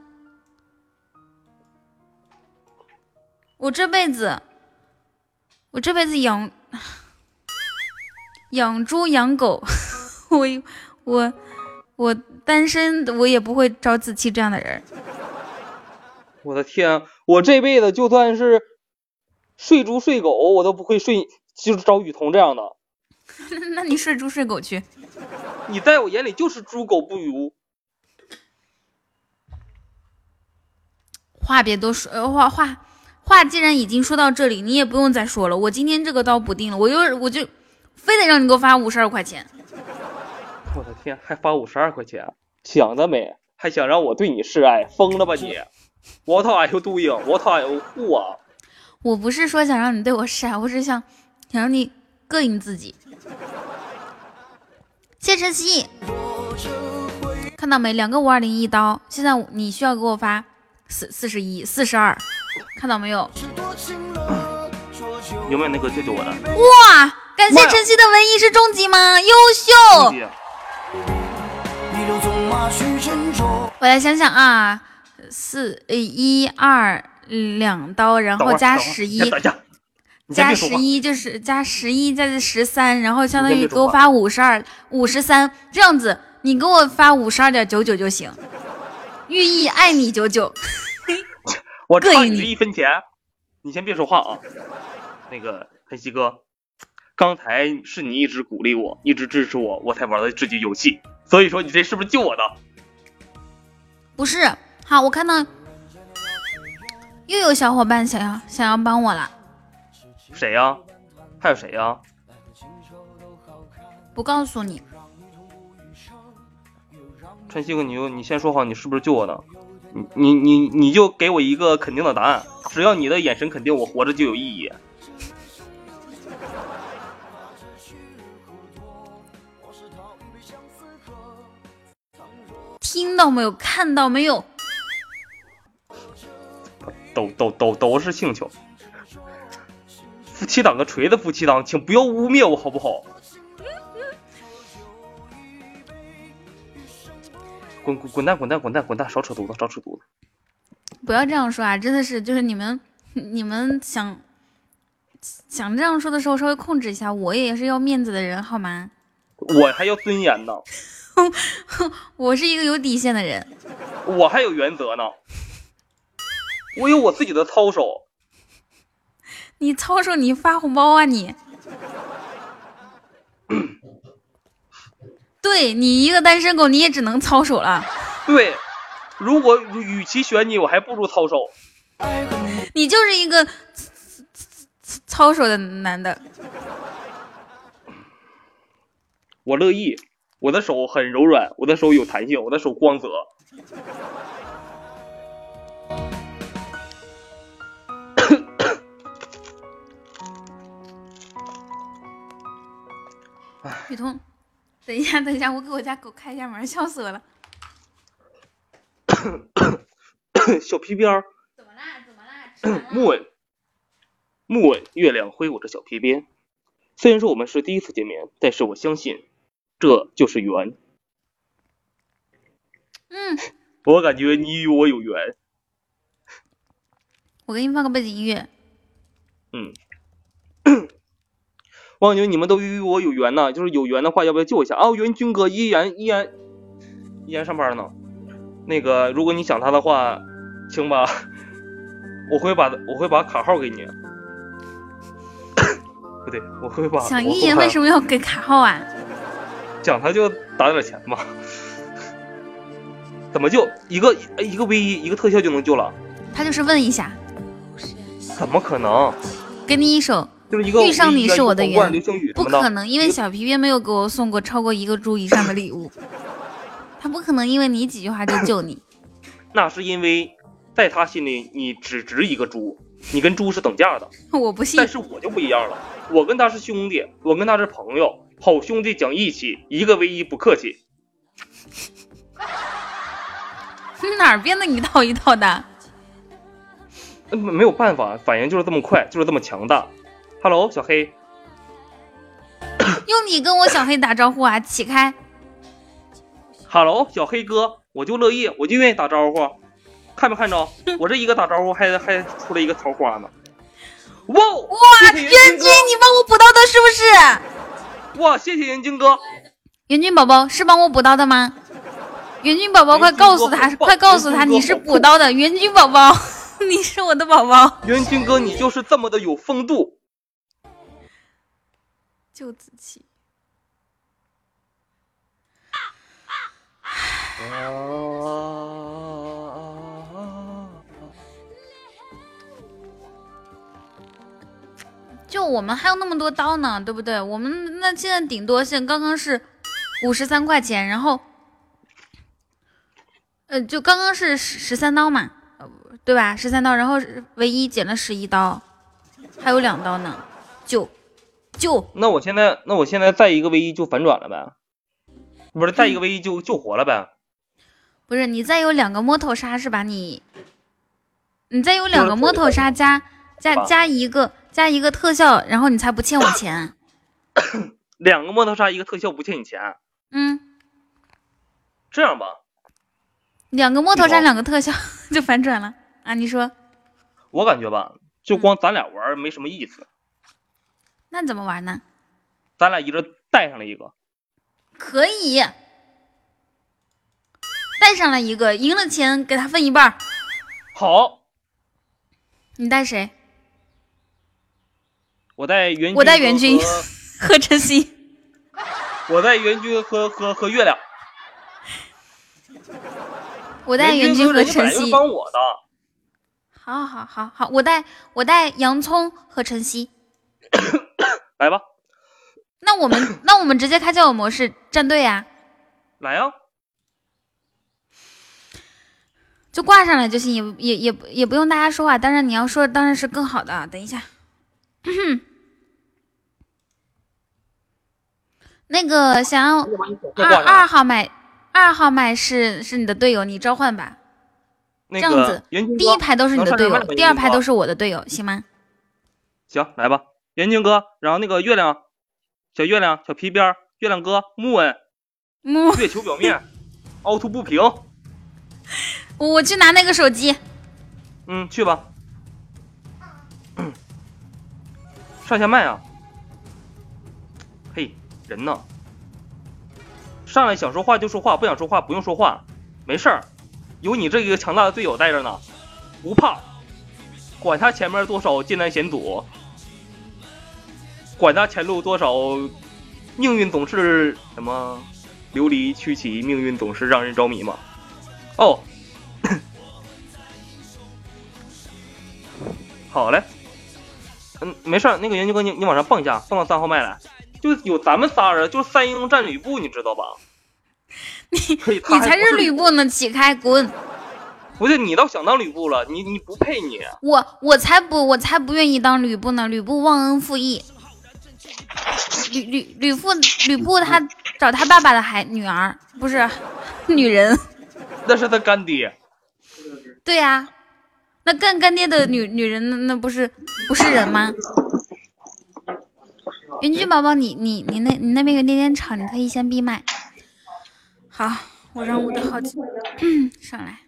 我这辈子，我这辈子养养猪养狗，我我我单身，我也不会找子期这样的人。我的天，我这辈子就算是睡猪睡狗，我都不会睡，就是找雨桐这样的。那你睡猪睡狗去。你在我眼里就是猪狗不如。话别多说，话话话，既然已经说到这里，你也不用再说了。我今天这个刀补定了，我又我就非得让你给我发五十二块钱。我的天，还发五十二块钱，想得美！还想让我对你示爱，疯了吧你？What are you doing? What are you who 啊？我不是说想让你对我示爱，我是想想让你膈应自己。谢晨曦，看到没？两个五二零一刀，现在你需要给我发四四十一、四十二，看到没有？有没有那个救救我的？哇！感谢晨曦的文艺是终极吗？优秀！我来想想啊，四呃一二两刀，然后加十一，加十一就是加十一，再十三，然后相当于给我发五十二五十三这样子，你给我发五十二点九九就行。寓意爱你九九，我差你一分钱，你先别说话啊。那个晨曦哥，刚才是你一直鼓励我，一直支持我，我才玩的这局游戏。所以说你这是不是救我的？不是，好，我看到又有小伙伴想要想要帮我了。谁呀？还有谁呀？不告诉你。晨曦哥，你就你先说好，你是不是救我的？你你你你就给我一个肯定的答案，只要你的眼神肯定，我活着就有意义。听到没有？看到没有？都都都都是星球，夫妻档个锤子，夫妻档，请不要污蔑我好不好？滚滚滚蛋滚蛋滚蛋滚蛋！少扯犊子，少扯犊子！不要这样说啊！真的是，就是你们你们想想这样说的时候，稍微控制一下。我也是要面子的人，好吗？我还要尊严呢。我是一个有底线的人，我还有原则呢，我有我自己的操守。你操守？你发红包啊你？对你一个单身狗，你也只能操守了。对，如果与其选你，我还不如操守。你就是一个操守的男的。我乐意。我的手很柔软，我的手有弹性，我的手光泽。雨桐，等一下，等一下，我给我家狗开一下门，笑死我了。小皮鞭儿。怎么啦？怎么啦？木稳，木稳，月亮挥舞着小皮鞭。虽然说我们是第一次见面，但是我相信。这就是缘。嗯，我感觉你与我有缘。我给你放个背景音乐。嗯，我感觉你们都与我有缘呢，就是有缘的话，要不要救一下啊？元军哥依然依然依然上班呢。那个，如果你想他的话，请把 我会把我会把卡号给你。不对，我会把。想依言为什么要给卡号啊？想他就打点钱嘛，怎么救一个一个 V 一一个特效就能救了？他就是问一下，怎么可能？给你一首，就是一个遇上你是我的缘，不可能，因为小皮皮没有给我送过超过一个猪以上的礼物，他不可能因为你几句话就救你。那是因为在他心里你只值一个猪，你跟猪是等价的。我不信，但是我就不一样了，我跟他是兄弟，我跟他是朋友。好兄弟讲义气，一个唯一不客气。你 哪儿编的一套一套的？没没有办法，反应就是这么快，就是这么强大。Hello，小黑。用你跟我小黑打招呼啊？起开。Hello，小黑哥，我就乐意，我就愿意打招呼。看没看着？我这一个打招呼，还还出了一个桃花呢。哇哇，元君，你帮我补刀的是不是？哇，谢谢元军哥，元军宝宝是帮我补刀的吗？元军宝宝，快告诉他，快告诉他你是补刀的元军宝宝，你是我的宝宝。元军哥，你就是这么的有风度。救子期。就我们还有那么多刀呢，对不对？我们那现在顶多现刚刚是五十三块钱，然后，呃，就刚刚是十十三刀嘛，对吧？十三刀，然后唯一减了十一刀，还有两刀呢，就救。那我现在，那我现在再一个 V 一就反转了呗？不是，再一个 V 一就救活了呗？不是，你再有两个摸头杀是吧？你，你再有两个摸头杀加加加一个加一个特效，然后你才不欠我钱。两个摸头杀一个特效不欠你钱？嗯，这样吧，两个摸头杀两个特效 就反转了啊？你说？我感觉吧，就光咱俩玩没什么意思。那怎么玩呢？咱俩一人带上了一个。可以，带上了一个，赢了钱给他分一半。好，你带谁？我带袁，我带袁军和晨曦。我带袁军和和和月亮。我带袁军和晨曦。帮我的。好好好好，我带我带洋葱和晨曦。来吧。那我们 那我们直接开交友模式战队呀，来呀，就挂上来就行，也也也也不用大家说话。当然你要说，当然是更好的。等一下，那个想要二二号麦，二号麦是是你的队友，你召唤吧。这样子，第一排都是你的队友，第二排都是我的队友，行吗？行，来吧，元军哥，然后那个月亮。小月亮，小皮鞭，月亮哥，木恩，木月球表面，凹凸不平。我去拿那个手机。嗯，去吧。上下麦啊。嘿，人呢？上来想说话就说话，不想说话不用说话，没事儿，有你这个强大的队友带着呢，不怕。管他前面多少艰难险阻。管他前路多少，命运总是什么流离曲奇，命运总是让人着迷嘛。哦，好嘞，嗯，没事儿，那个元军哥，你你往上蹦一下，蹦到三号麦来，就有咱们仨人，就三英战吕布，你知道吧？你你才是吕布呢，起开滚！不是，你倒想当吕布了，你你不配你。我我才不我才不愿意当吕布呢，吕布忘恩负义。吕吕吕布吕布他找他爸爸的孩女儿不是女人，那是他干爹。对呀，那干干爹的女女人那那不是不是人吗？云君宝宝，你你你那你那边有点点吵，你可以先闭麦。好，我让我的好奇 上来，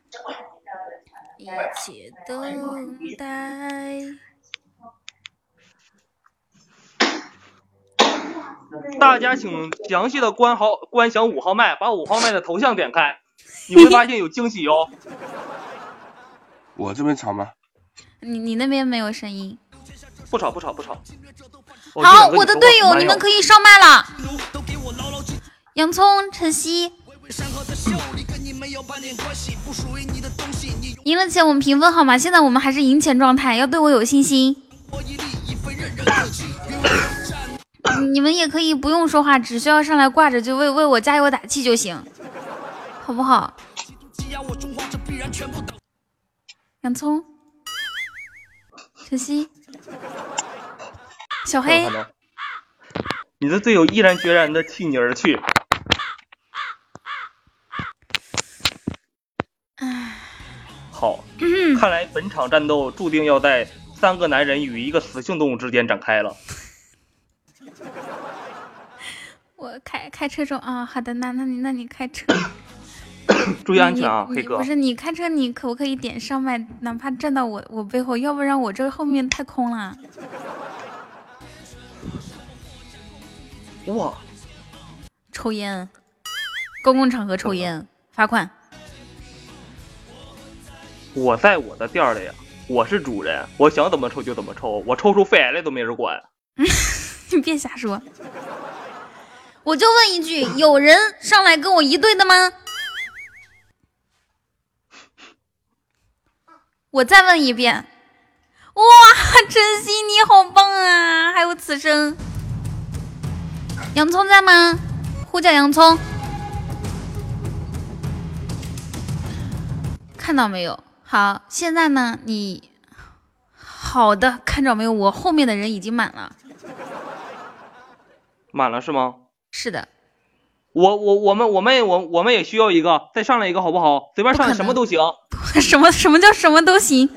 一起等待。大家请详细的观好观想五号麦，把五号麦的头像点开，你会发现有惊喜哦。我这边吵吗？你你那边没有声音。不吵不吵不吵。好，我的队友，你们可以上麦了。洋葱晨曦。赢了钱我们平分好吗？现在我们还是赢钱状态，要对我有信心。你们也可以不用说话，只需要上来挂着就为为我加油打气就行，好不好？洋葱，晨曦，小黑，你的队友毅然决然的弃你而去。唉，好，看来本场战斗注定要在三个男人与一个雌性动物之间展开了。我开开车中啊，好的，那那你那你开车，注意安全啊，黑哥。不是你开车，你可不可以点上麦？哪怕站到我我背后，要不然我这后面太空了。哇！抽烟，公共场合抽烟罚款。我在我的店里呀，我是主人，我想怎么抽就怎么抽，我抽出肺癌来都没人管。你别瞎说。我就问一句，有人上来跟我一队的吗？我再问一遍。哇，晨曦你好棒啊！还有此生，洋葱在吗？呼叫洋葱。看到没有？好，现在呢？你好的，看着没有？我后面的人已经满了。满了是吗？是的，我我我们我们也我我们也需要一个，再上来一个好不好？随便上来什么都行，什么什么叫什么都行？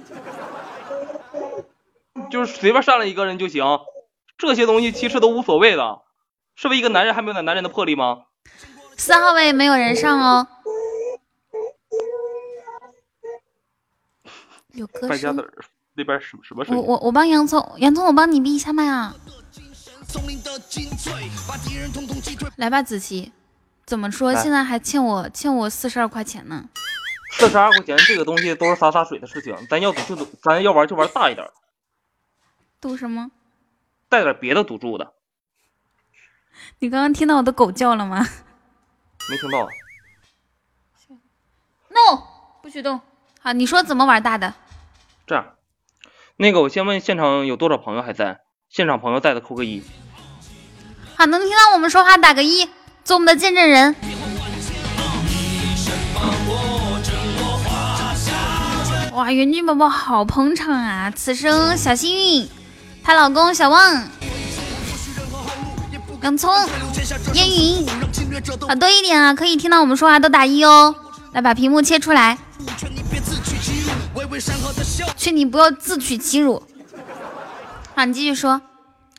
就是随便上来一个人就行。这些东西其实都无所谓的，是不是一个男人还没有点男人的魄力吗？四号位没有人上哦。有歌声。那边什么什么声音？我我我帮洋葱，洋葱我帮你闭一下麦啊。来吧，子琪，怎么说？现在还欠我欠我四十二块钱呢。四十二块钱这个东西都是洒洒水的事情，咱要赌就赌，咱要玩就玩大一点。赌什么？带点别的赌注的。你刚刚听到我的狗叫了吗？没听到。No，不许动。好，你说怎么玩大的？这样，那个我先问现场有多少朋友还在？现场朋友在的扣个一。好，能听到我们说话打个一，做我们的见证人。哇，元君宝宝好捧场啊！此生小幸运，她老公小旺，洋葱，烟云，好多一点啊！可以听到我们说话都打一哦。来，把屏幕切出来。劝你不要自取其辱。好，你继续说。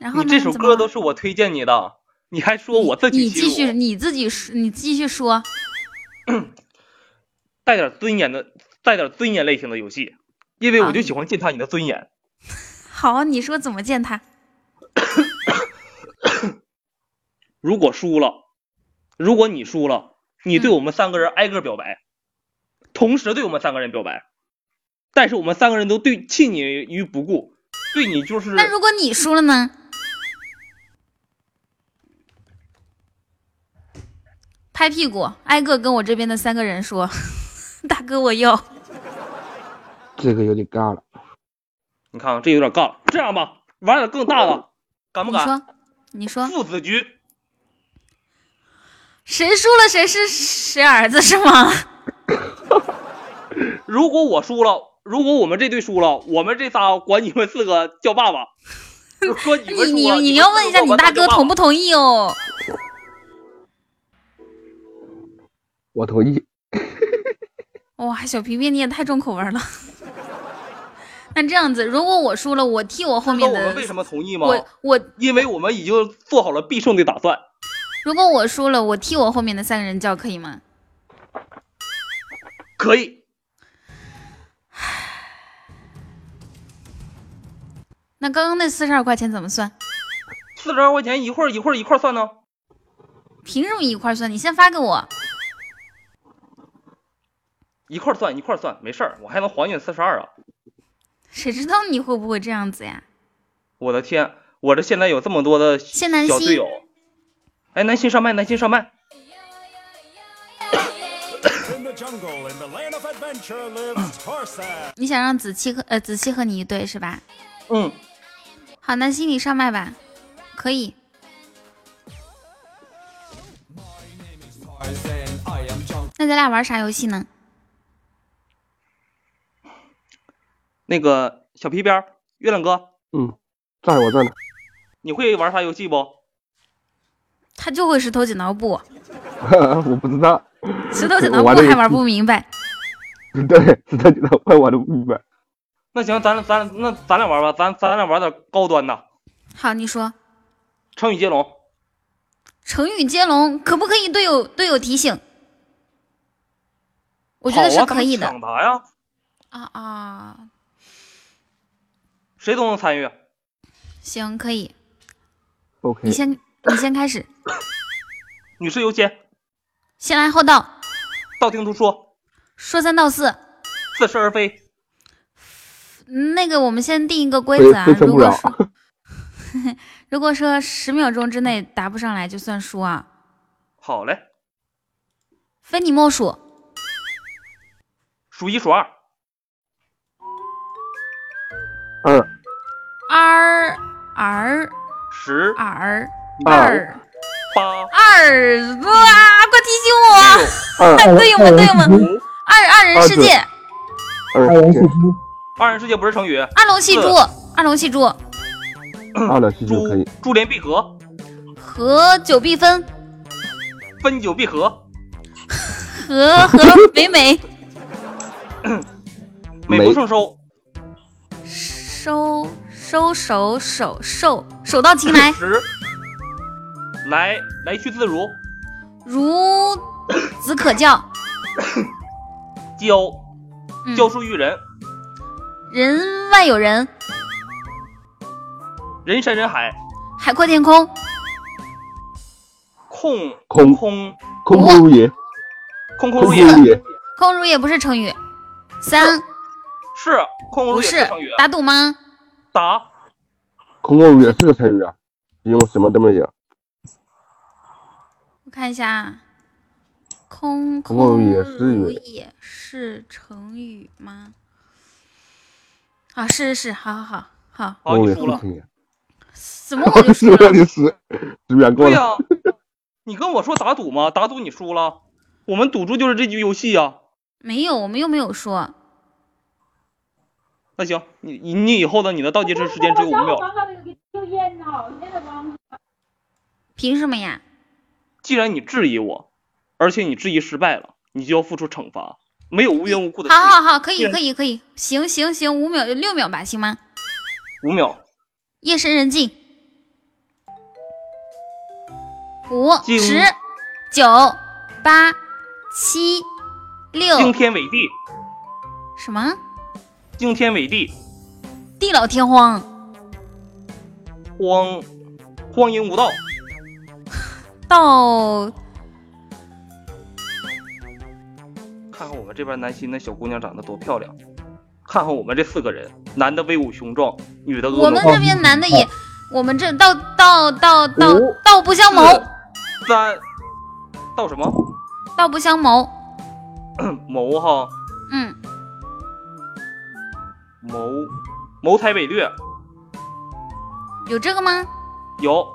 然后你这首歌都是我推荐你的，你还说我自己？你继续，你自己说，你继续说。带点尊严的，带点尊严类型的游戏，因为我就喜欢践踏你的尊严。好，你说怎么践踏？如果输了，如果你输了，你对我们三个人挨个表白，同时对我们三个人表白，但是我们三个人都对弃你于不顾，对你就是。那如果你输了呢？拍屁股，挨个跟我这边的三个人说：“ 大哥，我要。”这个有点尬了。你看看，这有点尬了。这样吧，玩点更大的，敢不敢？你说，你说。父子局。谁输了谁是谁儿子是吗？如果我输了，如果我们这队输了，我们这仨管你们四个叫爸爸。说你们你你要问一下你大哥同不同意哦。我同意。哇，小皮皮你也太重口味了。那这样子，如果我输了，我替我后面的。我们为什么同意吗？我我，因为我们已经做好了必胜的打算。如果我输了，我替我后面的三个人叫，可以吗？可以。那刚刚那四十二块钱怎么算？四十二块钱一会儿一会儿一块算呢？凭什么一块算？你先发给我。一块算一块算，没事儿，我还能还你四十二啊！谁知道你会不会这样子呀？我的天，我这现在有这么多的小队友。哎，南心上麦，南心上麦。你想让子期和呃子期和你一队是吧？嗯。好，南星你上麦吧，可以。那咱俩玩啥游戏呢？那个小皮鞭，月亮哥，嗯，在我这呢。你会玩啥游戏不？他就会石头剪刀布。我不知道。石头剪刀布还玩不明白。对，石头剪刀布玩的不明白。那行，咱咱那咱俩玩吧，咱咱俩玩点高端的。好，你说。成语接龙。成语接龙可不可以队友队友提醒？我觉得是可以的。抢答呀！啊啊！谁都能参与，行，可以。OK，你先，你先开始。女士优先。先来后到。道听途说。说三道四。似是而非。那个，我们先定一个规则啊。如果说，如果说十秒钟之内答不上来，就算输啊。好嘞。非你莫属。数一数二。二二二十二二八二哇！快提醒我，对吗？对吗？二二人世界，二人世界，二人世界不是成语。二龙戏珠，二龙戏珠，二龙戏珠可以。珠联璧合，合久必分，分久必合，和和美美，美不胜收，收收手手手手到擒来，来来去自如，孺子可教，教嗯教书育人，人外有人，人山人海，海阔天空，空空空。空空如也，空空空空如也。如也，空如也不是成语。三。是空空如也是成语，打赌吗？打。空空如也是个成语啊，因为什么都没有。我看一下啊，空空空如也是如语也是成语吗？啊，是是是，好好好好，好，空你输了。如也是成语。怎么我就输输了对了？呀、你跟我说打赌吗？打赌你输了，我们赌注就是这局游戏呀、没有，我们又没有说。那行，你你你以后的你的倒计时时间只有五秒。凭什么呀？既然你质疑我，而且你质疑失败了，你就要付出惩罚，没有无缘无故的。好好好，可以可以可以，行行行，五秒六秒吧，行吗？五秒，夜深人静，五惊十九八七六。惊天伟地，什么？惊天伟地，地老天荒，荒荒淫无道，到看看我们这边南新那小姑娘长得多漂亮，看看我们这四个人，男的威武雄壮，女的婀娜多我们这边男的也，我们这道道道道五道不相谋，三道什么？道不相谋，谋哈。嗯，谋谋财伟略。有这个吗？有。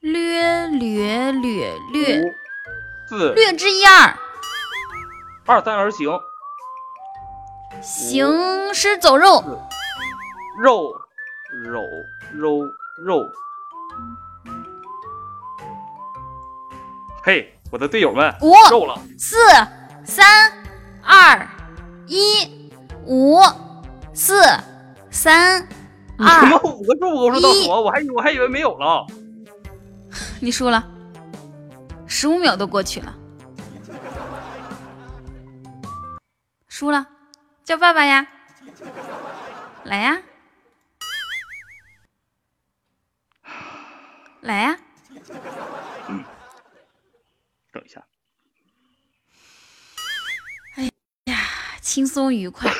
略略略略五四略知一二，二三而行，行尸走肉，肉肉肉肉。嘿，我的队友们，五肉了，四三二一，五四三你他妈二，五个数五个数倒一。数，我还以我还以为没有了。你输了，十五秒都过去了，输了，叫爸爸呀，来呀，来呀，嗯等一下，哎呀轻松愉快。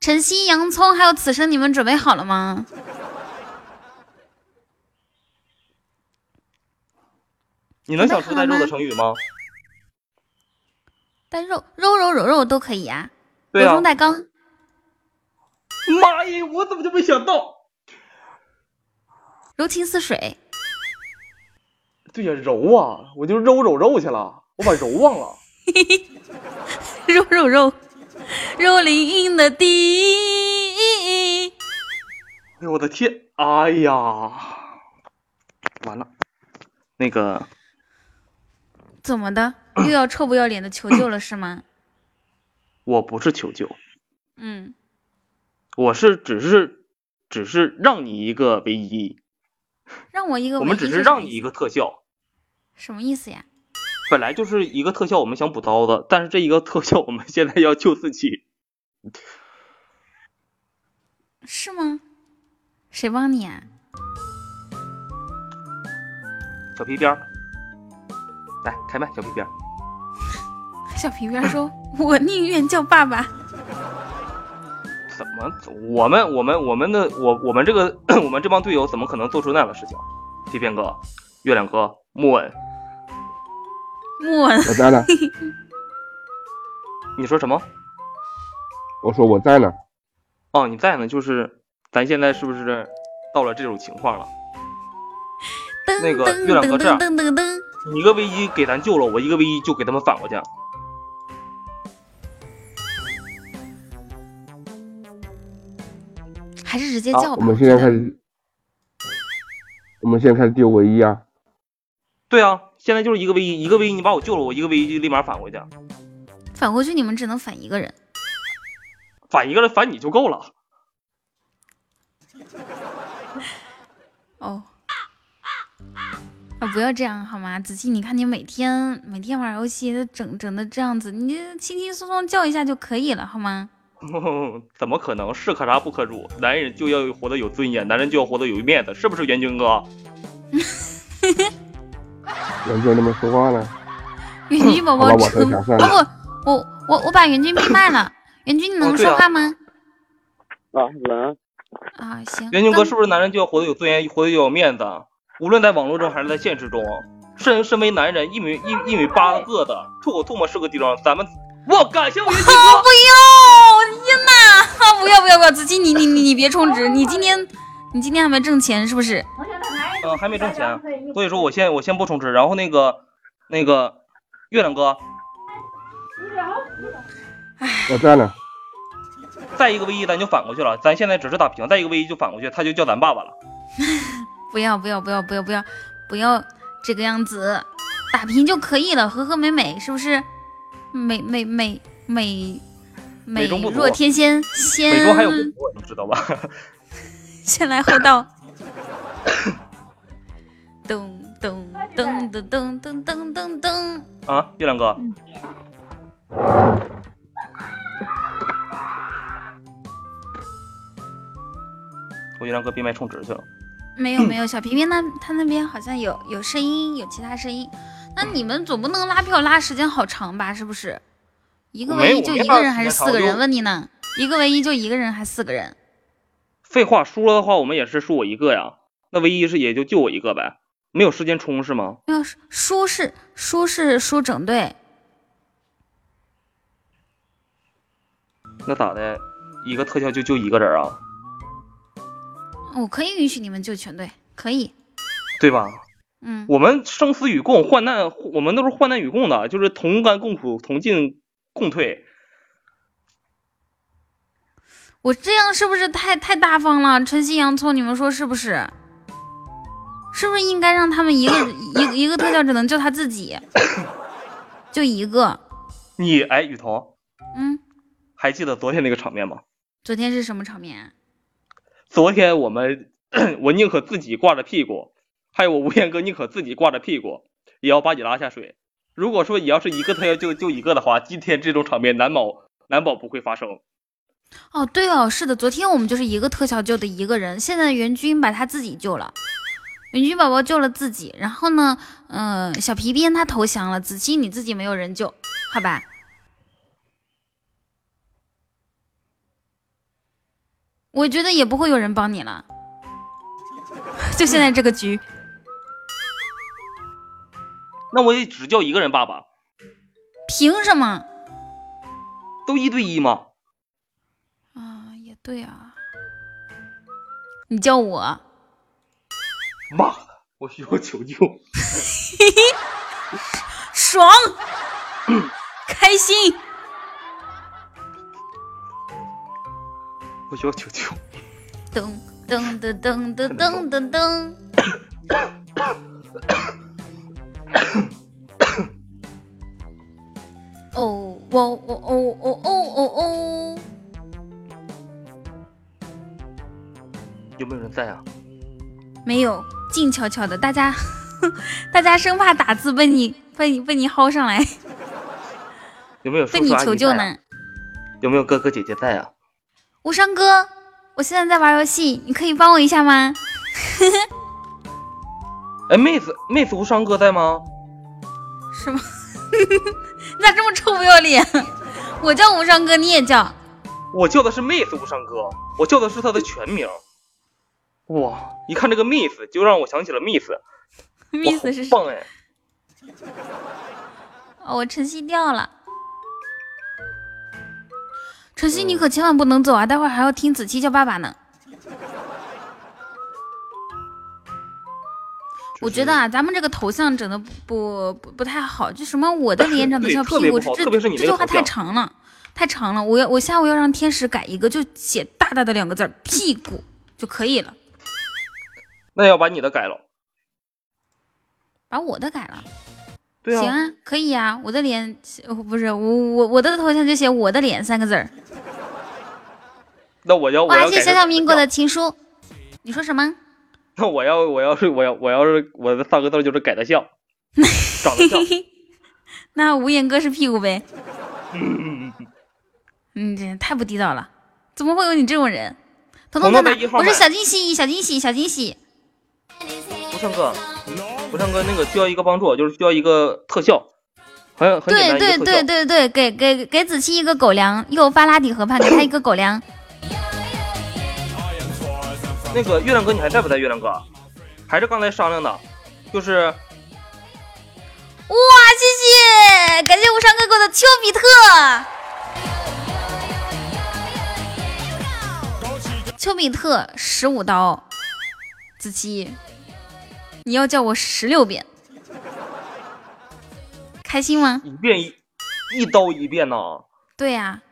晨曦、洋葱还有此生，你们准备好了吗？你能想出带肉的成语吗？带肉肉肉肉肉都可以啊柔中，带刚，妈耶，我怎么就没想到？柔情似水。对呀，柔啊，我就揉揉揉去了，我把柔忘了。肉 肉肉，肉林荫的地。哎呦我的天！哎呀，完了，那个怎么的？又要臭不要脸的求救了是吗？我不是求救，嗯，我是只是只是让你一个唯一，让我一个唯一我们只是让你一个特效。什么意思呀？本来就是一个特效，我们想补刀子，但是这一个特效我们现在要救自己。是吗？谁帮你啊？小皮鞭儿，来开麦，小皮鞭儿。小皮鞭说：“ 我宁愿叫爸爸。怎么？我们我们我们的我我们这个 我们这帮队友怎么可能做出那样的事情？皮鞭哥、月亮哥、木稳，”莫文，我在呢，你说什么？我说我在呢，哦，你在呢，就是咱现在是不是到了这种情况了？那个月亮哥这样你一个 V 一给咱救了，我一个 V 一就给他们反过去。还是直接叫吧。我们现在开始，我们现在开始丢唯一啊！对啊，现在就是一个唯一，一个唯一你把我救了，我一个唯一就立马返回去，返回去你们只能返一个人。返一个人返你就够了。哦，啊，不要这样好吗？子期，你看你每天每天玩游戏，整整的这样子，你轻轻松松叫一下就可以了，好吗？怎么可能？是可杀不可辱，男人就要活得有尊严，男人就要活得有面子，是不是元军哥？元军怎么说话呢？元军宝宝我不，我我我把元军闭麦了。元军，你能说话吗？啊，能啊，行。元军哥是不是男人就要活得有尊严，活得有面子？无论在网络中还是在现实中，身身为男人，一米一一米八个的，吐口唾沫是个地方，咱们我感谢我元军哦，哥。不要！不要不要不要！子期，你你你你别充值，你今天你今天还没挣钱是不是？嗯、还没挣钱，所以说我先我先不充值，然后那个那个月亮哥我在呢。再一个 V 一咱就反过去了，咱现在只是打平，再一个 V 一就反过去，他就叫咱爸爸了。不要不要不要不要不要不要这个样子，打平就可以了，和和美美是不是？美美美美美中不足若天仙，仙美中还有不足，你知道吧？先来后到。噔噔噔噔噔噔噔噔噔，啊，月亮哥，我月亮哥闭麦充值去了。没有没有，小皮皮那 他那边好像有有声音，有其他声音。那你们总不能拉票拉时间好长吧？是不是？一个唯一就一个人还是四个人？问你呢？一个唯一就一个人还是四个人？废话，输了的话我们也是输我一个呀。那唯一是也就就我一个呗，没有时间冲是吗？没有输是输是输整队，那咋的？一个特效就就一个人啊，我可以允许你们救全队，可以。对吧？嗯，我们生死与共，患难我们都是患难与共的，就是同甘共苦，同进共退。我这样是不是太太大方了？晨曦洋葱，你们说是不是？是不是应该让他们一个一个一个特效只能救他自己，就一个？你哎，雨桐，嗯，还记得昨天那个场面吗？昨天是什么场面啊？昨天我们 我宁可自己挂着屁股，还有我无言哥宁可自己挂着屁股，也要把你拉下水。如果说你要是一个特效就就一个的话，今天这种场面难保难保不会发生。哦，对哦，是的，昨天我们就是一个特效救的一个人，现在袁军把他自己救了，袁军宝宝救了自己，然后呢，嗯、小皮鞭他投降了，子期你自己没有人救，好吧？我觉得也不会有人帮你了，就现在这个局，那我也只叫一个人爸爸，凭什么？都一对一吗？啊，也对啊，你叫我。妈的，我需要求救！爽，开心。我需要求救！噔噔噔噔噔噔噔噔。哦，我我哦哦哦哦哦！有没有人在啊？没有，静悄悄的，大家 大家生怕打字被你被你被你薅上来，有没有叔被你？求救呢。有没有哥哥姐姐在啊？无伤哥，我现在在玩游戏，你可以帮我一下吗？哎，妹子，妹子无伤哥在吗？是吗？你咋这么臭不要脸？我叫无伤哥，你也叫？我叫的是 Miss 无伤哥，我叫的是他的全名。哇，一看这个 Miss 就让我想起了 miss。miss 是好棒哎！哦，我晨曦掉了。晨曦，你可千万不能走啊！待会儿还要听子期叫爸爸呢。我觉得啊，咱们这个头像整的不不不不太好，就什么我的脸长得像屁股，这这句话太长了，太长了。我要我下午要让天使改一个，就写大大的两个字儿“屁股”就可以了。那要把你的改了，把我的改了。对啊，行啊，可以啊，我的脸呃不是我我我的头像就写我的脸三个字儿。那我要我哇，谢小小民国的情书。你说什么？那我要我要是我要我要是我的三个字就是改的像，长得像。那无言哥是屁股呗？嗯嗯，这太不地道了，怎么会有你这种人？彤彤彤在哪我是小惊喜，小惊喜，小惊喜。不唱歌，不唱歌那个需要一个帮助，就是需要一个特效，很很简对对单一个特效。对对对，给给给子期一个狗粮，又发拉底河畔，给他一个狗粮。那个月亮哥你还在不在？月亮哥，还是刚才商量的，就是哇，谢谢，感谢无伤哥哥的丘比特。丘比特十五刀，子期，你要叫我十六遍，开心吗？一遍一一刀一遍呢。对呀、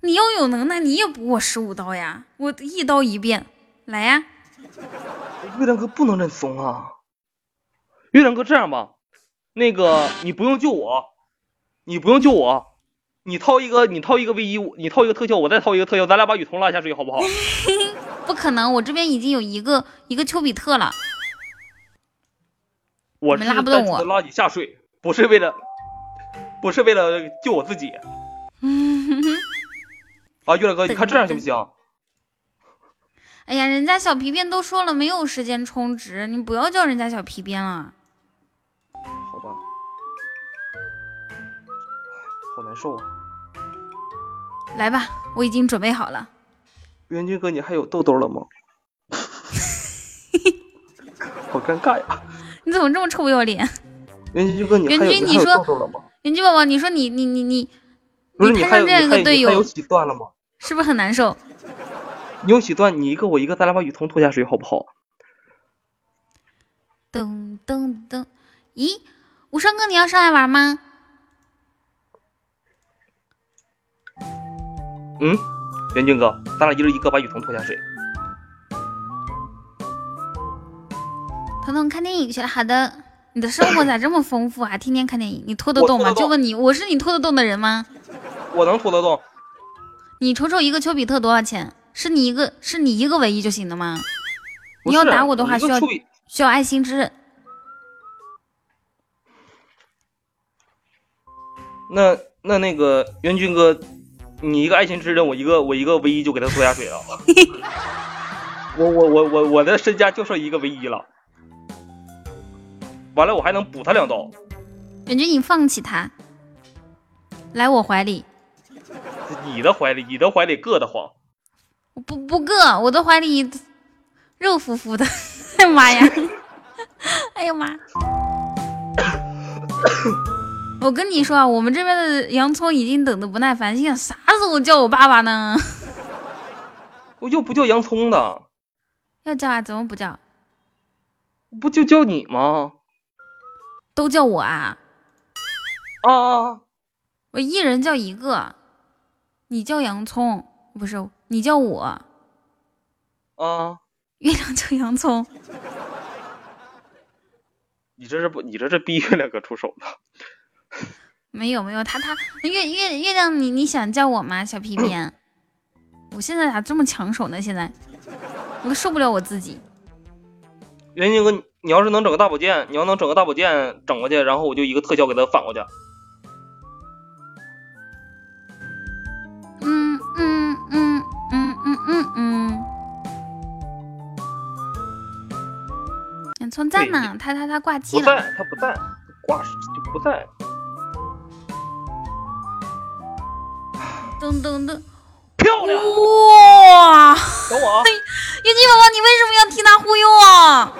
你要有能耐，你也补我十五刀呀，我一刀一遍，来呀、月亮哥不能认怂啊！月亮哥这样吧，那个你不用救我，你不用救我，你掏一个你掏一个 V 一，你掏一个特效，我再掏一个特效，咱俩把雨桐拉下水好不好？不可能，我这边已经有一个一个丘比特了。我拉不动我拉你下水，不是为了，不是为了救我自己 啊！月亮哥，你看这样行不行？哎呀，人家小皮鞭都说了没有时间充值，你不要叫人家小皮鞭了。好吧，好难受啊！来吧，我已经准备好了。元军哥，你还有痘痘了吗？好尴尬呀！你怎么这么臭不要脸？元军哥，你说痘痘了吗？元军宝宝，你说你你你你你摊上这样一个队友？是不是很难受？你有洗断，你一个我一个，咱俩把雨桐拖下水好不好？噔噔噔，咦，无双哥，你要上来玩吗？嗯，元俊哥，咱俩一人一个把雨桐拖下水。彤彤看电影去了，好的。你的生活咋这么丰富啊？天天看电影，你拖得动吗？就问你，我是你拖得动的人吗？我能拖得动？你瞅瞅一个丘比特多少钱？是你一个是你一个唯一就行了吗？你要打我的话，需要需要爱心之刃。那那那个元军哥，你一个爱心之刃，我一个我一个唯一就给他拖下水了。我我我我我的身家就剩一个唯一了。完了，我还能补他两刀。元军，你放弃他，来我怀里。你的怀里，你的怀里硌得慌。我不不硌，我的怀里肉乎乎的。哎呀妈呀！哎呀妈！我跟你说啊，我们这边的洋葱已经等的不耐烦，心想啥时候叫我爸爸呢？我又不叫洋葱的，要叫啊？怎么不叫？不就叫你吗？都叫我啊！啊啊！我一人叫一个，你叫洋葱，不是你叫我，啊！月亮叫洋葱。你这是不？你这是逼月亮哥出手呢？没有没有，他他月月月亮你你想叫我吗？小皮鞭，我现在咋这么抢手呢？现在我都受不了我自己。元金哥，你你要是能整个大宝剑，你要能整个大宝剑整过去，然后我就一个特效给他反过去。洋葱在呢，他他他挂机了。不在，他不在，挂就不在。噔噔噔，漂亮！哇！等我啊！元气宝宝，你为什么要替他忽悠啊？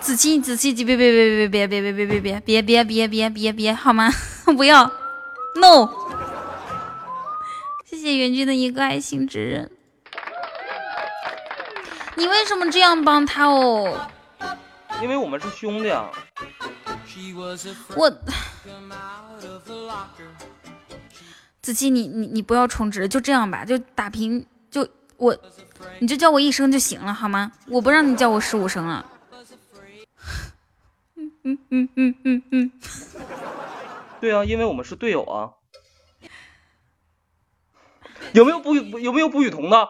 子期子期，别别别别别别别别别别别别别别别别别好吗？不要，no！谢谢元君的一个爱心之人。你为什么这样帮他哦？因为我们是兄弟啊。我子期，你你你不要充值，就这样吧，就打平，就我，你就叫我一声就行了，好吗？我不让你叫我十五声了。嗯嗯嗯嗯嗯，对啊，因为我们是队友啊。有没有不有没有不雨桐的？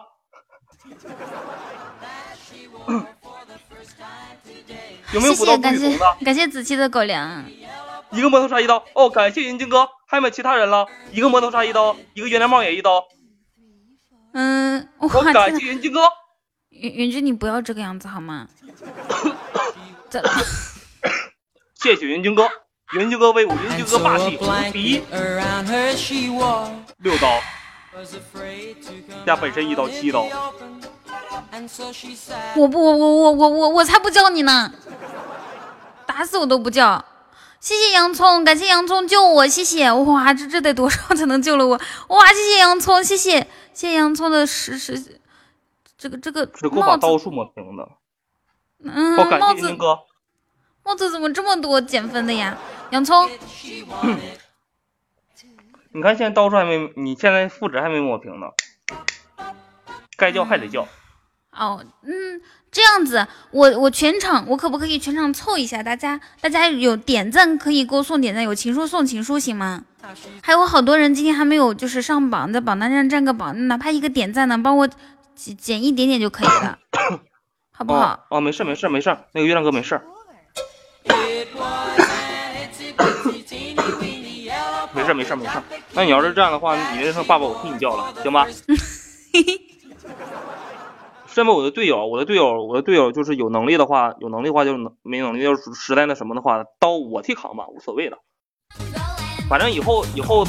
有没有谢谢补到不感谢雨桐的？感谢子期的狗粮。一个魔头杀一刀哦，感谢云晶哥，还有没有其他人了？一个魔头杀一刀，一个月亮帽也一刀，嗯，我哇，感谢云晶哥。云云君，你不要这个样子好吗？怎么？谢谢云晶哥，云晶哥威武，云晶哥霸气，无敌六刀加本身一刀七刀，我不，我我我我我我才不叫你呢！打死我都不叫。谢谢洋葱，感谢洋葱救我，谢谢哇，这这得多少才能救了我？哇，谢谢洋葱，谢谢谢谢洋葱的十十，这个这个只够把帽子，刀数抹平的。嗯帽子帽子怎么这么多减分的呀？洋葱，你看现在刀数还没，你现在负值还没抹平呢，该叫还得叫。哦，嗯，这样子，我我全场我可不可以全场凑一下？大家大家有点赞可以给我送点赞，有情书送情书行吗？还有好多人今天还没有就是上榜，在榜单上占个榜，哪怕一个点赞呢帮我减减一点点就可以了，好不好？哦哦，没事没事没事，那个月亮哥没事没事没事没事。那你要是这样的话，你那声爸爸我替你叫了，行吧？身为我的队友，我的队友，我的队友就是有能力的话，有能力的话就是能，没能力要是实在那什么的话，刀我替扛吧，无所谓的。反正以后以后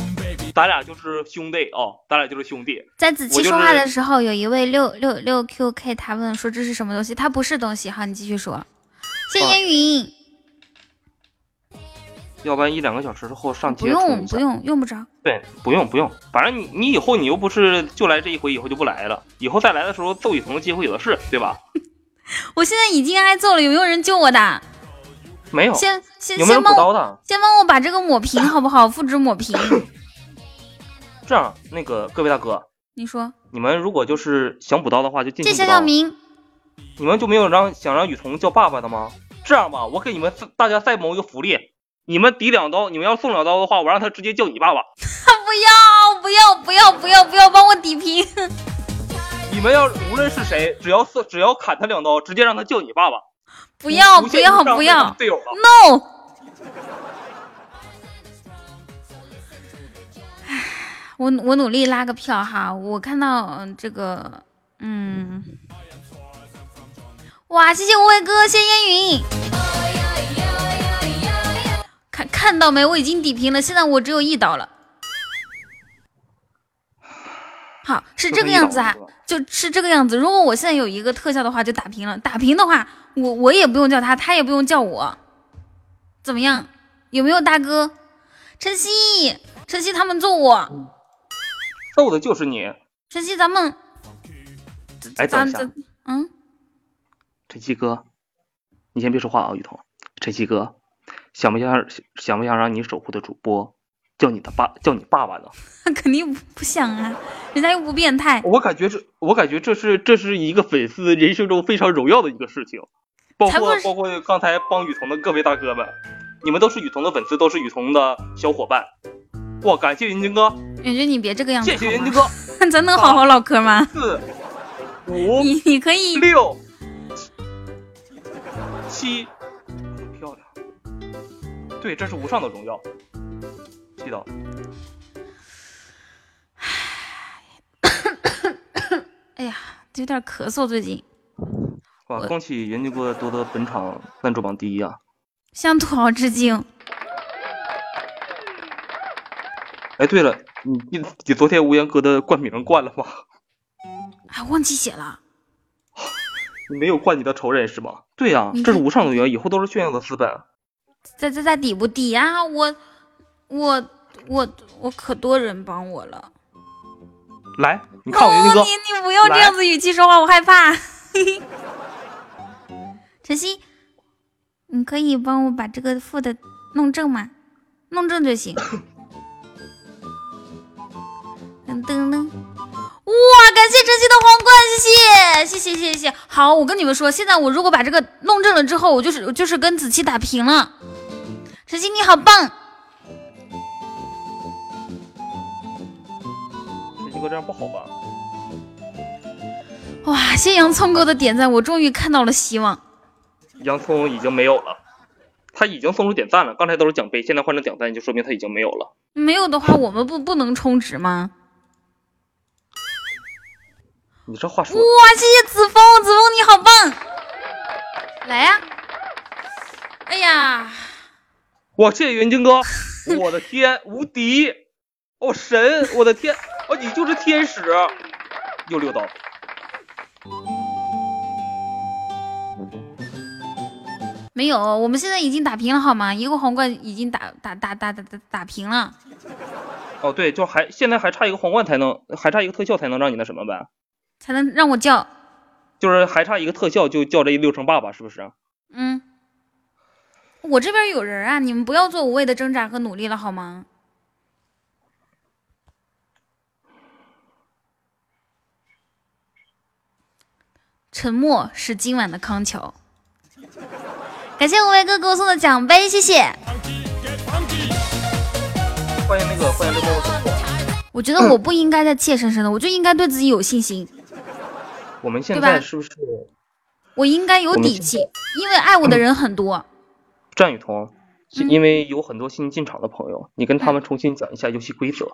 咱俩就是兄弟哦，咱俩就是兄弟。在子期说话的时候，有一位六六六 QK 他问说这是什么东西？它不是东西，好，你继续说。谢谢云，要不然一两个小时之后上不街不用不用用不着。对，不用不用，反正你你以后你又不是就来这一回，以后就不来了，以后再来的时候揍雨桐的机会有的是，对吧？我现在已经挨揍了，有没有人救我的？没有，先先有没有先帮我？先帮我把这个抹平好不好？复制抹平。这样，那个各位大哥，你说，你们如果就是想补刀的话，就尽谢情补刀。小小明，你们就没有让想让雨桐叫爸爸的吗？这样吧，我给你们大家再谋一个福利，你们抵两刀，你们要送两刀的话，我让他直接叫你爸爸。不要不要不要不要不要帮我抵平！你们要无论是谁，只要送只要砍他两刀，直接让他叫你爸爸。不要不要不要的队友了。，no！唉 我我努力拉个票哈，我看到嗯这个嗯，哇，谢谢无畏哥，谢谢烟云，看看到没？我已经抵平了，现在我只有一刀了。好，是这个样子啊，就是这个样子。如果我现在有一个特效的话，就打平了。打平的话，我我也不用叫他，他也不用叫我，怎么样？有没有大哥？晨曦，晨曦他们揍我，揍的就是你，晨曦咱们，哎，等一下嗯，晨曦哥，你先别说话啊，雨桐。晨曦哥，想不想想不想让你守护的主播叫你的爸叫你爸爸呢？肯定不不想啊，人家又不变态。我感觉这，我感觉这是这是一个粉丝人生中非常荣耀的一个事情，包括包括刚才帮雨桐的各位大哥们，你们都是雨桐的粉丝，都是雨桐的小伙伴。哇，感谢云晶哥，云君，你别这个样子谢谢云好晶吗？哥，咱能好好唠嗑吗？四五你你可以，六七。对，这是无上的荣耀。七刀，哎呀，有点咳嗽，最近哇，恭喜云晶哥夺得本场赞助榜第一啊！向土豪致敬。哎，对了，你你你昨天无言哥的冠名冠了吗？哎，忘记写了。你没有冠你的仇人是吗？对呀、你这是无上的荣耀，以后都是炫耀的资本。在在在底部底啊！我我我我可多人帮我了。来，你看我。你你不要这样子语气说话，我害怕。晨曦，你可以帮我把这个负的弄正吗？弄正就行。噔噔噔！哇，感谢晨曦的皇冠，谢谢谢谢谢谢！好，我跟你们说，现在我如果把这个弄正了之后，我就是就是跟子期打平了。晨曦你好棒！晨曦哥这样不好吧？哇，谢洋葱哥的点赞，我终于看到了希望。洋葱已经没有了，他已经送出点赞了。刚才都是奖杯，现在换成点赞，就说明他已经没有了。没有的话，我们不不能充值吗？你这话说，哇，谢谢子枫，子枫你好棒！来呀！哎呀，哇，谢谢云军哥，我的天，无敌！哦，神，我的天，哦，你就是天使，又六刀。没有，我们现在已经打平了，好吗？一个皇冠已经打打打打打打打平了。哦，对，就还现在还差一个皇冠才能，还差一个特效才能让你那什么呗？才能让我叫。就是还差一个特效就叫这六成爸爸，是不是？嗯。我这边有人啊，你们不要做无谓的挣扎和努力了，好吗？沉默是今晚的康桥。感谢五位哥给我送的奖杯，谢谢。欢迎那个，欢迎这个。我觉得我不应该再怯生生的，我就应该对自己有信心。我们现在是不是？我应该有底气，因为爱我的人很多。战雨桐，因为有很多新进场的朋友，你跟他们重新讲一下游戏规则。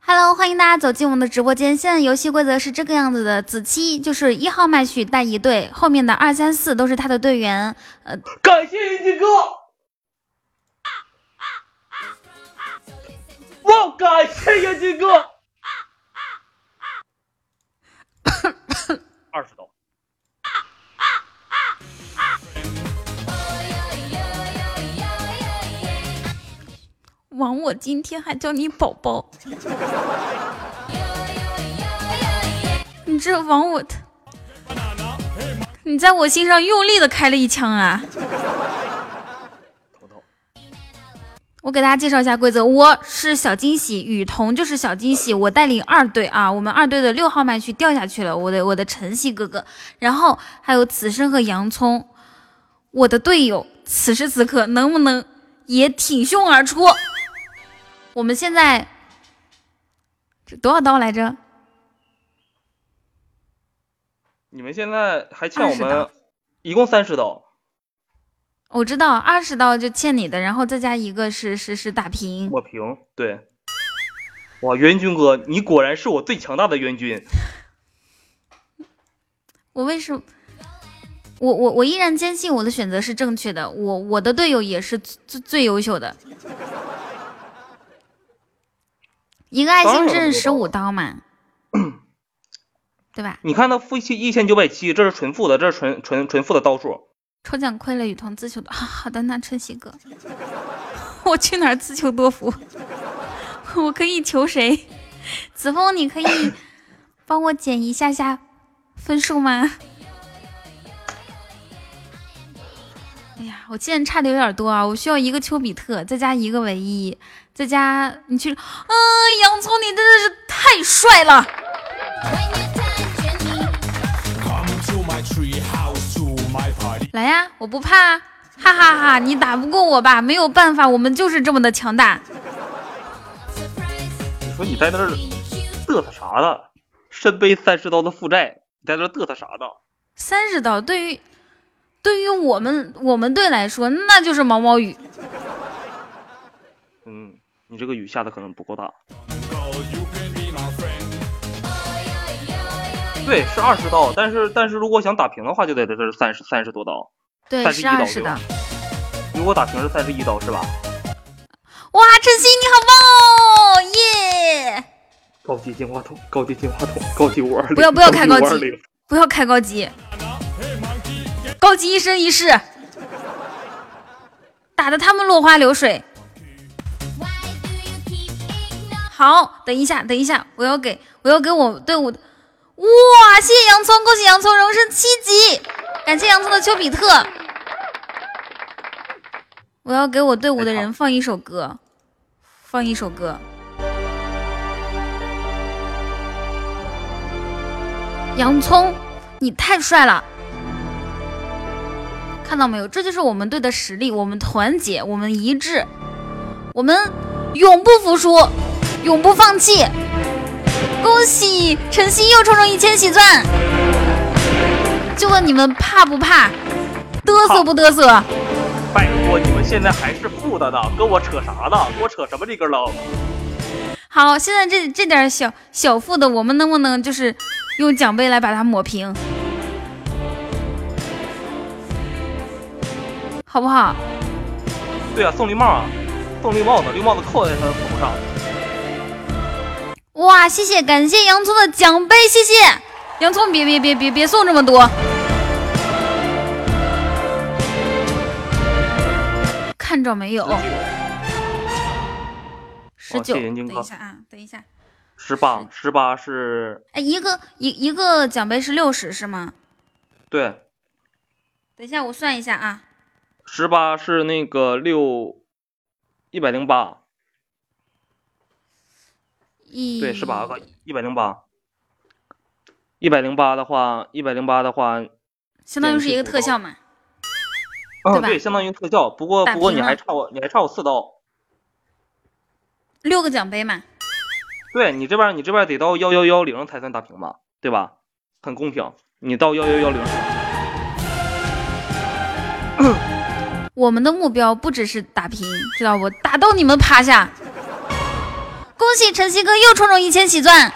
Hello，欢迎大家走进我们的直播间。现在游戏规则是这个样子的：子期就是一号麦序带一队，后面的二三四都是他的队员。呃，感谢云锦哥，哇，感谢云锦哥，枉，我今天还叫你宝宝，你这枉我，你在我心上用力的开了一枪啊！我给大家介绍一下规则，我是小惊喜，雨桐就是小惊喜，我带领二队啊，我们二队的六号麦去掉下去了，我的我的晨曦哥哥，然后还有此生和洋葱，我的队友此时此刻能不能也挺胸而出？我们现在这多少刀来着？你们现在还欠我们一共三十刀。我知道二十刀就欠你的，然后再加一个是是是打平。我平对。哇，元军哥，你果然是我最强大的元军。我为什么？我我我依然坚信我的选择是正确的。我我的队友也是最最优秀的。一个爱心值十五刀嘛，对吧？你看他负七一千九百七，这是纯负的，这是纯纯纯负的刀数。抽奖亏了雨桐自求多，好的，那春熙哥，我去哪儿自求多福？我可以求谁？子枫，你可以帮我减一下下分数吗？哎呀，我剑差的有点多啊，我需要一个丘比特，再加一个唯一。再加，你去，嗯，洋葱，你真的是太帅了！来呀，我不怕，哈哈哈！你打不过我吧？没有办法，我们就是这么的强大。你说你在那儿嘚瑟啥呢？身背三十刀的负债，你在那嘚瑟啥呢？三十刀对于对于我们我们队来说，那就是毛毛雨。嗯。你这个雨下的可能不够大。对，是二十刀，但是但是如果想打平的话，就得这是三十三十多刀。对，是二十的。如果打平是三十一刀是吧？哇，晨曦你好棒哦，耶！高级进化筒，高级进化筒，高级五二零。不要不要开高级，不要开高级，高级一生一世，打得他们落花流水。好，等一下，等一下，我要给我要给我队伍，哇！谢谢洋葱，恭喜洋葱荣升七级，感谢洋葱的丘比特。我要给我队伍的人放一首歌，放一首歌。洋葱，你太帅了！看到没有？这就是我们队的实力，我们团结，我们一致，我们永不服输，永不放弃。恭喜晨曦又抽中一千喜钻，就问你们怕不怕？嘚瑟不嘚瑟？拜托，你们现在还是负的呢，跟我扯啥呢？跟我扯什么这根楞？好，现在这这点小小负的，我们能不能就是用奖杯来把它抹平？好不好？对啊，送绿帽啊，送绿帽子，绿帽子扣在他的头上。哇，谢谢，感谢洋葱的奖杯，谢谢洋葱，别别别别别送这么多，看着没有？十九，等一下啊，等一下，十八，十八是哎，一个一一个奖杯是六十是吗？对，等一下我算一下啊。十八是那个六一百零八，一对，十八个一百零八，一百零八的话，一百零八的话，相当于是一个特效嘛，对吧？对，相当于特效。不过不过你还差我，你还差我四刀。六个奖杯嘛。对你这边你这边得到幺幺幺零才算打平嘛，对吧？很公平，你到幺幺幺零。我们的目标不只是打平，知道不？打到你们趴下！恭喜晨曦哥又抽中一千喜钻！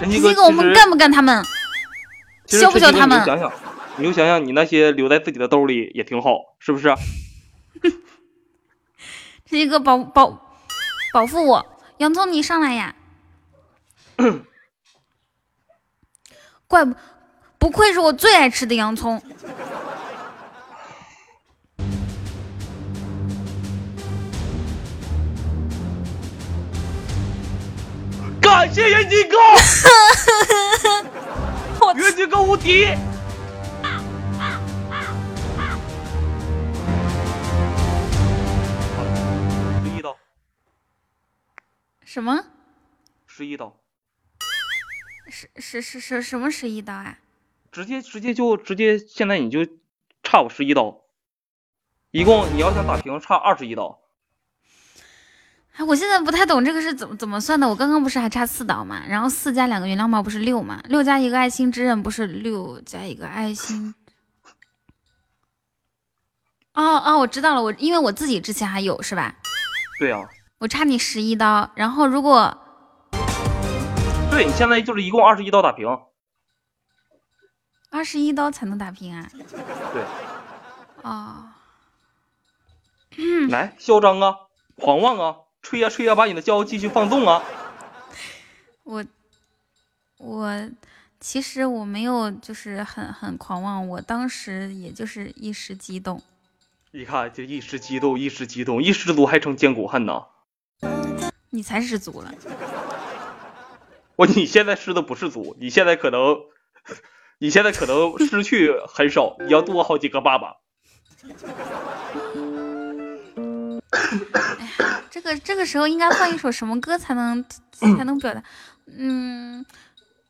晨曦哥，我们干不干他们？削不削他们？你就想想，你就想想，你那些留在自己的兜里也挺好，是不是？晨曦哥保保保护我，洋葱你上来呀！怪不。不愧是我最爱吃的洋葱。感谢元金哥，元金哥无敌。十一刀。什么？十一刀。是是是是什么十一刀啊？直接直接就直接，现在你就差我十一刀，一共你要想打平差二十一刀。哎，我现在不太懂这个是怎么怎么算的。我刚刚不是还差四刀嘛？然后四加两个原谅帽不是六嘛？六加一个爱心之刃不是六加一个爱心？哦哦，我知道了，我因为我自己之前还有是吧？对啊。我差你十一刀，然后如果，对你现在就是一共二十一刀打平。二十一刀才能打平啊！对，哦，来嚣张啊，狂妄啊，吹呀吹呀，把你的骄傲继续放纵啊！我我其实我没有，就是很很狂妄，我当时也就是一时激动。你看，就一时激动，一时激动，一失足还成千古恨呢！你才失足了！我你现在失的不是足，你现在可能。你现在可能失去很少，你要多好几个爸爸。哎呀，这个这个时候应该放一首什么歌才能才能表达？嗯，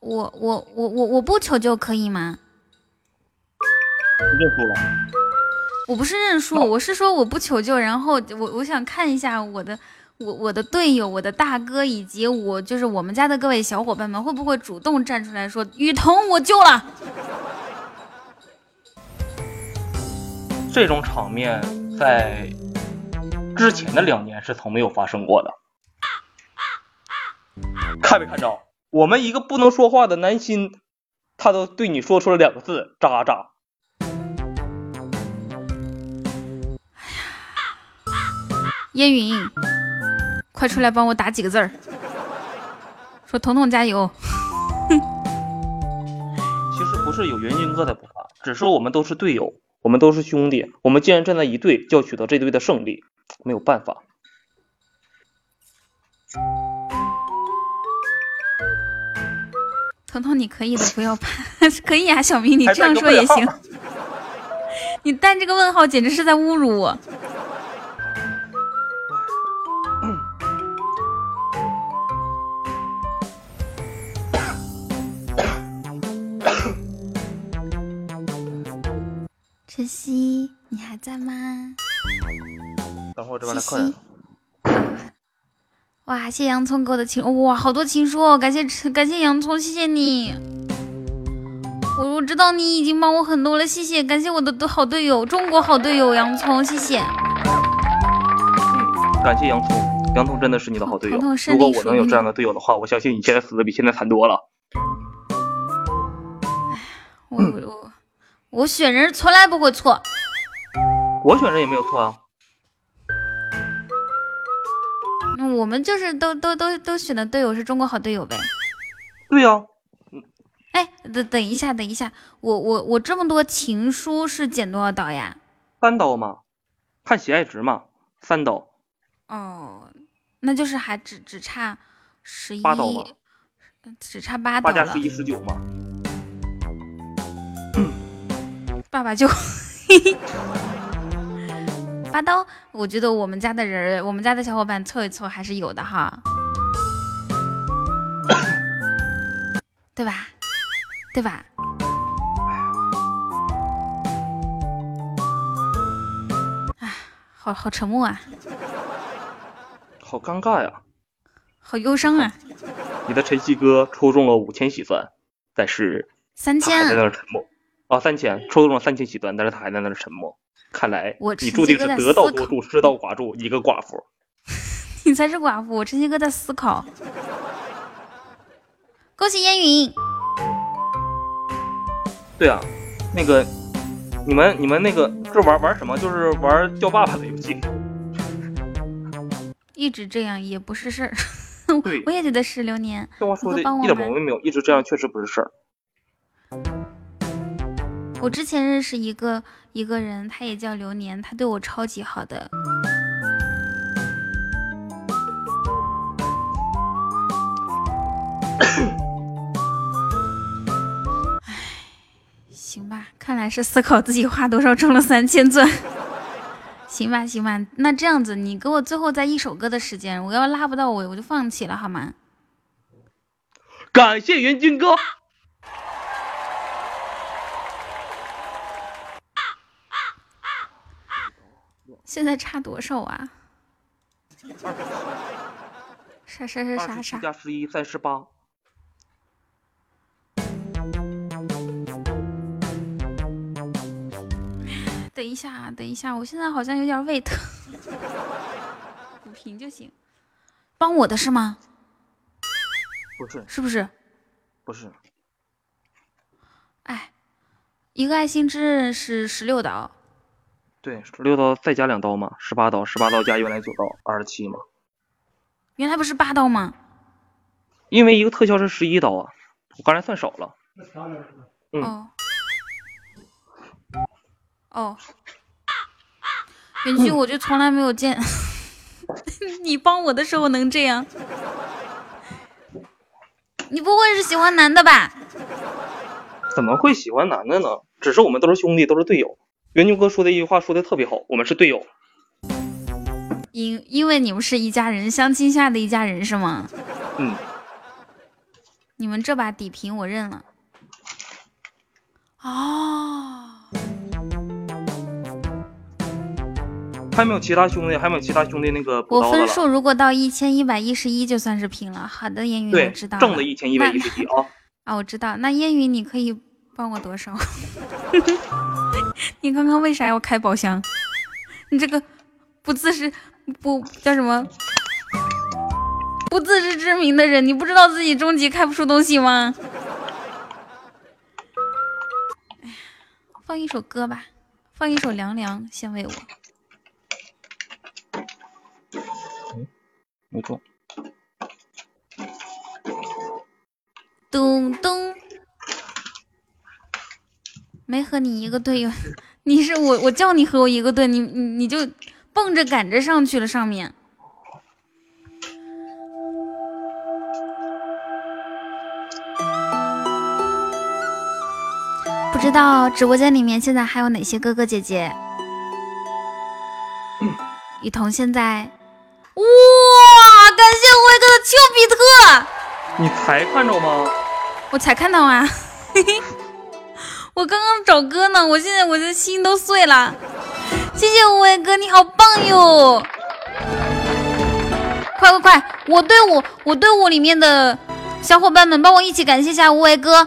我我我我我不求救可以吗？认输了？我不是认输，我是说我不求救，然后我我想看一下我的。我我的队友，我的大哥，以及我就是我们家的各位小伙伴们，会不会主动站出来说雨桐我救了？这种场面在之前的两年是从没有发生过的。看没看着？我们一个不能说话的男心，他都对你说出了两个字：渣渣。烟云。快出来帮我打几个字儿，说彤彤加油。其实不是有元军哥的只是我们都是队友，我们都是兄弟，我们既然站在一队，就要取得这队的胜利，没有办法。彤彤你可以的，不要怕，可以啊，小明你这样说也行。你带这个问号简直是在侮辱我。晨曦，你还在吗？等会儿这边来客人。哇，谢洋葱给我的情，哇，好多情书哦！感谢感谢洋葱，谢谢你。我我知道你已经帮我很多了，谢谢，感谢我的好队友，中国好队友洋葱，谢谢。嗯感谢洋葱，洋葱真的是你的好队友。如果我能有这样的队友的话，我相信你现在死的比现在惨多了。哎，我我我选人从来不会错，我选人也没有错啊。那我们就是都都都都选的队友是中国好队友呗？对呀。哎，等等一下，等一下，我我我这么多情书是减多少刀呀？三刀嘛，看喜爱值嘛，三刀。哦，那就是还只只差十一，八刀吗？只差八刀了。八加十一十九嘛。爸爸就。八刀，我觉得我们家的人，我们家的小伙伴凑一凑还是有的哈，对吧？对吧？哎，好好沉默啊，好尴尬呀，好忧伤啊。你的晨曦哥抽中了五千喜钻，但是三千还在那儿沉默。哦，三千抽中了三千喜钻，但是他还在那儿沉默。看来你注定是得道多助，失道寡助，一个寡妇。你才是寡妇，我晨曦哥在思考。恭喜烟云。对啊，那个你们你们那个这玩玩什么？就是玩叫爸爸的游戏。一直这样也不是事儿。对，我也觉得是流年。这话说的一点毛病没有，一直这样确实不是事儿。我之前认识一个一个人，他也叫流年，他对我超级好的。唉，行吧，看来是思考自己花多少中了三千钻。行吧，行吧，那这样子，你给我最后再一首歌的时间，我要拉不到我，我就放弃了，好吗？感谢云军哥。现在差多少啊？啥啥啥啥啥？加十一三十八。等一下，等一下，我现在好像有点胃疼。补平就行。帮我的是吗？不是。是不是？不是。哎，一个爱心之刃是十六刀。对，十六刀再加两刀嘛，十八刀，十八刀加原来九刀，二十七嘛。原来不是八刀吗？因为一个特效是十一刀啊，我刚才算少了。嗯。哦。元君，我就从来没有见 你帮我的时候能这样。你不会是喜欢男的吧？怎么会喜欢男的呢？只是我们都是兄弟，都是队友。元牛哥说的一句话说的特别好，我们是队友。因因为你们是一家人，相亲下的一家人是吗？嗯。你们这把底屏我认了。哦。还没有其他兄弟，还没有其他兄弟那个我分数如果到一千一百一十一就算是平了。好的，烟云我知道。正的一千一百一十一啊。啊，我知道。那烟云你可以帮我多少？你刚刚为啥要开宝箱？你这个不自知不叫什么不自知之明的人，你不知道自己终极开不出东西吗？哎呀，放一首歌吧，放一首凉凉，先喂我。没中。咚咚。没和你一个队友，你是我，我叫你和我一个队，你你你就蹦着赶着上去了上面。不知道直播间里面现在还有哪些哥哥姐姐？雨桐现在，哇！感谢辉哥的丘比特，你才看着吗？我才看到啊，嘿嘿。我刚刚找歌呢，我现在我的心都碎了。谢谢无为哥，你好棒哟！快快快，我队伍我队伍里面的小伙伴们，帮我一起感谢一下无为哥。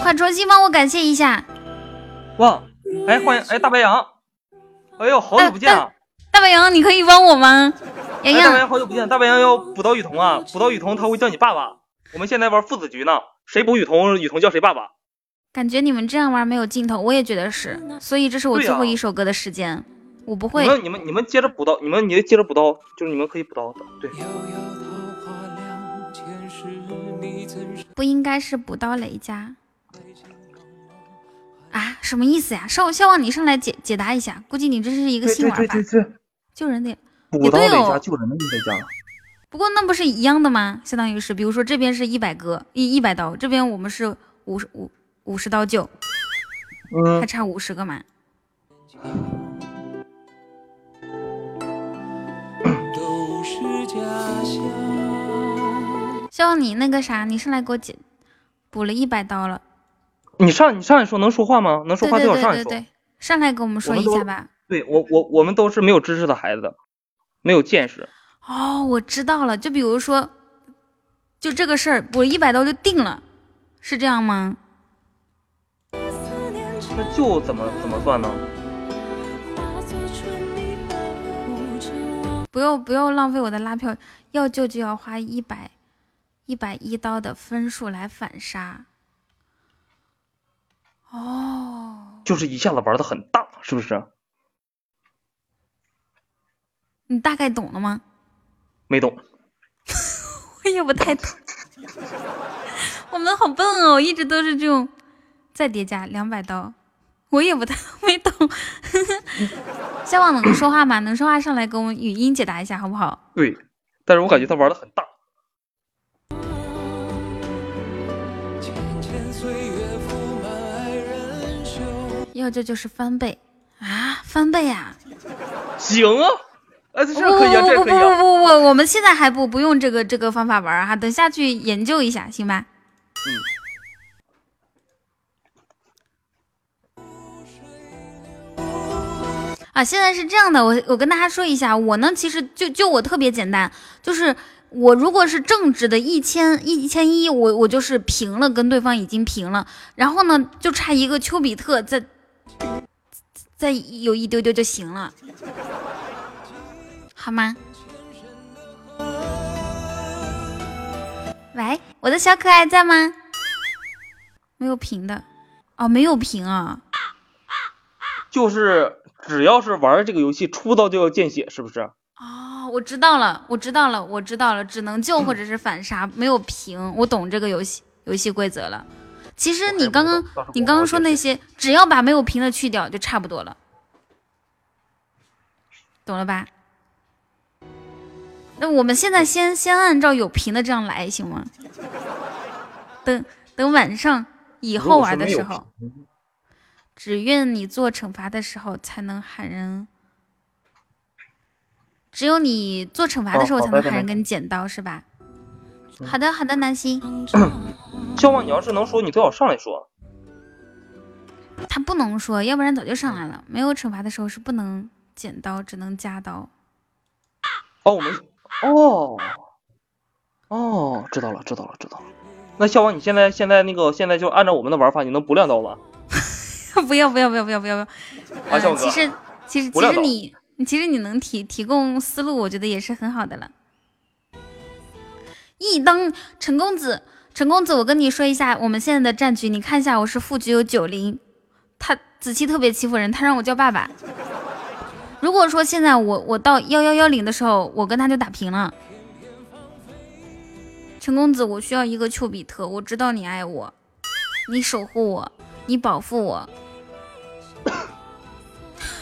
快重新帮我感谢一下。哇，哎，欢迎哎大白羊，哎呦，好久不见啊！大白羊，你可以帮我吗？洋哎，大白洋，羊好久不见，大白羊要补刀雨桐啊，补刀雨桐他会叫你爸爸。我们现在玩父子局呢，谁补雨桐，雨桐叫谁爸爸。感觉你们这样玩没有尽头，我也觉得是，所以这是我最后一首歌的时间，我不你会。们你们你们接着补刀，你们你接着补刀，就是你们可以补刀的，对。不应该是补刀雷家啊？什么意思呀？少希望你上来解解答一下，估计你这是一个新玩法，对，救人的。补刀雷也对哦家救人的雷家。不过那不是一样的吗？相当于是，比如说这边是一百个一一百刀，这边我们是五十五五十刀救，嗯还，差五十个嘛。都是假象。希望你那个啥，你上来给我解补了一百刀了。你上你上来说能说话吗？能说话对对最好上来说。对对对，上来给我们说一下吧。对我我我们都是没有知识的孩子，没有见识。哦，我知道了，就比如说，就这个事儿，我一百刀就定了，是这样吗？那就怎么怎么算呢？不要不要浪费我的拉票，要救就要花一百一百一刀的分数来反杀。哦，就是一下子玩的很大，是不是？你大概懂了吗？没懂。我也不太懂。我们好笨哦，一直都是这种，再叠加两百刀，我也不太没懂。希望能说话吗？能说话上来给我们语音解答一下，好不好？对，但是我感觉他玩的很大。要这就是翻倍啊，翻倍啊！行啊，不可以啊，这不不不不可以啊。不不，我们现在还不不用这个这个方法玩儿哈，等下去研究一下，行吧？嗯。啊，现在是这样的，我我跟大家说一下，我呢其实就就我特别简单，就是我如果是正值的一千一千一，我我就是平了，跟对方已经平了，然后呢就差一个丘比特再再有一丢丢就行了，好吗？喂，我的小可爱在吗？没有屏的，哦，没有屏啊。就是只要是玩这个游戏，出刀就要见血，是不是？哦，我知道了，我知道了，我知道了，只能救或者是反杀，没有屏。我懂这个游戏游戏规则了。其实你刚刚你刚刚说那些，只要把没有屏的去掉，就差不多了，懂了吧？那我们现在先先按照有屏的这样来，行吗？等等晚上以后玩的时候，只愿你做惩罚的时候才能喊人。只有你做惩罚的时候才能喊人给你剪刀，是吧？好的，好的，南希，你要是能说，你最好上来说。他不能说，要不然早就上来了。没有惩罚的时候是不能剪刀，只能加刀。哦，我们哦哦，知道了，知道了，知道了。那笑王，你现在现在那个现在就按照我们的玩法，你能补两刀吗？不要不要不要不要不要不要！其实其实其实你其实你能提提供思路，我觉得也是很好的了。一当陈公子，陈公子，我跟你说一下我们现在的战局，你看一下，我是负局有九零，他子期特别欺负人，他让我叫爸爸。如果说现在我我到幺幺幺零的时候，我跟他就打平了。陈公子，我需要一个丘比特，我知道你爱我，你守护我，你保护我。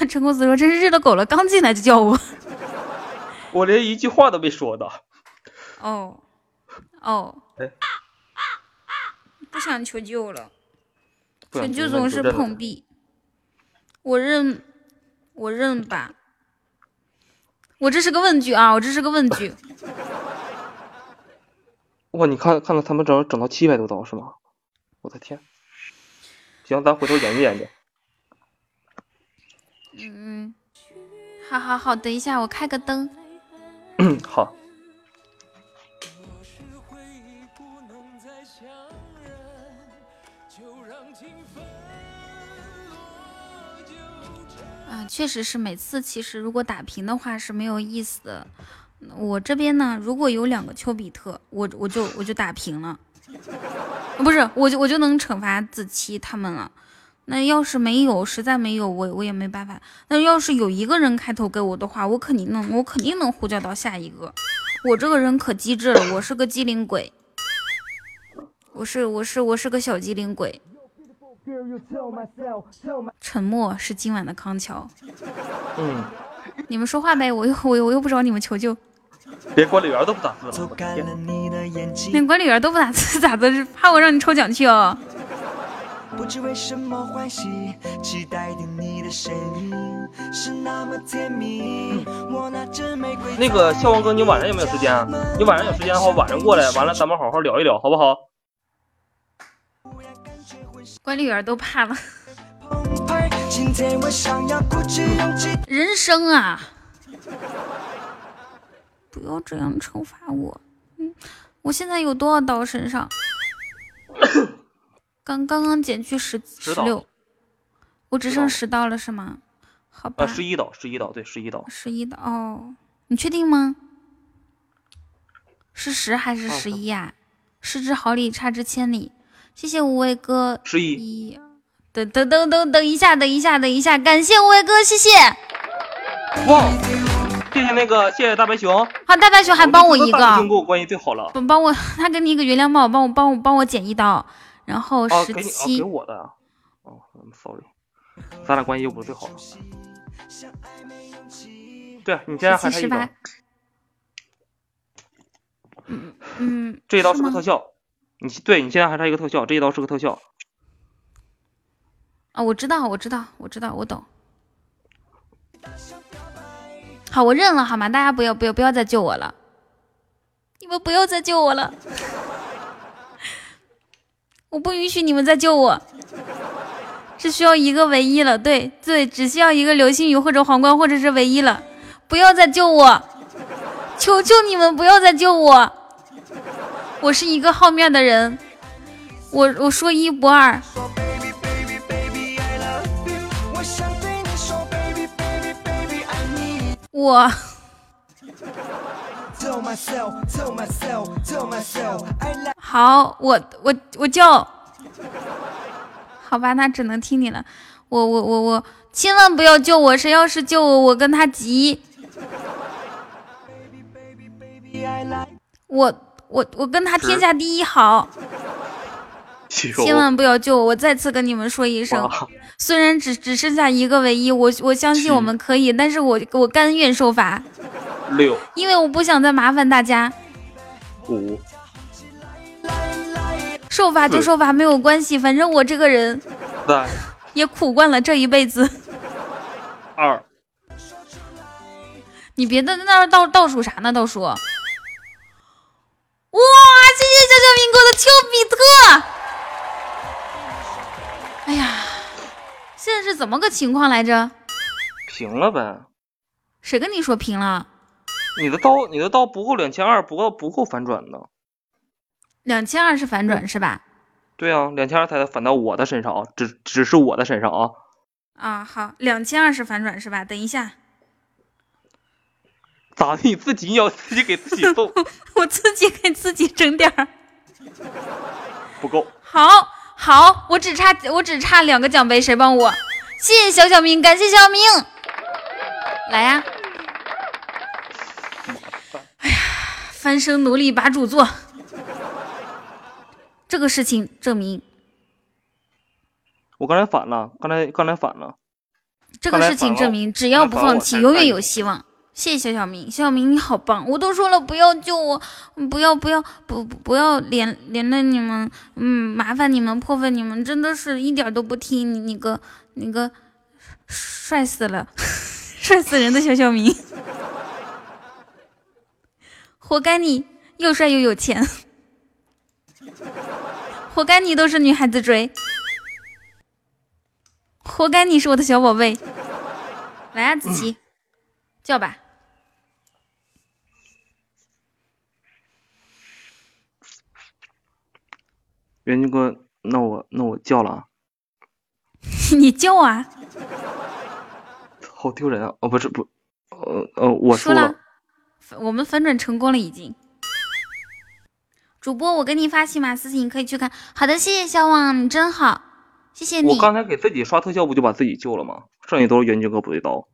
陈公子说：“真是日了狗了，刚进来就叫我。我连一句话都没说的。”哦，哦哎，不想求救了，求救总是碰壁。我认，我认吧。我这是个问句啊，我这是个问句。哇，你看看到他们整整到七百多刀是吗？我的天！行，咱回头研究研究。嗯，好好好，等一下我开个灯。嗯，好。确实是每次其实如果打平的话是没有意思的。我这边呢，如果有两个丘比特，我我就我就打平了，不是，我就我就能惩罚子期他们了。那要是没有，实在没有，我我也没办法。那要是有一个人开头给我的话，我肯定能，我肯定能呼叫到下一个。我这个人可机智了，我是个机灵鬼，我是我是我是个小机灵鬼。沉默是今晚的康桥。嗯，你们说话呗，我又我又我又不找你们求救。连管理员都不打字了，连管理员都不打字咋的？是怕我让你抽奖去哦？那个笑王哥，你晚上有没有时间啊？你晚上有时间的话，晚上过来，完了咱们好好聊一聊，好不好？管理员都怕了。人生啊，不要这样惩罚我。嗯，我现在有多少刀身上？刚 刚刚减去十十六，我只剩十刀了是吗？好吧。十一刀，十一刀，对，十一刀。十一刀哦，你确定吗？是十还是十一呀？失之毫厘，差之千里。谢谢无畏哥，十一，等等等等等一下，等一下，等一下，感谢无畏哥，谢谢。哇，谢谢那个，谢谢大白熊。好，大白熊还帮我一个，跟我关系最好了。帮帮我，他给你一个原谅帽，帮我帮我帮我剪一刀，然后十七。给我的。哦，sorry，咱俩关系又不是最好了。对你现在还差一刀。嗯嗯，这一刀是个特效。你对你现在还差一个特效，这一刀是个特效。啊，我知道，我知道，我知道，我懂。好，我认了，好吗？大家不要不要不要再救我了，你们不要再救我了，我不允许你们再救我，只需要一个唯一了，对对，只需要一个流星雨或者皇冠或者是唯一了，不要再救我，求求你们不要再救我。我是一个好面的人，我我说一不二。我好，我我我叫，好吧，那只能听你了。我我我我，千万不要救我！谁要是救我，我跟他急。我。我我跟他天下第一好，千万不要救我！我再次跟你们说一声，虽然只只剩下一个唯一，我我相信我们可以，但是我我甘愿受罚。六，因为我不想再麻烦大家。五，受罚就受罚没有关系，反正我这个人也苦惯了这一辈子。二，你别在那倒倒数啥呢？倒数。哇！谢谢小小明哥的丘比特。哎呀，现在是怎么个情况来着？平了呗。谁跟你说平了？你的刀，你的刀不够两千二，不够不够反转的。两千二是反转是吧？对啊，两千二才反到我的身上啊，只只是我的身上啊。啊，好，两千二是反转是吧？等一下。咋的？你自己要自己给自己送？我自己给自己整点儿，不够。好，好，我只差我只差两个奖杯，谁帮我？谢谢小小明，感谢小明，来呀！哎呀，翻身奴隶把主做，这个事情证明我刚才反了，刚才刚才反了。这个事情证明，只要不放弃，永远有希望。谢谢小小明，小小明你好棒！我都说了不要救我，不要不要不不要连连累你们，嗯，麻烦你们破费，你们真的是一点都不听你你个你个帅死了，帅死人的小小明。活该你又帅又有钱，活该你都是女孩子追，活该你是我的小宝贝。来啊，子琪，叫吧。元军哥，那我那我叫了啊，你叫啊！好丢人啊！哦，不是不，呃呃，我输了。我们反转成功了，已经。主播，我给你发喜马私信，你可以去看。好的，谢谢小网，你真好，谢谢你。我刚才给自己刷特效，不就把自己救了吗？剩下都是元军哥补的刀。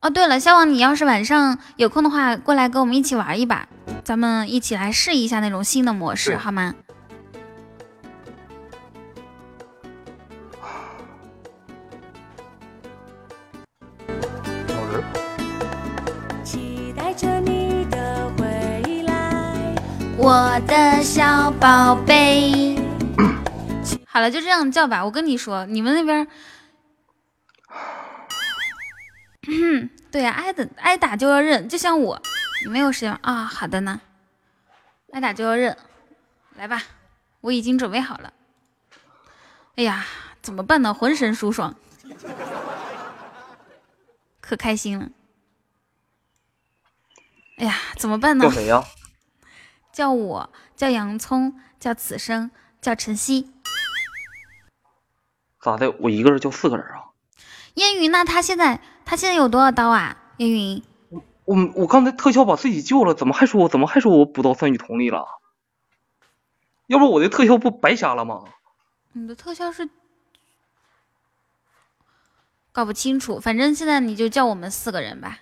哦，对了，小网，你要是晚上有空的话，过来跟我们一起玩一把，咱们一起来试一下那种新的模式，好吗？我的小宝贝，好了，就这样叫吧。我跟你说，你们那边，对呀，挨的挨打就要认，就像我，你没有时间啊？好的呢，挨打就要认，来吧，我已经准备好了。哎呀，怎么办呢？浑身舒爽，可开心了。哎呀，怎么办呢？叫谁呀？叫我叫洋葱，叫此生，叫晨曦。咋的？我一个人叫四个人啊？烟云，那他现在他现在有多少刀啊？烟云，我我刚才特效把自己救了，怎么还说我怎么还说我补刀三语同里了？要不我的特效不白瞎了吗？你的特效是搞不清楚，反正现在你就叫我们四个人吧。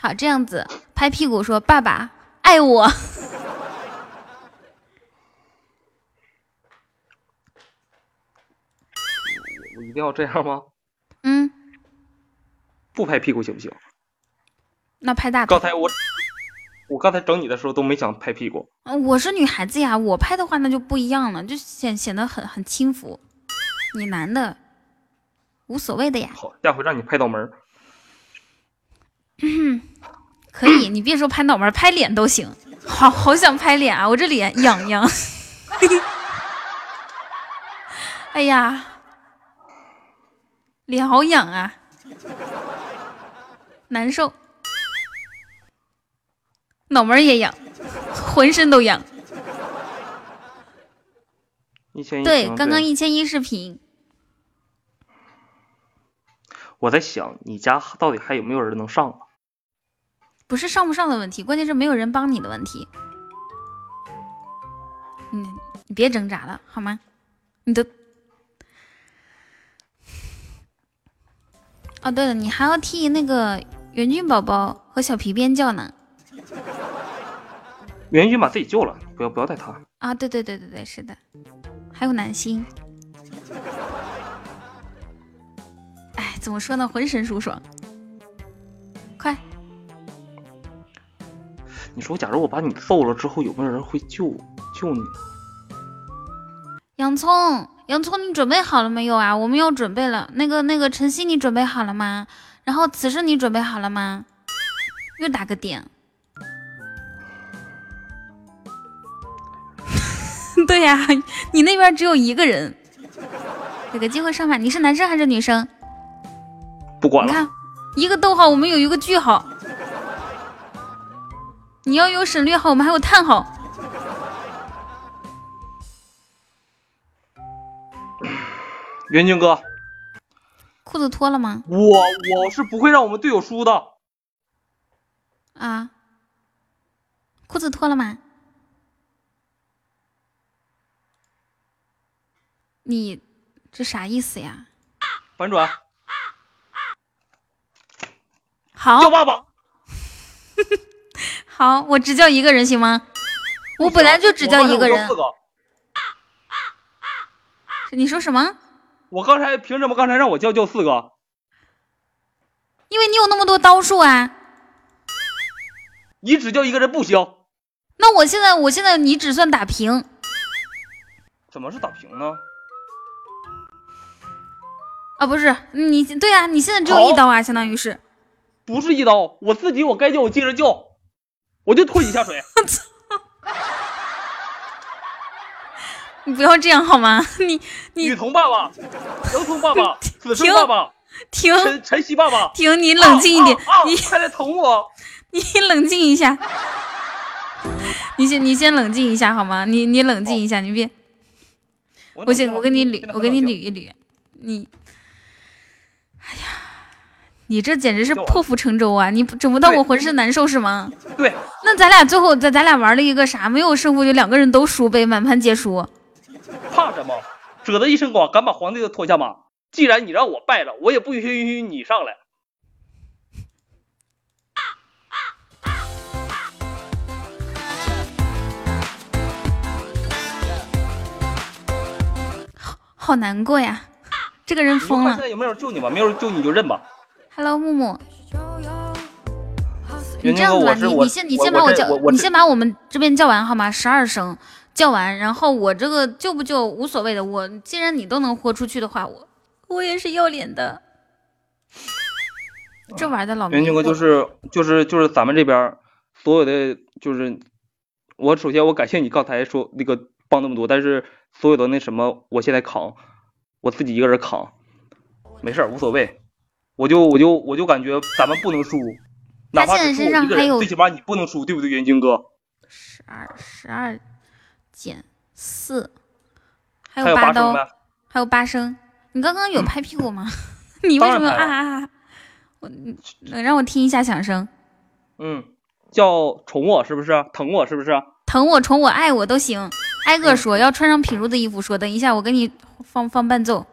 好，这样子拍屁股说爸爸爱我。一定要这样吗？嗯，不拍屁股行不行？那拍大腿。刚才我我刚才整你的时候都没想拍屁股。嗯，我是女孩子呀，我拍的话那就不一样了，就显显得很很轻浮。你男的无所谓的呀。好，下回让你拍脑门。嗯，可以，你别说拍脑门，拍脸都行。好好想拍脸啊，我这脸痒痒。哎呀。脸好痒啊，难受，脑门也痒，浑身都痒。一千一对，刚刚一千一视频。我在想，你家到底还有没有人能上啊？不是上不上的问题，关键是没有人帮你的问题。你，你别挣扎了好吗？你的。哦，对了，你还要替那个袁俊宝宝和小皮鞭叫呢。袁军把自己救了，不要不要带他。啊，对对对对对，是的，还有南星。哎，怎么说呢，浑身舒爽。快！你说，假如我把你揍了之后，有没有人会救救你？洋葱。洋葱，你准备好了没有啊？我们要准备了。那个那个晨曦，你准备好了吗？然后此生你准备好了吗？又打个点。对呀，你那边只有一个人，给个机会上吧。你是男生还是女生？不管了。你看，一个逗号，我们有一个句号。你要有省略号，我们还有叹号。元军哥，裤子脱了吗？我我是不会让我们队友输的。啊，裤子脱了吗？你这啥意思呀？反转。好。叫爸爸。好，我只叫一个人行吗？我本来就只叫一个人。你说什么？我刚才凭什么刚才让我叫叫四个？因为你有那么多刀数啊！你只叫一个人不行。那我现在，我现在你只算打平。怎么是打平呢？啊，不是你，对啊，你现在只有一刀啊，相当于是。不是一刀，我自己我该叫我接着叫。我就拖你下水。你不要这样好吗？你你雨桐爸爸，杨桐爸爸，子生爸爸，停晨晨曦爸爸，停，你冷静一点，啊啊啊你快来捅我！你冷静一下，你先你先冷静一下好吗？你你冷静一下，你别，我先我跟你捋，我跟你捋一捋，你，哎呀，你这简直是破釜沉舟啊！你整不到对我浑身难受是吗？对，那咱俩最后咱咱俩玩了一个啥？没有胜负就两个人都输呗，满盘皆输。怕什么？惹得一身光，敢把皇帝都拖下马。既然你让我败了，我也不允许允许你上来。好难过呀，这个人疯了现。在有没有人救你吧？没有人救你就认吧。Hello，木木，你这样子吧，你你先你先把叫我这我，我你先把我们这边叫完好吗？十二声叫完，然后我这个救不救无所谓的。我既然你都能豁出去的话，我我也是要脸的。这玩的老迷袁军哥就是就是就是咱们这边儿所有的就是，我首先我感谢你刚才说那个帮那么多，但是所有的那什么，我现在扛，我自己一个人扛，没事儿无所谓，我就我就我就感觉咱们不能输，哪怕他现在只是我一个人，身上还有最起码你不能输，对不对，袁军哥？十二十二减四，还还有八刀，还有八声。你刚刚有拍屁股吗？你为什么啊啊啊？我能让我听一下响声。嗯，叫宠我是不是？疼我是不是？疼我、宠我、爱我都行，挨个说，要穿上品如的衣服说。等一下，我给你放放伴奏。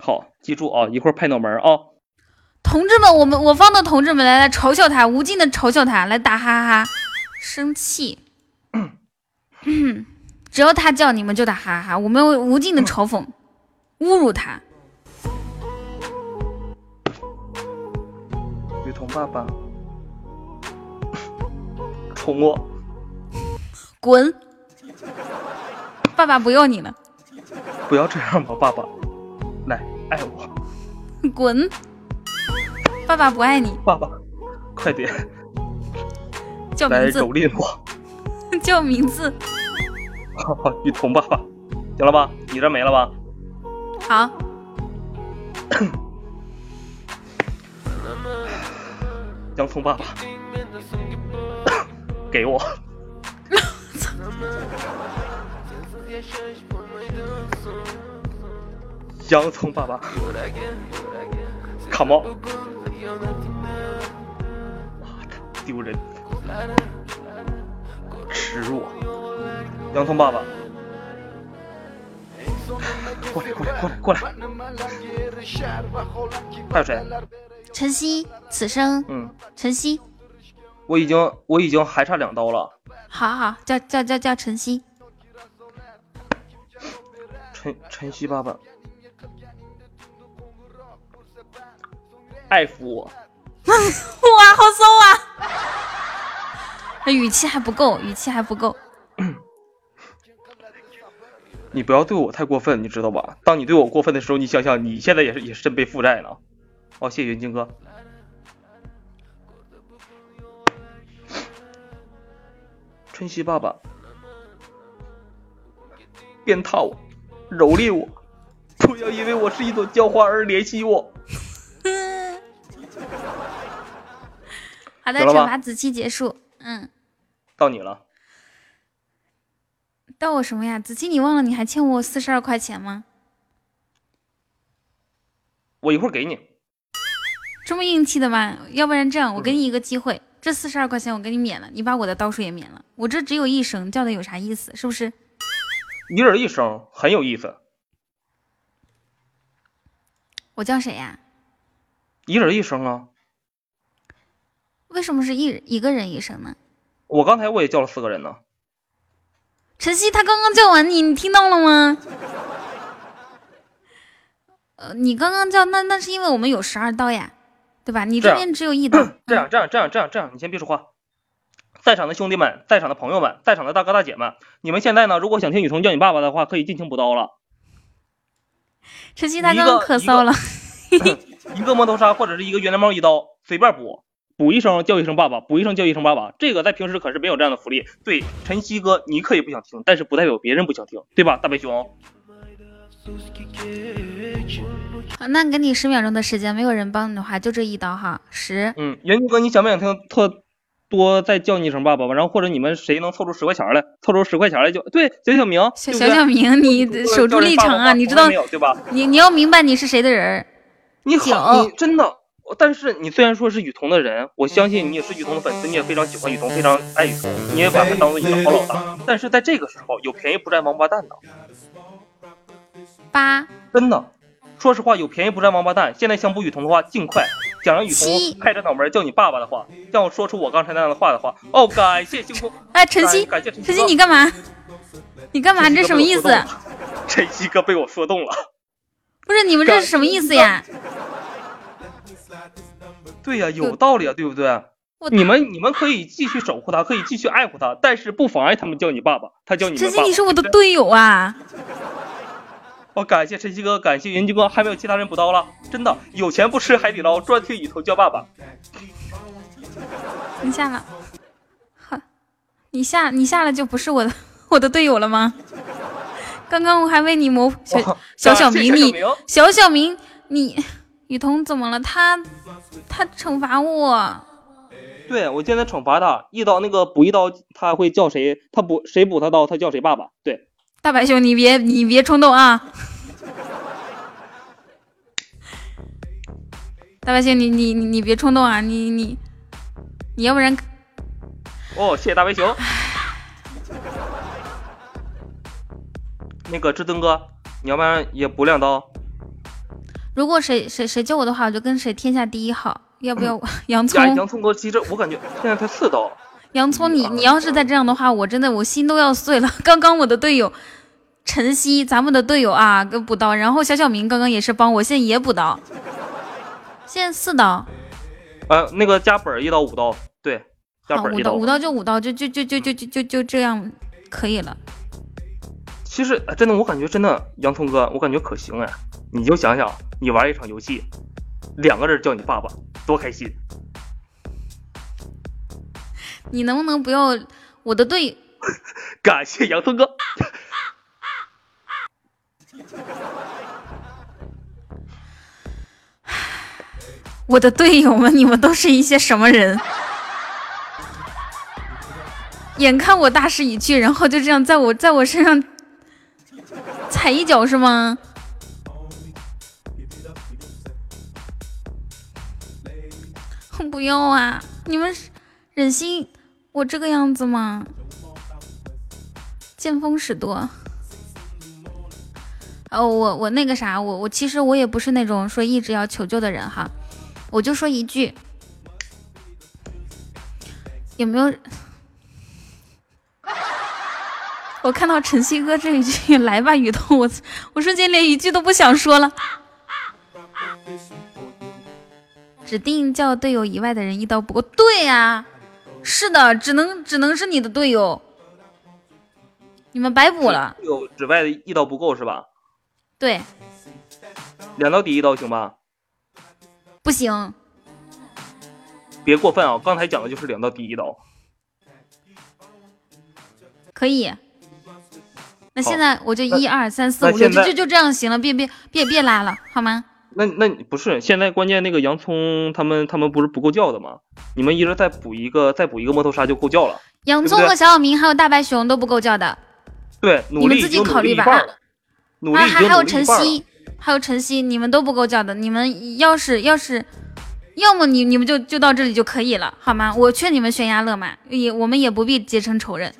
好，记住啊，一会儿拍脑门啊。同志们，我们我方的同志们来来嘲笑他，无尽的嘲笑他，来打哈哈哈，生气。嗯，只要他叫你们就打哈哈哈，我们无尽的嘲讽、侮辱他。雨桐爸爸，宠我，滚！爸爸不要你了，不要这样吧，爸爸，来爱我，滚！爸爸不爱你，爸爸，快点。来叫名字，蹂躏我，叫名字。雨桐爸爸，行了吧？你这没了吧？好，洋葱爸爸，给我。洋葱爸爸，Come on！妈的，丢人，耻辱！洋葱爸爸，过来，过来，过来，过来！还有谁？晨曦，此生嗯，晨曦，我已经，我已经还差两刀了。好好叫叫叫叫晨曦。晨晨曦爸爸，爱抚我，哇，好骚啊！那语气还不够，语气还不够。你不要对我太过分，你知道吧？当你对我过分的时候，你想想，你现在也是也是真背负债了。哦，谢谢云晶哥。春熙爸爸，鞭挞我，蹂躏我，不要因为我是一朵娇花而怜惜我。好的，惩罚子期结束。嗯，到你了，到我什么呀？子期，你忘了你还欠我四十二块钱吗？我一会儿给你。这么硬气的吗？要不然这样，我给你一个机会，这四十二块钱我给你免了，你把我的刀数也免了。我这只有一声，叫的有啥意思？是不是？一人一声，很有意思。我叫谁呀？一人一声啊！为什么是一一个人一声呢？我刚才我也叫了四个人呢。晨曦，他刚刚叫完你，你听到了吗？呃，你刚刚叫那那是因为我们有十二刀呀，对吧？你这边只有一刀。这样，这样，这样，这样，这样，你先别说话。在场的兄弟们，在场的朋友们，在场的大哥大姐们，你们现在呢，如果想听雨桐叫你爸爸的话，可以尽情补刀了。晨曦他刚刚咳嗽了，一个摩托杀或者是一个原来猫一刀，随便补。补一声叫一声爸爸，补一声叫一声爸爸，这个在平时可是没有这样的福利。对，晨曦哥，你可以不想听，但是不代表别人不想听，对吧，大白熊？好，那给你十秒钟的时间，没有人帮你的话，就这一刀哈，十。嗯，元军哥，你想不想听特多再叫你一声爸爸吧？然后或者你们谁能凑出十块钱来，凑出十块钱来就对，小小明，小小小明，你 守住立场啊，你知道没有对吧？你你要明白你是谁的人。你好，你真的。但是你虽然说是雨桐的人，我相信你也是雨桐的粉丝，你也非常喜欢雨桐，非常爱雨桐，你也把他当做你的好老大。但是在这个时候，有便宜不占王八蛋的。八，真的，说实话，有便宜不占王八蛋。现在想补雨桐的话，尽快。想让雨桐拍着脑门叫你爸爸的话，让我说出我刚才那样的话的话，哦，感谢星空。哎，晨曦，感谢晨曦，你干嘛？你干嘛？你这什么意思？晨曦哥被我说动了。不是你们这是什么意思呀？对呀，有道理啊，对不对？你们你们可以继续守护他，可以继续爱护他，但是不妨碍他们叫你爸爸，他叫你晨曦，你是我的队友啊！我感谢晨曦哥，感谢云军哥，还没有其他人补刀了，真的有钱不吃海底捞，专听雨桐叫爸爸。你下了，好，你下你下了就不是我的我的队友了吗？刚刚我还为你谋小小小明，你小小明你。雨桐怎么了？他他惩罚我。对，我现在惩罚他，一刀那个补一刀，他会叫谁？他补谁补他刀，他叫谁爸爸？对，大白熊，你别你别冲动啊！大白熊，你你你别冲动啊！你你你要不然……哦，谢谢大白熊。那个至尊哥，你要不然也补两刀。如果谁谁谁救我的话我就跟谁天下第一好要不要 洋葱？洋葱哥接着我感觉现在才四刀。洋葱你你要是再这样的话我真的我心都要碎了。刚刚我的队友晨曦咱们的队友啊给补刀。然后小小明刚刚也是帮我现在也补刀。现在四刀。呃那个加本一刀五刀。对加本一刀五刀就五刀就就就就就就就这样可以了。其实真的，我感觉真的，洋葱哥，我感觉可行哎。你就想想，你玩一场游戏，两个人叫你爸爸，多开心！你能不能不要我的队？感谢洋葱哥。我的队友们，你们都是一些什么人？眼看我大势已去，然后就这样在我在我身上踩一脚是吗？不要啊！你们忍心我这个样子吗？见风使舵。哦，我我那个啥，我我其实我也不是那种说一直要求救的人哈。我就说一句，有没有？我看到晨曦哥这一句“ 来吧，雨桐”，我我瞬间连一句都不想说了。指定叫队友以外的人一刀不够。对呀，是的，只能只能是你的队友，你们白补了。队友之外的一刀不够是吧？对，两刀抵一刀行吧？不行，别过分啊！刚才讲的就是两刀抵一刀，可以。那现在我就一二三四五六，就就就这样行了，别别别别拉了，好吗？那那不是现在关键那个洋葱他们他们不是不够叫的吗？你们一人再补一个再补一个摩头沙就够叫了。洋葱和小小明还有大白熊都不够叫的。对，你们自己考虑吧。努力还还有晨曦，还有晨曦，你们都不够叫的。你们要是要是，要么你你们就就到这里就可以了，好吗？我劝你们悬崖勒马，也我们也不必结成仇人。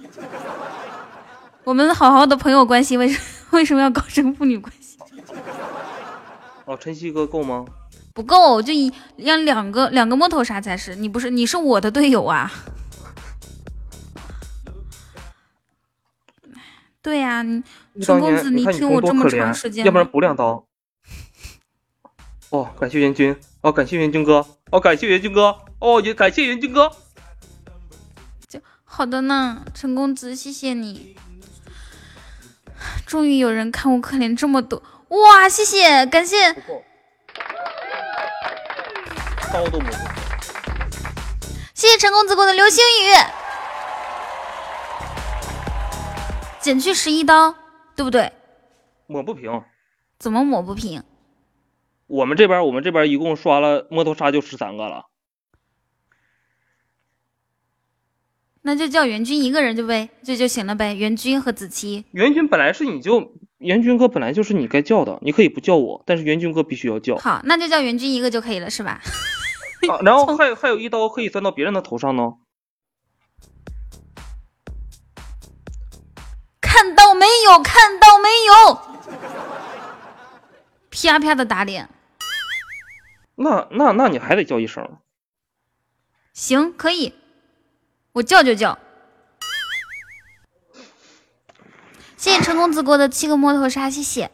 我们好好的朋友关系，为什 为什么要搞成父女关系？哦，晨曦哥够吗？不够，就一要两个两个摸头杀才是。你不是你是我的队友啊？对呀，你陈公子，你听我这么长时间，要不然补两刀。哦，感谢元军，哦，感谢元军哥，哦，感谢元军哥，哦，也感谢元军哥。就好的呢，陈公子，谢谢你。终于有人看我可怜这么多。哇，谢谢，感谢。刀都没谢谢陈公子过的流星雨，减去十一刀，对不对？抹不平。怎么抹不平？我们这边我们这边一共刷了摸头杀就十三个了。那就叫袁军一个人就呗，就就行了呗。袁军和子期，袁军本来是你就袁军哥本来就是你该叫的，你可以不叫我，但是袁军哥必须要叫。好，那就叫袁军一个就可以了，是吧？啊，然后还有还有一刀可以钻到别人的头上呢。看到没有？看到没有？啪啪的打脸。那那那你还得叫一声。行，可以。我叫就叫，谢谢陈公子过的七个摸头杀，谢谢。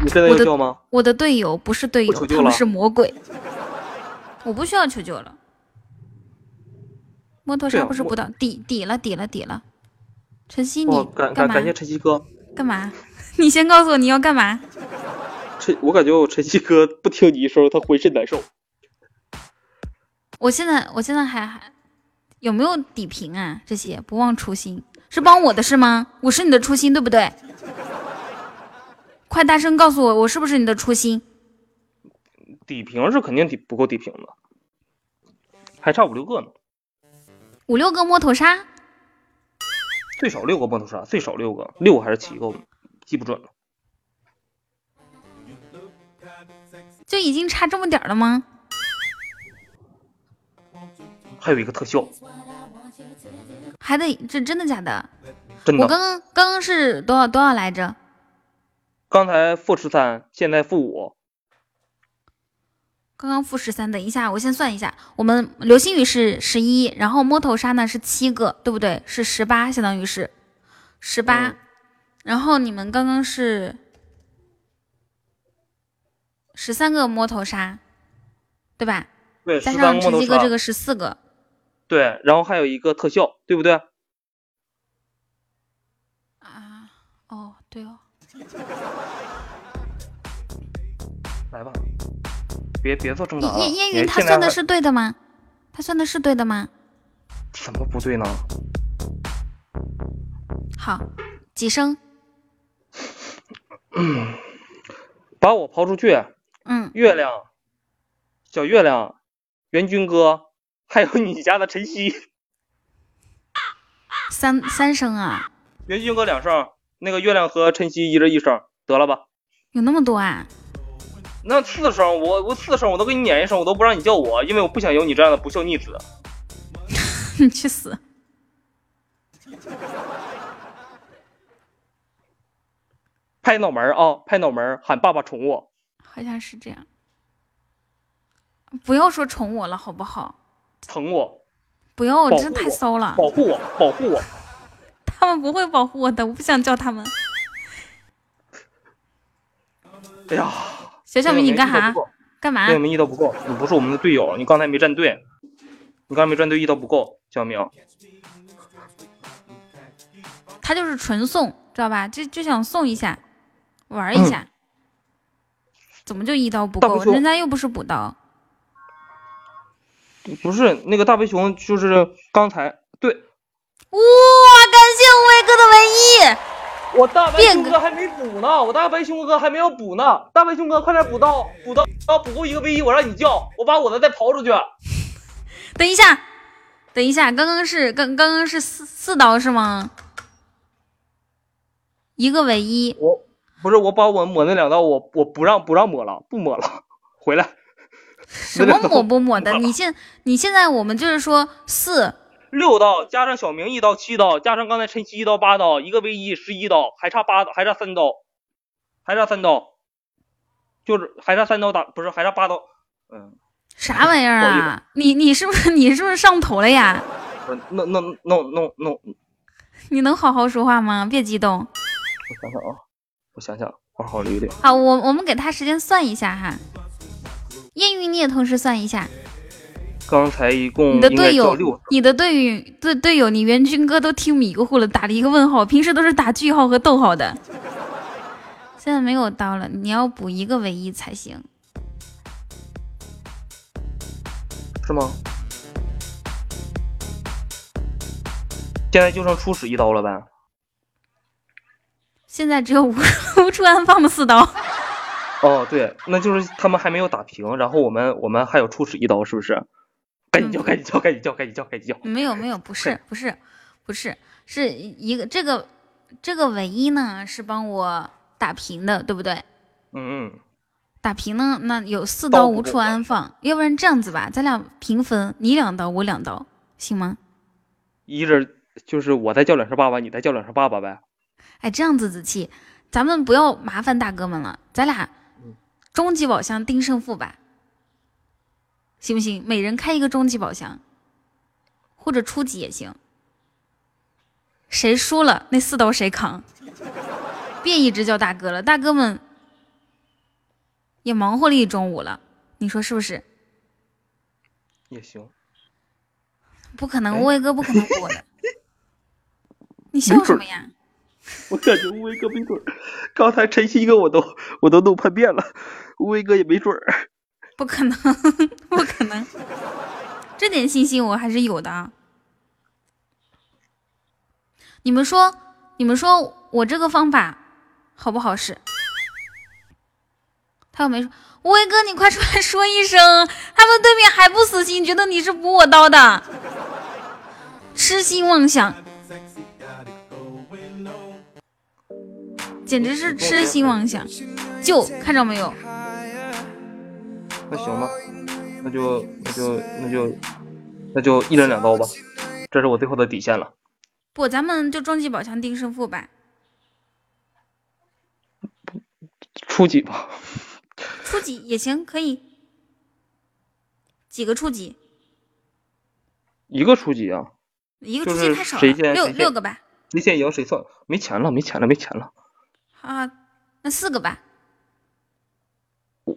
你现在要叫吗？我的队友不是队友，他们是魔鬼。我不需要求救了。摸头杀不是不到底底了底了底了。晨曦，你感感感谢晨曦哥。干嘛？你先告诉我你要干嘛？晨，我感觉我晨曦哥不听你一声，他浑身难受。我现在我现在还还有没有底屏啊？这些不忘初心是帮我的是吗？我是你的初心对不对？快大声告诉我，我是不是你的初心？底屏是肯定底不够底屏的，还差五六个呢。五六个摸头杀，最少六个摸头杀，最少六个，六还是七个，记不准了。就已经差这么点了吗？还有一个特效，还得这真的假的？真的。我刚刚刚刚是多少多少来着？刚才负十三，现在负五。刚刚负十三，等一下我先算一下。我们流星雨是十一，然后摸头杀呢是七个，对不对？是十八，相当于是十八。然后你们刚刚是十三个摸头杀，对吧？对，加上陈曦哥这个十四个。对，然后还有一个特效，对不对？啊，哦，对哦。来吧，别别做正大了。烟烟云他算的是对的吗？他算的是对的吗？怎么不对呢？好，几声？嗯，把我抛出去。嗯。月亮，小月亮，元军哥。还有你家的晨曦，三三声啊！元军哥两声，那个月亮和晨曦一人一声，得了吧？有那么多啊？那四声，我我四声我都给你撵一声，我都不让你叫我，因为我不想有你这样的不孝逆子。你去死！拍脑门啊，拍脑门，喊爸爸宠我。好像是这样。不要说宠我了，好不好？疼我，不要，我真太骚了！保护我，保护我！他们不会保护我的，我不想叫他们。哎呀，小小明，你干啥？干嘛？队友们一刀不够，你不是我们的队友，你刚才没站队，你刚才没站队，一刀不够，小明。他就是纯送，知道吧？就就想送一下，玩一下。怎么就一刀不够？人家又不是补刀。不是那个大白熊，就是刚才对。哇！感谢无畏哥的唯一。我大白熊哥还没补呢，我大白熊哥还没有补呢。大白熊哥，快点补刀，补刀，补够一个唯一，我让你叫，我把我的再刨出去。等一下，等一下，刚刚是刚刚刚是四四刀是吗？一个唯一。我不是我把我抹那两刀，我我不让不让抹了，不抹了，回来。什么抹不抹的？你现你现在我们就是说四 六刀加上小明一刀七刀，加上刚才晨曦一刀八刀，一个唯一十一刀，还差八刀，还差三刀，还差三刀，就是还差三刀打，不是还差八刀，嗯，啥玩意儿啊？你你是不是你是不是上头了呀？那那那那那，你能好好说话吗？别激动。我想想啊，我想想，好好捋捋。好，我我们给他时间算一下哈。艳遇你也同时算一下，刚才一共你的队友，你的队友队队友，你元军哥都听迷糊了，打了一个问号。平时都是打句号和逗号的，现在没有刀了，你要补一个唯一才行。是吗？现在就剩初始一刀了呗。现在只有无无 处安放的四刀。哦，对，那就是他们还没有打平，然后我们我们还有初始一刀，是不是？赶紧叫，赶紧叫，赶紧叫，赶紧叫，赶紧叫。没有没有，不是不是不是，是一个这个这个唯一呢是帮我打平的，对不对？嗯嗯。打平呢，那有四刀无处安放，要不然这样子吧，咱俩平分，你两刀我两刀，行吗？一人就是我再叫两声爸爸，你再叫两声爸爸呗。哎，这样子子气，咱们不要麻烦大哥们了，咱俩终极宝箱定胜负吧，行不行？每人开一个终极宝箱，或者初级也行。谁输了那四刀谁扛，别一直叫大哥了，大哥们。也忙活了一中午了，你说是不是？也行，不可能，无为哥不可能过的。你笑什么呀？我感觉乌龟哥没准儿刚才晨曦哥我都我都弄叛变了，乌龟哥也没准儿。不可能，不可能，这点信心我还是有的。你们说，你们说我这个方法好不好使？他又没说，乌龟哥，你快出来说一声！他们对面还不死心，觉得你是补我刀的，痴心妄想，简直是痴心妄想！就看着没有？那行吧，那就那就那就那就一人两刀吧，这是我最后的底线了。不，咱们就终极宝箱定胜负吧，初级吧。初级也行，可以。几个初级？一个初级啊。一个初级太少了，六六个吧。谁先赢谁算。没钱了，没钱了，没钱了。啊，那四个吧。我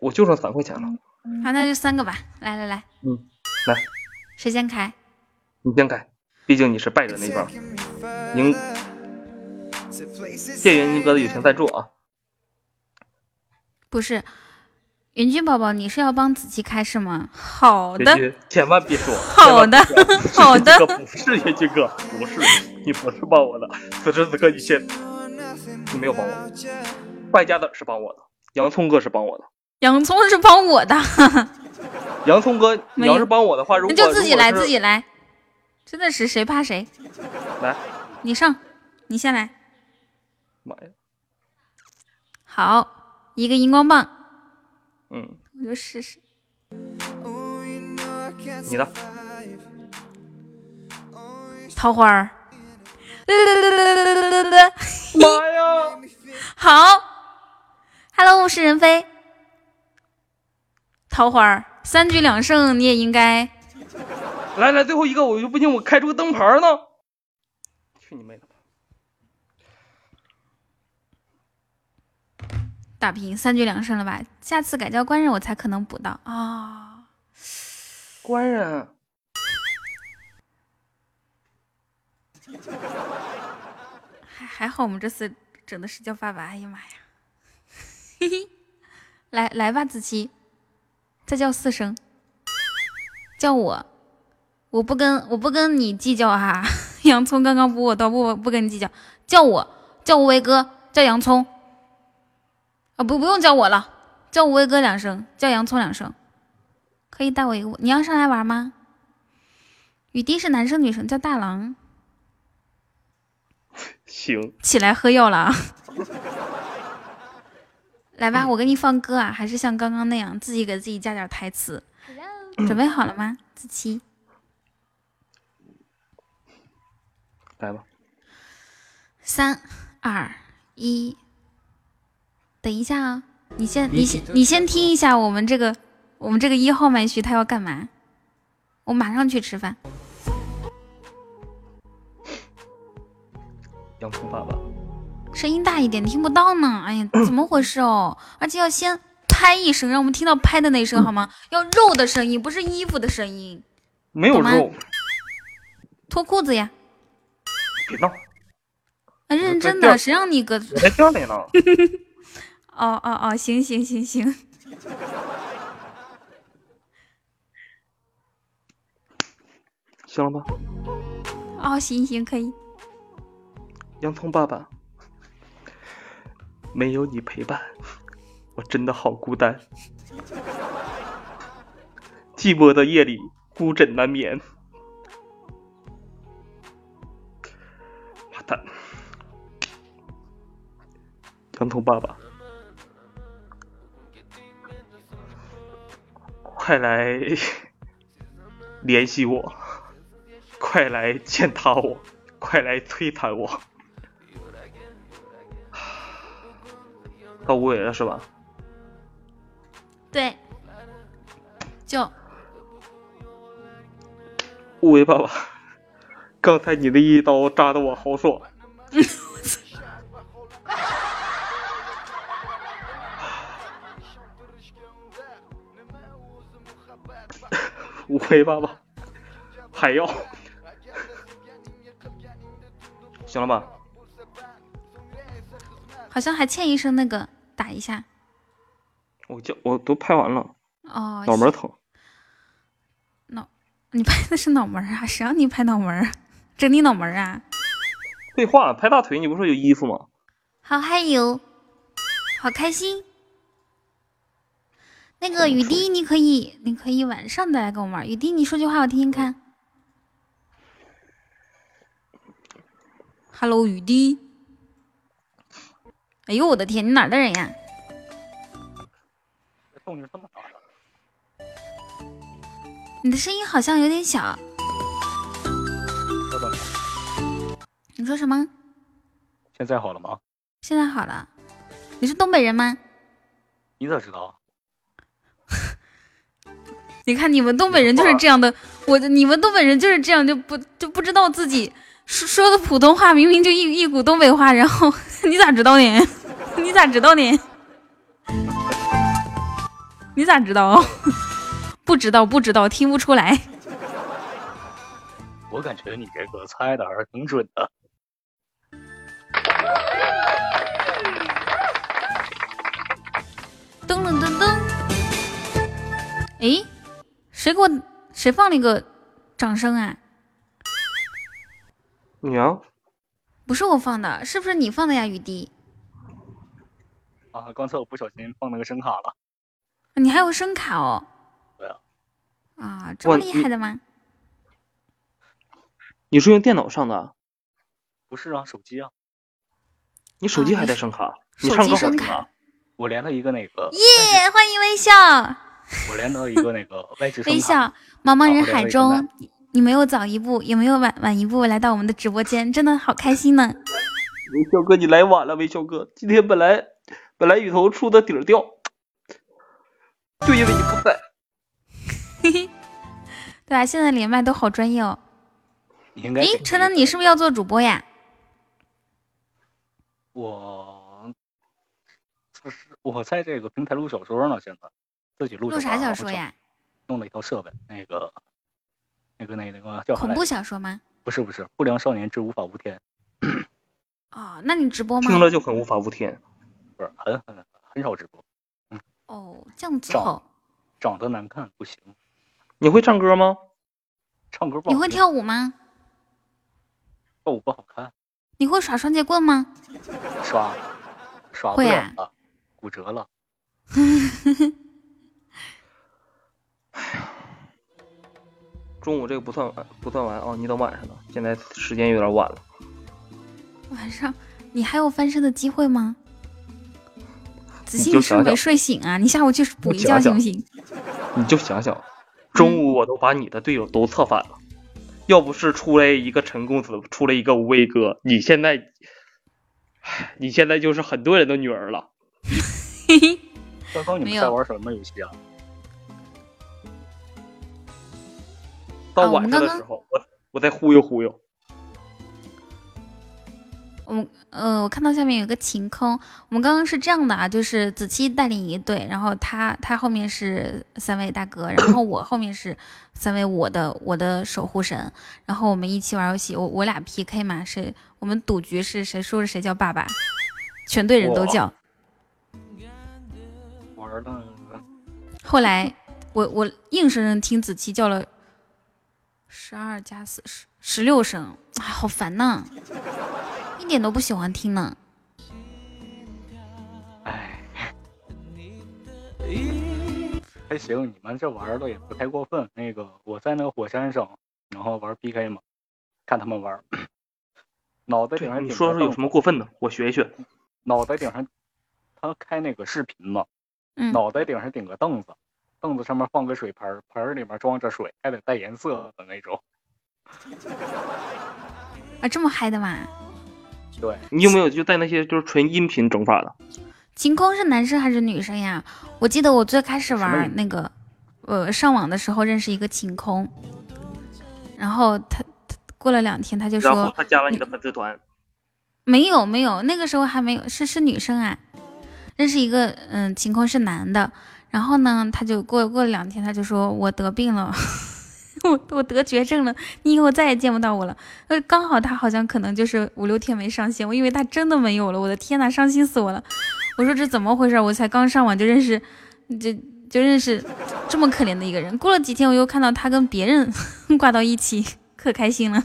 我就剩三块钱了。好，那就三个吧。来来来。嗯，来。谁先开？你先开，毕竟你是败者那方。您。谢谢云宁哥的友情赞助啊。不是，云君宝宝，你是要帮子琪开是吗？好的，千万别说。好的，好的。不是云君哥，不是，你不是帮我的。此时此刻，你先，你没有帮我。败家的是帮我的，洋葱哥是帮我的。洋葱是帮我的。洋葱哥，你要是帮我的话，如果那就自己来，自己来。真的是谁怕谁。来，你上，你先来。妈呀！好。一个荧光棒，嗯，我就试试。你的桃花儿，妈呀！好，Hello，物是人非。桃花三局两胜，你也应该。来来，最后一个，我就不信，我开出个灯牌呢。去你妹的！打平三局两胜了吧？下次改叫官人我才可能补到啊！官人，还好，我们这次整的是叫爸爸。哎呀妈呀！嘿嘿，来来吧，子期，再叫四声，叫我，我不跟我不跟你计较哈。洋葱刚刚补我刀，不不跟你计较，叫我叫无为哥，叫洋葱。啊不不用叫我了，叫无为哥两声，叫洋葱两声，可以带我一个。你要上来玩吗？雨滴是男生女生，叫大郎。行，起来喝药了啊。来吧，我给你放歌啊，还是像刚刚那样，自己给自己加点台词。准备好了吗，子期？来吧。三二一。等一下啊，你先，你先，你先听一下我们这个，我们这个一号麦序他要干嘛？我马上去吃饭。洋葱爸爸，声音大一点，听不到呢。哎呀，怎么回事哦？而且要先拍一声，让我们听到拍的那声好吗？要肉的声音，不是衣服的声音。没有肉。脱裤子呀！别闹。啊，认真的，谁让你搁？我在家里呢。哦哦哦，行行行行，行了吧？哦，行行可以。洋葱爸爸，没有你陪伴，我真的好孤单。寂寞的夜里，孤枕难眠。妈蛋！洋葱爸爸，快来联系我，快来践踏我，快来摧残我。到无为了是吧？对，就无为爸爸，刚才你的一刀扎的我好爽。无为爸爸，还要？行了吧？好像还欠一声那个打一下。我叫我都拍完了。哦。脑门疼。脑，你拍的是脑门啊？谁让你拍脑门？整你脑门啊？废话，拍大腿你不说有衣服吗？好嗨哟，好开心。那个雨滴，你可以，你可以晚上再来跟我玩。雨滴，你说句话我听听看。Hello，雨滴。哎呦我的天，你哪的人呀？动静这么大。你的声音好像有点小。稍等。你说什么？现在好了吗？现在好了。你是东北人吗？你咋知道？你看你们东北人就是这样的，我你们东北人就是这样，就不就不知道自己说说的普通话明明就一一股东北话，然后 你咋知道呢？你咋知道呢？你咋知道？不知道不知道，听不出来。我感觉你这个猜的还是挺准的。噔噔噔噔，哎。谁给我？谁放了一个掌声啊？你啊？不是我放的，是不是你放的呀，雨滴？啊，刚才我不小心放那个声卡了。你还有声卡哦？对啊。啊，这么厉害的吗？你是用电脑上的？不是啊，手机啊。你手机还带声卡？你手机声卡？我连了一个那个。耶！欢迎微笑。我连到一个那个外置微笑，茫茫人海中，你没有早一步，也没有晚晚一步来到我们的直播间，真的好开心呢。微笑哥，你来晚了，微笑哥，今天本来本来雨桐出的底儿掉，就因为你不在。嘿嘿，对啊，现在连麦都好专业哦。应该。哎，陈能，你是不是要做主播呀？我，就是我在这个平台录小说呢，现在。自己录录啥小说呀？弄了一套设备，那个，那个，那那个叫恐怖小说吗？不是不是，不良少年之无法无天。哦，那你直播吗？听了就很无法无天，不是很很很少直播。嗯。哦，这样子好。长得难看不行。你会唱歌吗？唱歌不好你会跳舞吗？跳舞不好看。你会耍双截棍吗？耍，耍会啊。骨折了。哎呀，中午这个不算完，不算完啊！你等晚上的，现在时间有点晚了。晚上你还有翻身的机会吗？子欣，你是不是没睡醒啊？你下午去补一觉行不行？你就想想，中午我都把你的队友都策反了，要不是出来一个陈公子，出来一个无畏哥，你现在，你现在就是很多人的女儿了。嘿嘿，刚刚你们在玩什么游戏啊？到晚上的时候，我我再忽悠忽悠。我们呃，我看到下面有个晴空。我们刚刚是这样的啊，就是子期带领一队，然后他他后面是三位大哥，然后我后面是三位我的我的守护神，然后我们一起玩游戏。我我俩 PK 嘛，谁我们赌局是谁输了谁叫爸爸，全队人都叫。玩的。后来我我硬生生听子期叫了。十二加四十，十六声，哎，好烦呐，一点都不喜欢听呢。哎，还行，你们这玩的也不太过分。那个我在那个火山上，然后玩 PK 嘛，看他们玩，脑袋顶上你说说有什么过分的，我学一学。脑袋顶上，他开那个视频嘛，嗯，脑袋顶上顶个凳子，凳子上面放个水盆儿，盆儿里面装着水，还得带颜色的那种。啊，这么嗨的吗？对，你有没有就带那些就是纯音频整法的？晴空是男生还是女生呀？我记得我最开始玩那个，呃，上网的时候认识一个晴空，然后他他过了两天他就然后说他加了你的粉丝团，没有没有，那个时候还没有，是是女生啊，认识一个嗯晴空是男的，然后呢他就过过了两天他就说我得病了。我我得绝症了，你以后再也见不到我了。呃，刚好他好像可能就是五六天没上线，我以为他真的没有了。我的天呐，伤心死我了！我说这怎么回事？我才刚上网就认识，就就认识这么可怜的一个人。过了几天，我又看到他跟别人 挂到一起，可开心了。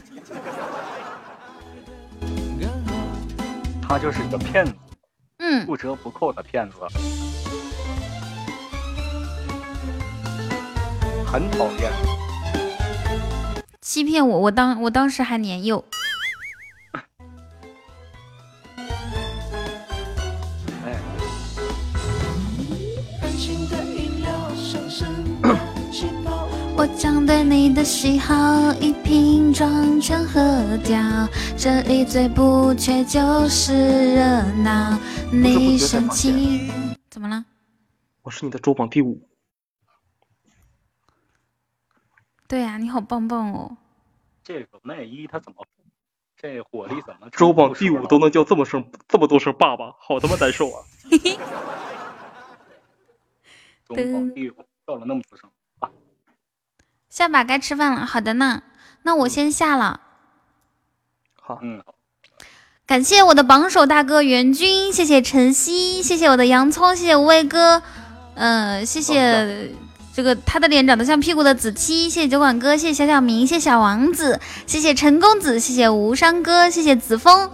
他就是一个骗子，嗯，不折不扣的骗子，很讨厌。欺骗我，我当我当时还年幼。哎，我将对你的喜好一瓶装全喝掉，这里最不缺就是热闹。你生气怎么了？我是你的周榜第五，对呀、你好棒棒哦！这个内衣他怎么，这火力怎么？周榜第五都能叫这么声这么多声爸爸，好他妈难受啊！周榜第五叫了那么多声，下把该吃饭了，好的呢，那我先下了。好，嗯，感谢我的榜首大哥袁军，谢谢晨曦，谢谢我的洋葱，谢谢无畏哥，嗯、谢谢这个他的脸长得像屁股的子期，谢谢酒馆哥，谢谢小小明，谢谢小王子，谢谢陈公子，谢谢吴山哥，谢谢子枫。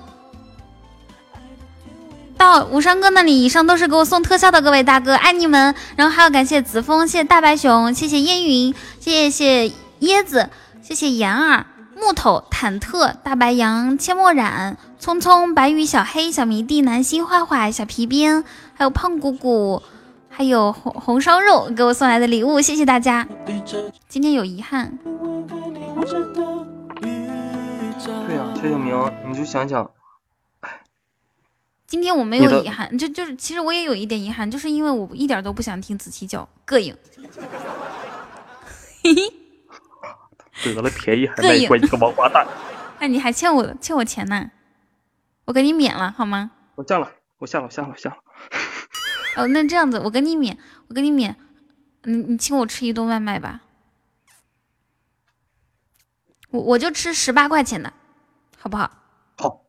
到吴山哥那里，以上都是给我送特效的各位大哥，爱你们。然后还要感谢子枫，谢谢大白熊，谢谢烟云，谢谢椰子，谢谢妍儿。木头、忐忑、大白羊、阡陌染、匆匆、白羽、小黑、小迷弟、南星、坏坏、小皮鞭，还有胖鼓鼓，还有红红烧肉给我送来的礼物，谢谢大家。今天有遗憾，对呀、薛小明，你就想想，今天我没有遗憾，就就是其实我也有一点遗憾，就是因为我一点都不想听子期叫，膈应。嘿嘿，得了便宜还卖乖，你个王八蛋！哎，你还欠我欠我钱呢，我给你免了好吗？我下了，我下了，我下了，我下了。哦，那这样子，我给你免，我给你免，你你请我吃一顿外卖吧，我我就吃十八块钱的，好不好？好，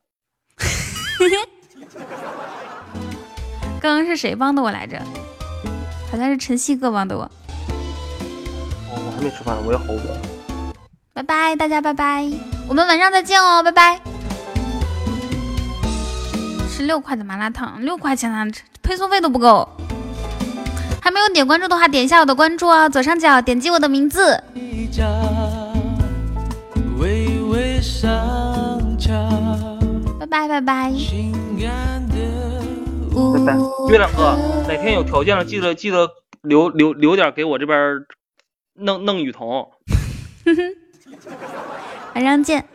刚刚是谁帮的我来着？好像是晨曦哥帮的我。我我还没吃饭，我要好饿。拜拜，大家拜拜，我们晚上再见哦，拜拜。十六块的麻辣烫，六块钱啊，配送费都不够。还没有点关注的话，点一下我的关注啊，左上角点击我的名字。微微上翘，拜拜拜拜，月亮哥，哪天有条件了，记得记得留留留点给我这边弄弄雨桐。晚上见。